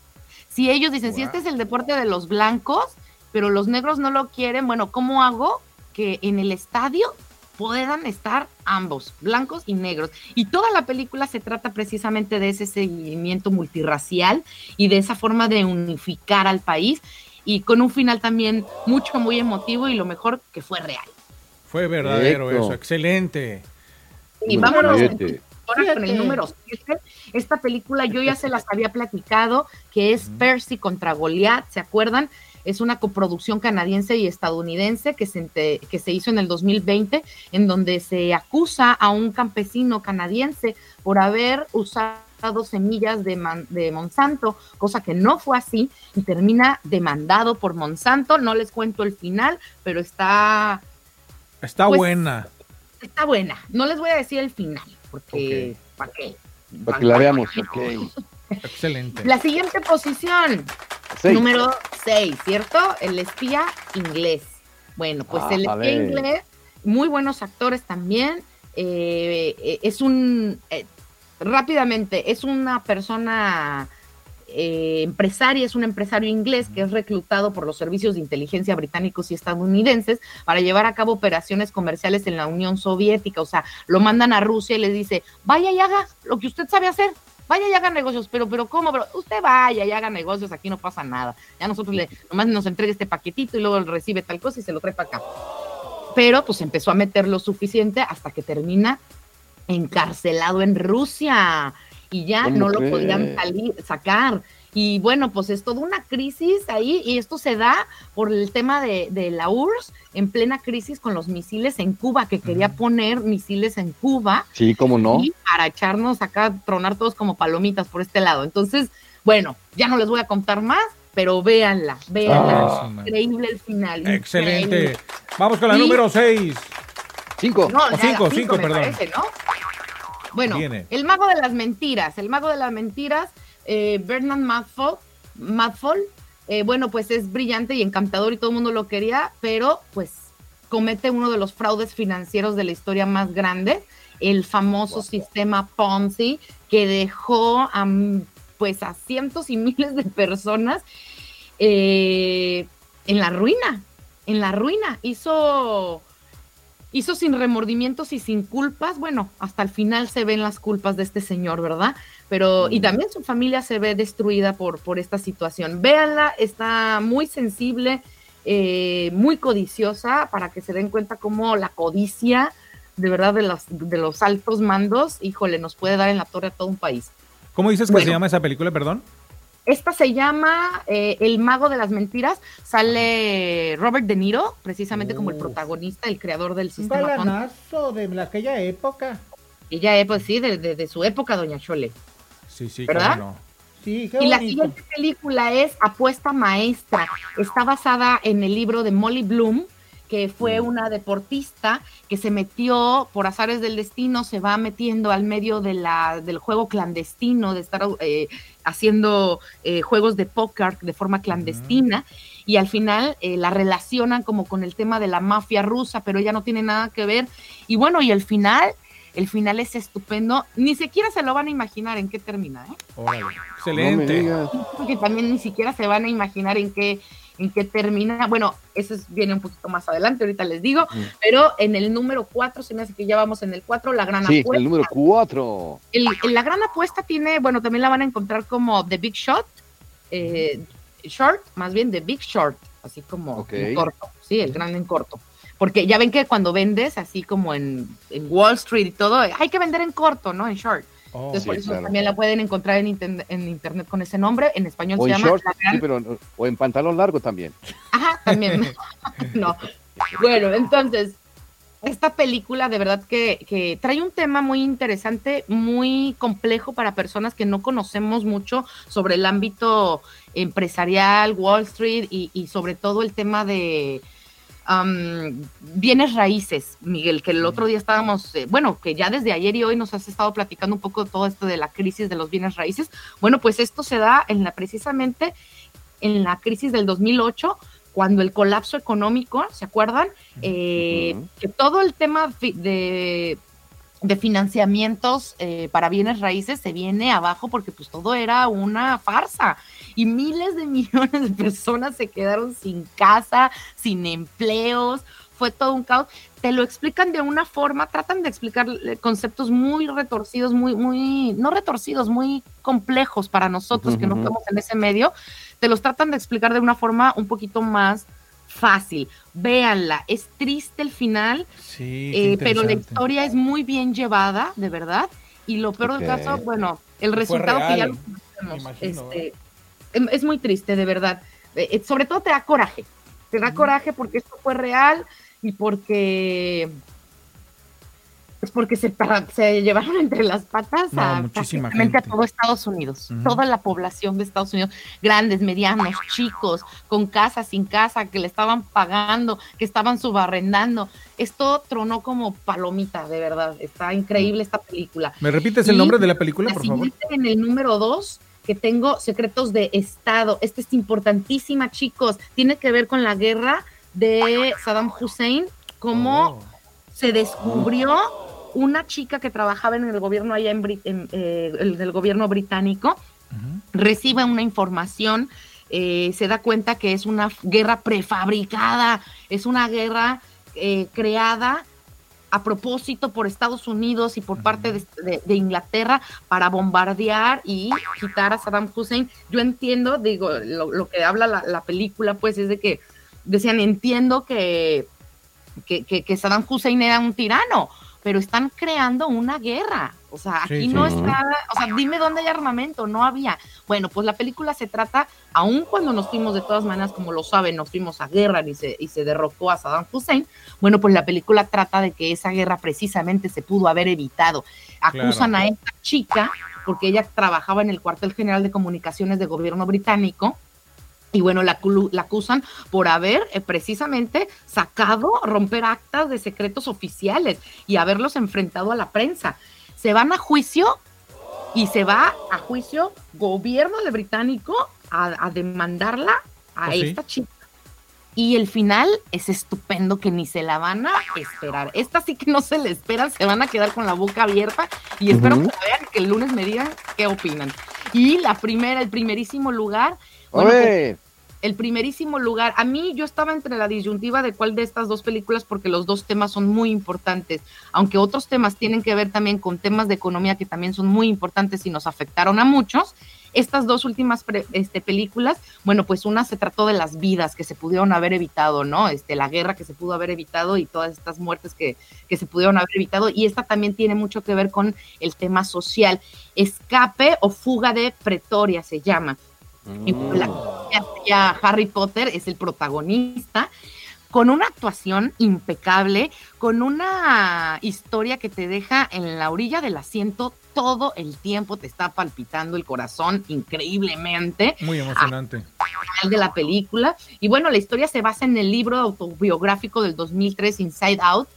D: Si ellos dicen, si este es el deporte de los blancos, pero los negros no lo quieren, bueno, ¿cómo hago que en el estadio puedan estar ambos, blancos y negros? Y toda la película se trata precisamente de ese seguimiento multirracial y de esa forma de unificar al país y con un final también mucho, muy emotivo y lo mejor que fue real.
C: Fue verdadero
E: Correcto.
C: eso, excelente.
D: Y vámonos ahora con el número 7. Esta película yo ya se las había platicado, que es Percy contra Goliath, ¿se acuerdan? Es una coproducción canadiense y estadounidense que se, que se hizo en el 2020, en donde se acusa a un campesino canadiense por haber usado semillas de, man- de Monsanto, cosa que no fue así, y termina demandado por Monsanto. No les cuento el final, pero está
C: Está
D: Pues,
C: buena.
D: está buena. No les voy a decir el final, porque ¿para qué?
E: Para que la veamos. ok.
C: Excelente.
D: La siguiente posición,
E: Seis.
D: número 6, ¿cierto? El espía inglés. Bueno, pues el espía inglés, muy buenos actores también. eh, eh, es un, eh, rápidamente, es una persona eh, empresaria, es un empresario inglés que es reclutado por los servicios de inteligencia británicos y estadounidenses para llevar a cabo operaciones comerciales en la Unión Soviética. O sea, lo mandan a Rusia y les dice, vaya y haga lo que usted sabe hacer. Vaya y haga negocios, pero, pero ¿cómo? Pero usted vaya y haga negocios, aquí no pasa nada. Ya nosotros le, nomás nos entrega este paquetito y luego recibe tal cosa y se lo trae para acá. Pero pues empezó a meter lo suficiente hasta que termina encarcelado en Rusia y ya
E: ¿Cómo
D: no lo podían salir, sacar. Y bueno, pues es toda una crisis ahí y esto se da por el tema de, de la URSS en plena crisis con los misiles en Cuba, que quería poner misiles en Cuba
E: Sí, cómo no.
D: y para echarnos acá, tronar todos como palomitas por este lado. Entonces, bueno, ya no les voy a contar más, pero véanla, véanla.
C: Ah,
D: increíble el final.
C: Excelente.
D: increíble.
C: Vamos con la
D: Y-
C: número 6.
E: Cinco.
D: No, ya
C: cinco,
D: las
C: cinco,
D: me
C: perdón.
D: parece, ¿no? Bueno,
C: Viene.
D: el mago de las mentiras, el mago de las mentiras, eh, Bernard Madoff, Madoff, eh, bueno, pues es brillante y encantador y todo el mundo lo quería, pero pues comete uno de los fraudes financieros de la historia más grande, el famoso sistema Ponzi que dejó a, pues a cientos y miles de personas eh, en la ruina, en la ruina. Hizo hizo sin remordimientos y sin culpas. Bueno, hasta el final se ven las culpas de este señor, ¿verdad? Pero, y también su familia se ve destruida por, por esta situación. Véanla, está muy sensible, eh, muy codiciosa, para que se den cuenta cómo la codicia, de verdad, de los, de los altos mandos, híjole, nos puede dar en la torre a todo un país.
C: ¿Cómo dices que
D: Bueno.
C: se llama esa película, perdón?
D: Esta se llama eh, El Mago de las Mentiras. Sale Robert De Niro, precisamente como el protagonista, el creador del
H: Un
D: sistema.
H: Galanazo de aquella época.
D: Ella, pues sí, de, de- de su época, Doña Chole.
C: Sí, sí,
D: ¿Verdad?
C: no.
H: Sí, qué
D: Y la siguiente película es Apuesta Maestra. Está basada en el libro de Molly Bloom, que fue una deportista que se metió por azares del destino, se va metiendo al medio de la, del juego clandestino, de estar eh, haciendo eh, juegos de póker de forma clandestina. Y al final eh, la relacionan como con el tema de la mafia rusa, pero ella no tiene nada que ver. Y bueno, y el final, el final es estupendo. Ni siquiera se lo van a imaginar en qué termina, ¿eh?
C: Excelente.
E: digas.
D: que también ni siquiera se van a imaginar en qué en qué termina. Bueno, eso es- viene un poquito más adelante, ahorita les digo,
E: Mm.
D: pero en el número 4, se me hace que ya vamos en el 4, la gran
E: Sí,
D: apuesta.
E: el número cuatro.
D: El- el- la gran apuesta tiene, bueno, también la van a encontrar como The Big Shot, eh, Short, más bien The Big Short, así como en corto, sí, el grande en corto. Porque ya ven que cuando vendes, así como en, en Wall Street y todo, hay que vender en corto, ¿no? En short.
C: Oh,
D: Entonces,
E: sí,
D: por eso
E: claro.
D: también la pueden encontrar en, inten- en internet con ese nombre. En español
E: O
D: se
E: en
D: llama
E: short,
D: La Gran
E: sí, pero no- o en pantalón largo también.
D: Ajá, también. no. Bueno, entonces, esta película de verdad que, que trae un tema muy interesante, muy complejo para personas que no conocemos mucho sobre el ámbito empresarial, Wall Street y, y sobre todo el tema de bienes raíces, Miguel, que el otro día estábamos, eh, bueno, que ya desde ayer y hoy nos has estado platicando un poco de todo esto de la crisis de los bienes raíces. Bueno, pues esto se da en la precisamente en la crisis del 2008 cuando el colapso económico, ¿se acuerdan? Eh. Que todo el tema de, de financiamientos eh, para bienes raíces se viene abajo porque pues todo era una farsa y miles de millones de personas se quedaron sin casa, sin empleos, fue todo un caos. Te lo explican de una forma, tratan de explicar eh, conceptos muy retorcidos, muy, muy, no retorcidos, muy complejos para nosotros que no estamos en ese medio, te los tratan de explicar de una forma un poquito más fácil. Véanla, es triste el final,
C: Sí,
D: eh, pero la historia es muy bien llevada, de verdad. Y lo peor del caso, bueno, el resultado que ya lo
C: imagino,
D: este, es muy triste, de verdad. Eh, eh, sobre todo te da coraje. Te da coraje porque esto fue real y porque pues porque se, llevaron entre las patas
C: No,
D: a, prácticamente a todo Estados Unidos, toda la población de Estados Unidos, grandes, medianos, chicos, con casa, sin casa, que le estaban pagando, que estaban subarrendando. Esto tronó como palomita, de verdad. Está increíble esta película.
C: ¿Me repites el nombre de la película,
D: La
C: por favor?
D: en el número dos que tengo Secretos de Estado. Esta es importantísima, chicos. Tiene que ver con la guerra de Saddam Hussein, cómo
C: Oh.
D: se descubrió una chica que trabajaba en el gobierno allá en, Brit- en, eh, el del gobierno británico, recibe una información, eh, se da cuenta que es una guerra prefabricada, es una guerra eh, creada a propósito por Estados Unidos y por parte de, de- de Inglaterra para bombardear y quitar a Saddam Hussein. Yo entiendo, digo, lo, lo que habla la, la película, pues es de que decían, entiendo que, que, que- que Saddam Hussein era un tirano, pero están creando una guerra. O sea, aquí
C: sí.
D: no está, o sea, dime dónde hay armamento, no había. Bueno, pues la película se trata, aun cuando nos fuimos de todas maneras, como lo saben, nos fuimos a guerra y se, y se derrocó a Saddam Hussein, bueno, pues la película trata de que esa guerra precisamente se pudo haber evitado. Acusan
C: Claro.
D: a esta chica, porque ella trabajaba en el cuartel general de comunicaciones de gobierno británico, y bueno, la, la acusan por haber eh, precisamente sacado, romper actas de secretos oficiales y haberlos enfrentado a la prensa. Se van a juicio y se va a juicio gobierno de británico a, a demandarla a
C: ¿Oh, sí?
D: esta chica. Y el final es estupendo que ni se la van a esperar. Esta sí que no se le esperan, se van a quedar con la boca abierta y espero que la vean y que el lunes me digan qué opinan. Y la primera, el primerísimo lugar, bueno, pues, el primerísimo lugar. A mí yo estaba entre la disyuntiva de cuál de estas dos películas porque los dos temas son muy importantes, aunque otros temas tienen que ver también con temas de economía que también son muy importantes y nos afectaron a muchos. Estas dos últimas este, películas, bueno, pues una se trató de las vidas que se pudieron haber evitado, ¿no? Este, la guerra que se pudo haber evitado y todas estas muertes que, que se pudieron haber evitado. Y esta también tiene mucho que ver con el tema social. Escape o fuga de Pretoria se llama. Y la que hacía Harry Potter es el protagonista, con una actuación impecable, con una historia que te deja en la orilla del asiento todo el tiempo, te está palpitando el corazón increíblemente
C: Muy emocionante.
D: final de la película. Y bueno, la historia se basa en el libro autobiográfico del 2003, Inside Out,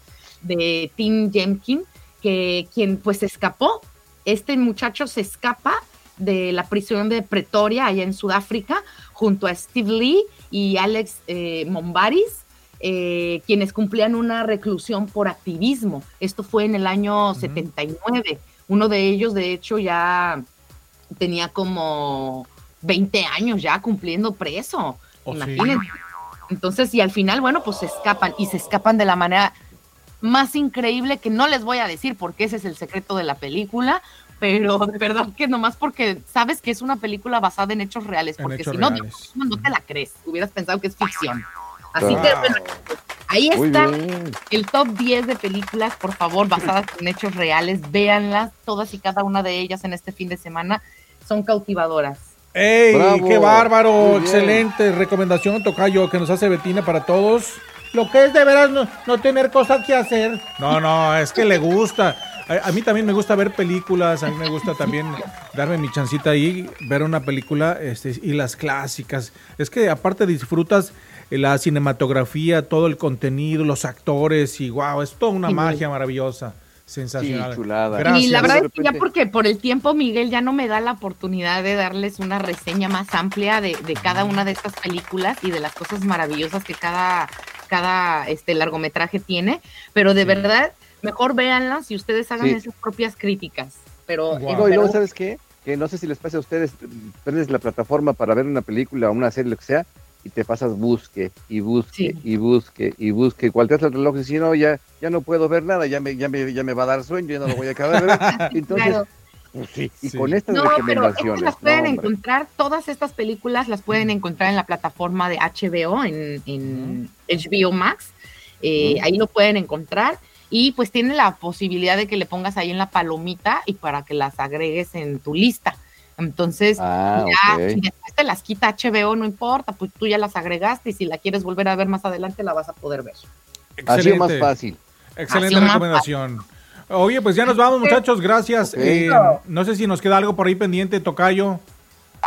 D: de Tim Jenkins, que quien pues escapó. Este muchacho se escapa de la prisión de Pretoria, allá en Sudáfrica, junto a Steve Lee y Alex eh, Mombaris, eh, quienes cumplían una reclusión por activismo. Esto fue en el año 79. Uno de ellos, de hecho, ya tenía como 20 años ya cumpliendo preso.
C: Oh, sí.
D: Imagínense. Entonces, y al final, bueno, pues se escapan y se escapan de la manera más increíble que no les voy a decir porque ese es el secreto de la película, pero de verdad que nomás porque sabes que es una película basada en hechos reales,
C: En
D: porque
C: hechos
D: si no,
C: reales.
D: no te la crees, hubieras pensado que es ficción. Así que bueno, ahí
E: Muy
D: está
E: bien.
D: el top 10 de películas, por favor, basadas en hechos reales, véanlas, todas y cada una de ellas en este fin de semana son cautivadoras.
C: ¡Ey!
E: Bravo.
C: ¡Qué bárbaro!
E: Muy bien.
C: Excelente recomendación, Tocayo, que nos hace Betina para todos.
H: Lo que es de veras no, no tener cosas que hacer.
C: No, no, es que le gusta. A, a mí también me gusta ver películas, a mí me gusta también darme mi chancita ahí, ver una película este, y las clásicas. Es que aparte disfrutas la cinematografía, todo el contenido, los actores y wow, es toda una
D: Sí.
C: magia maravillosa, sensacional.
E: Sí, chulada.
C: Gracias.
D: Y la verdad es que ya porque por el tiempo, Miguel, ya no me da la oportunidad de darles una reseña más amplia de, de cada una de estas películas y de las cosas maravillosas que cada, cada este largometraje tiene, pero de verdad, mejor véanlas y ustedes hagan
E: Sí.
D: esas propias críticas. Pero, eh,
E: No, y luego,
D: pero-
E: ¿sabes qué? Que no sé si les pasa a ustedes, prendes la plataforma para ver una película o una serie, lo que sea, y te pasas busque y busque
D: Sí.
E: y busque y busque. Cualquier el reloj y si no, ya, ya no puedo ver nada, ya me, ya, me, ya me va a dar sueño, ya no lo voy a acabar de ver. Entonces,
D: Claro.
E: pues sí, y
C: Sí.
E: con estas
D: No, pero es que
E: recomendaciones.
D: las pueden
E: no,
D: encontrar, todas estas películas las pueden encontrar en la plataforma de HBO, en, en HBO Max. Eh,
E: Ujú.
D: Ahí lo pueden encontrar. Y pues tiene la posibilidad de que le pongas ahí en la palomita y para que las agregues en tu lista. Entonces,
E: Ah,
D: ya, si después te las quita HBO, no importa, pues tú ya las agregaste y si la quieres volver a ver más adelante, la vas a poder ver.
E: Así es más
C: Excelente.
E: fácil.
C: Excelente
D: Así más
C: recomendación. Oye, pues ya nos vamos, muchachos. Gracias. Eh, no sé si nos queda algo por ahí pendiente, Tocayo.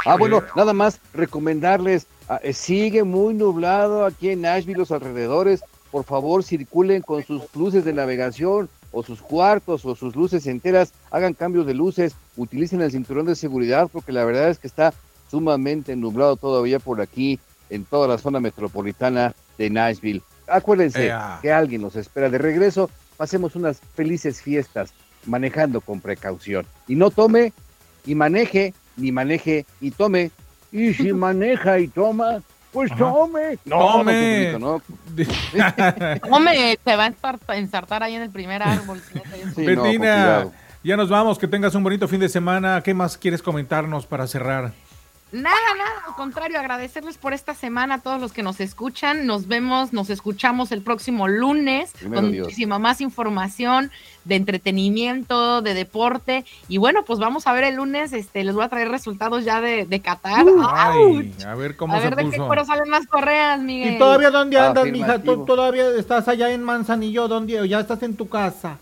E: Ah, bueno, nada más recomendarles, ah, eh, sigue muy nublado aquí en Nashville, los alrededores, por favor circulen con sus luces de navegación o sus cuartos o sus luces enteras, hagan cambios de luces, utilicen el cinturón de seguridad porque la verdad es que está sumamente nublado todavía por aquí en toda la zona metropolitana de Nashville. Acuérdense
C: Ea.
E: que alguien nos espera de regreso, pasemos unas felices fiestas manejando con precaución y no tome y maneje, ni maneje y tome. Y si maneja y toma, pues
C: Ajá.
E: tome. No,
C: Tome.
E: no,
D: Hombre, te va a ensartar, ahí en el primer árbol. si no te-
E: Sí,
C: Betina, ya nos vamos. Que tengas un bonito fin de semana. ¿Qué más quieres comentarnos para cerrar?
D: Nada, nada, al contrario, agradecerles por esta semana a todos los que nos escuchan. Nos vemos, nos escuchamos el próximo lunes
E: Primero
D: con
E: Dios.
D: muchísima más información de entretenimiento, de deporte. Y bueno, pues vamos a ver el lunes, este, les voy a traer resultados ya de, de Qatar.
C: Ay, a ver cómo
D: a
C: se
D: ver de qué cuero salen más correas, Miguel.
H: ¿Y todavía dónde andas, mija? ¿Tú todavía estás allá en Manzanillo? ¿Dónde? ¿O ya estás en tu casa?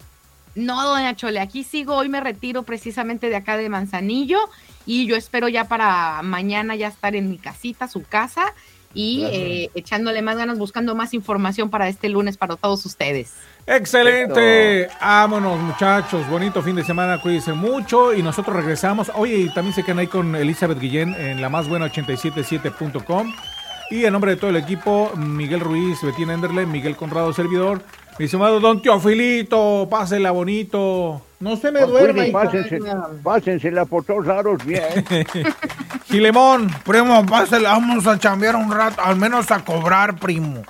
D: No, doña Chole, aquí sigo, hoy me retiro precisamente de acá de Manzanillo y yo espero ya para mañana ya estar en mi casita, su casa y eh, echándole más ganas, buscando más información para este lunes para todos ustedes.
C: Excelente. Vámonos, muchachos. Bonito fin de semana. Cuídense mucho. Y nosotros regresamos. Oye, y también se quedan ahí con Elizabeth Guillén en la más buena 877.com. Y en nombre de todo el equipo, Miguel Ruiz, Betina Enderle, Miguel Conrado, servidor. Mi estimado Don Teofilito, pásela bonito.
H: No se me duerma, hija.
E: pásensela por todos lados bien.
C: Gilemón.
G: Primo, pásale, vamos a chambear un rato, al menos a cobrar, primo.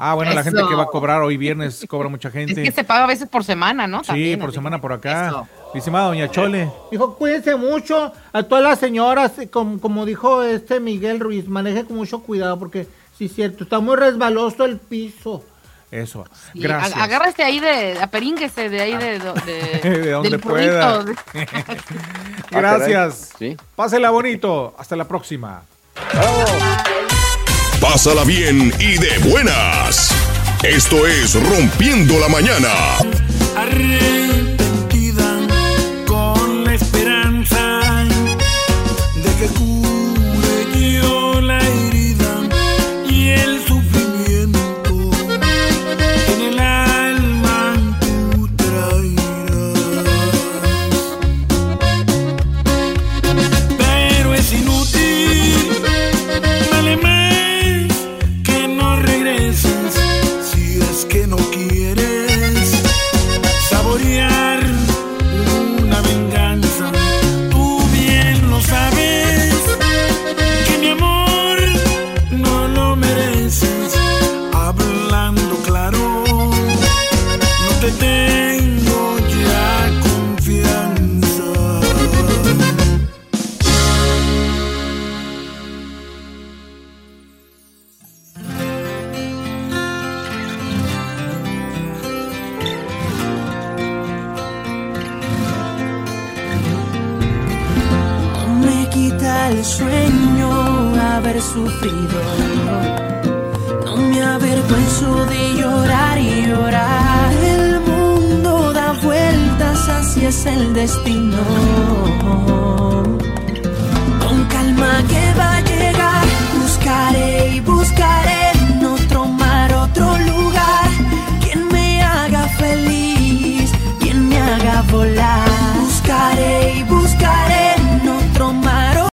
C: Ah, bueno, la gente que va a cobrar hoy viernes cobra mucha
D: Es
C: gente.
D: que se paga a veces por semana, ¿no?
C: Sí,
D: También,
C: por semana por acá.
D: Eso.
C: Estimada Doña Chole.
H: Dijo, cuídense mucho. A todas las señoras, eh, como, como dijo este Miguel Ruiz, maneje con mucho cuidado porque, sí, es cierto, está muy resbaloso el piso.
C: Eso.
D: Sí,
C: Gracias.
D: ag- Agárrese ahí de, aperinguese de ahí de, do- de,
C: De donde
D: del
C: pueda.
D: burrito.
C: Gracias.
E: Sí.
C: Pásela bonito. Hasta la próxima.
B: Pásala bien y de buenas. Esto es Rompiendo la Mañana.
A: arrepentida
I: sufrido. No me avergüenzo de llorar y llorar. El mundo da vueltas, así es el destino. Con calma que va a llegar, buscaré y buscaré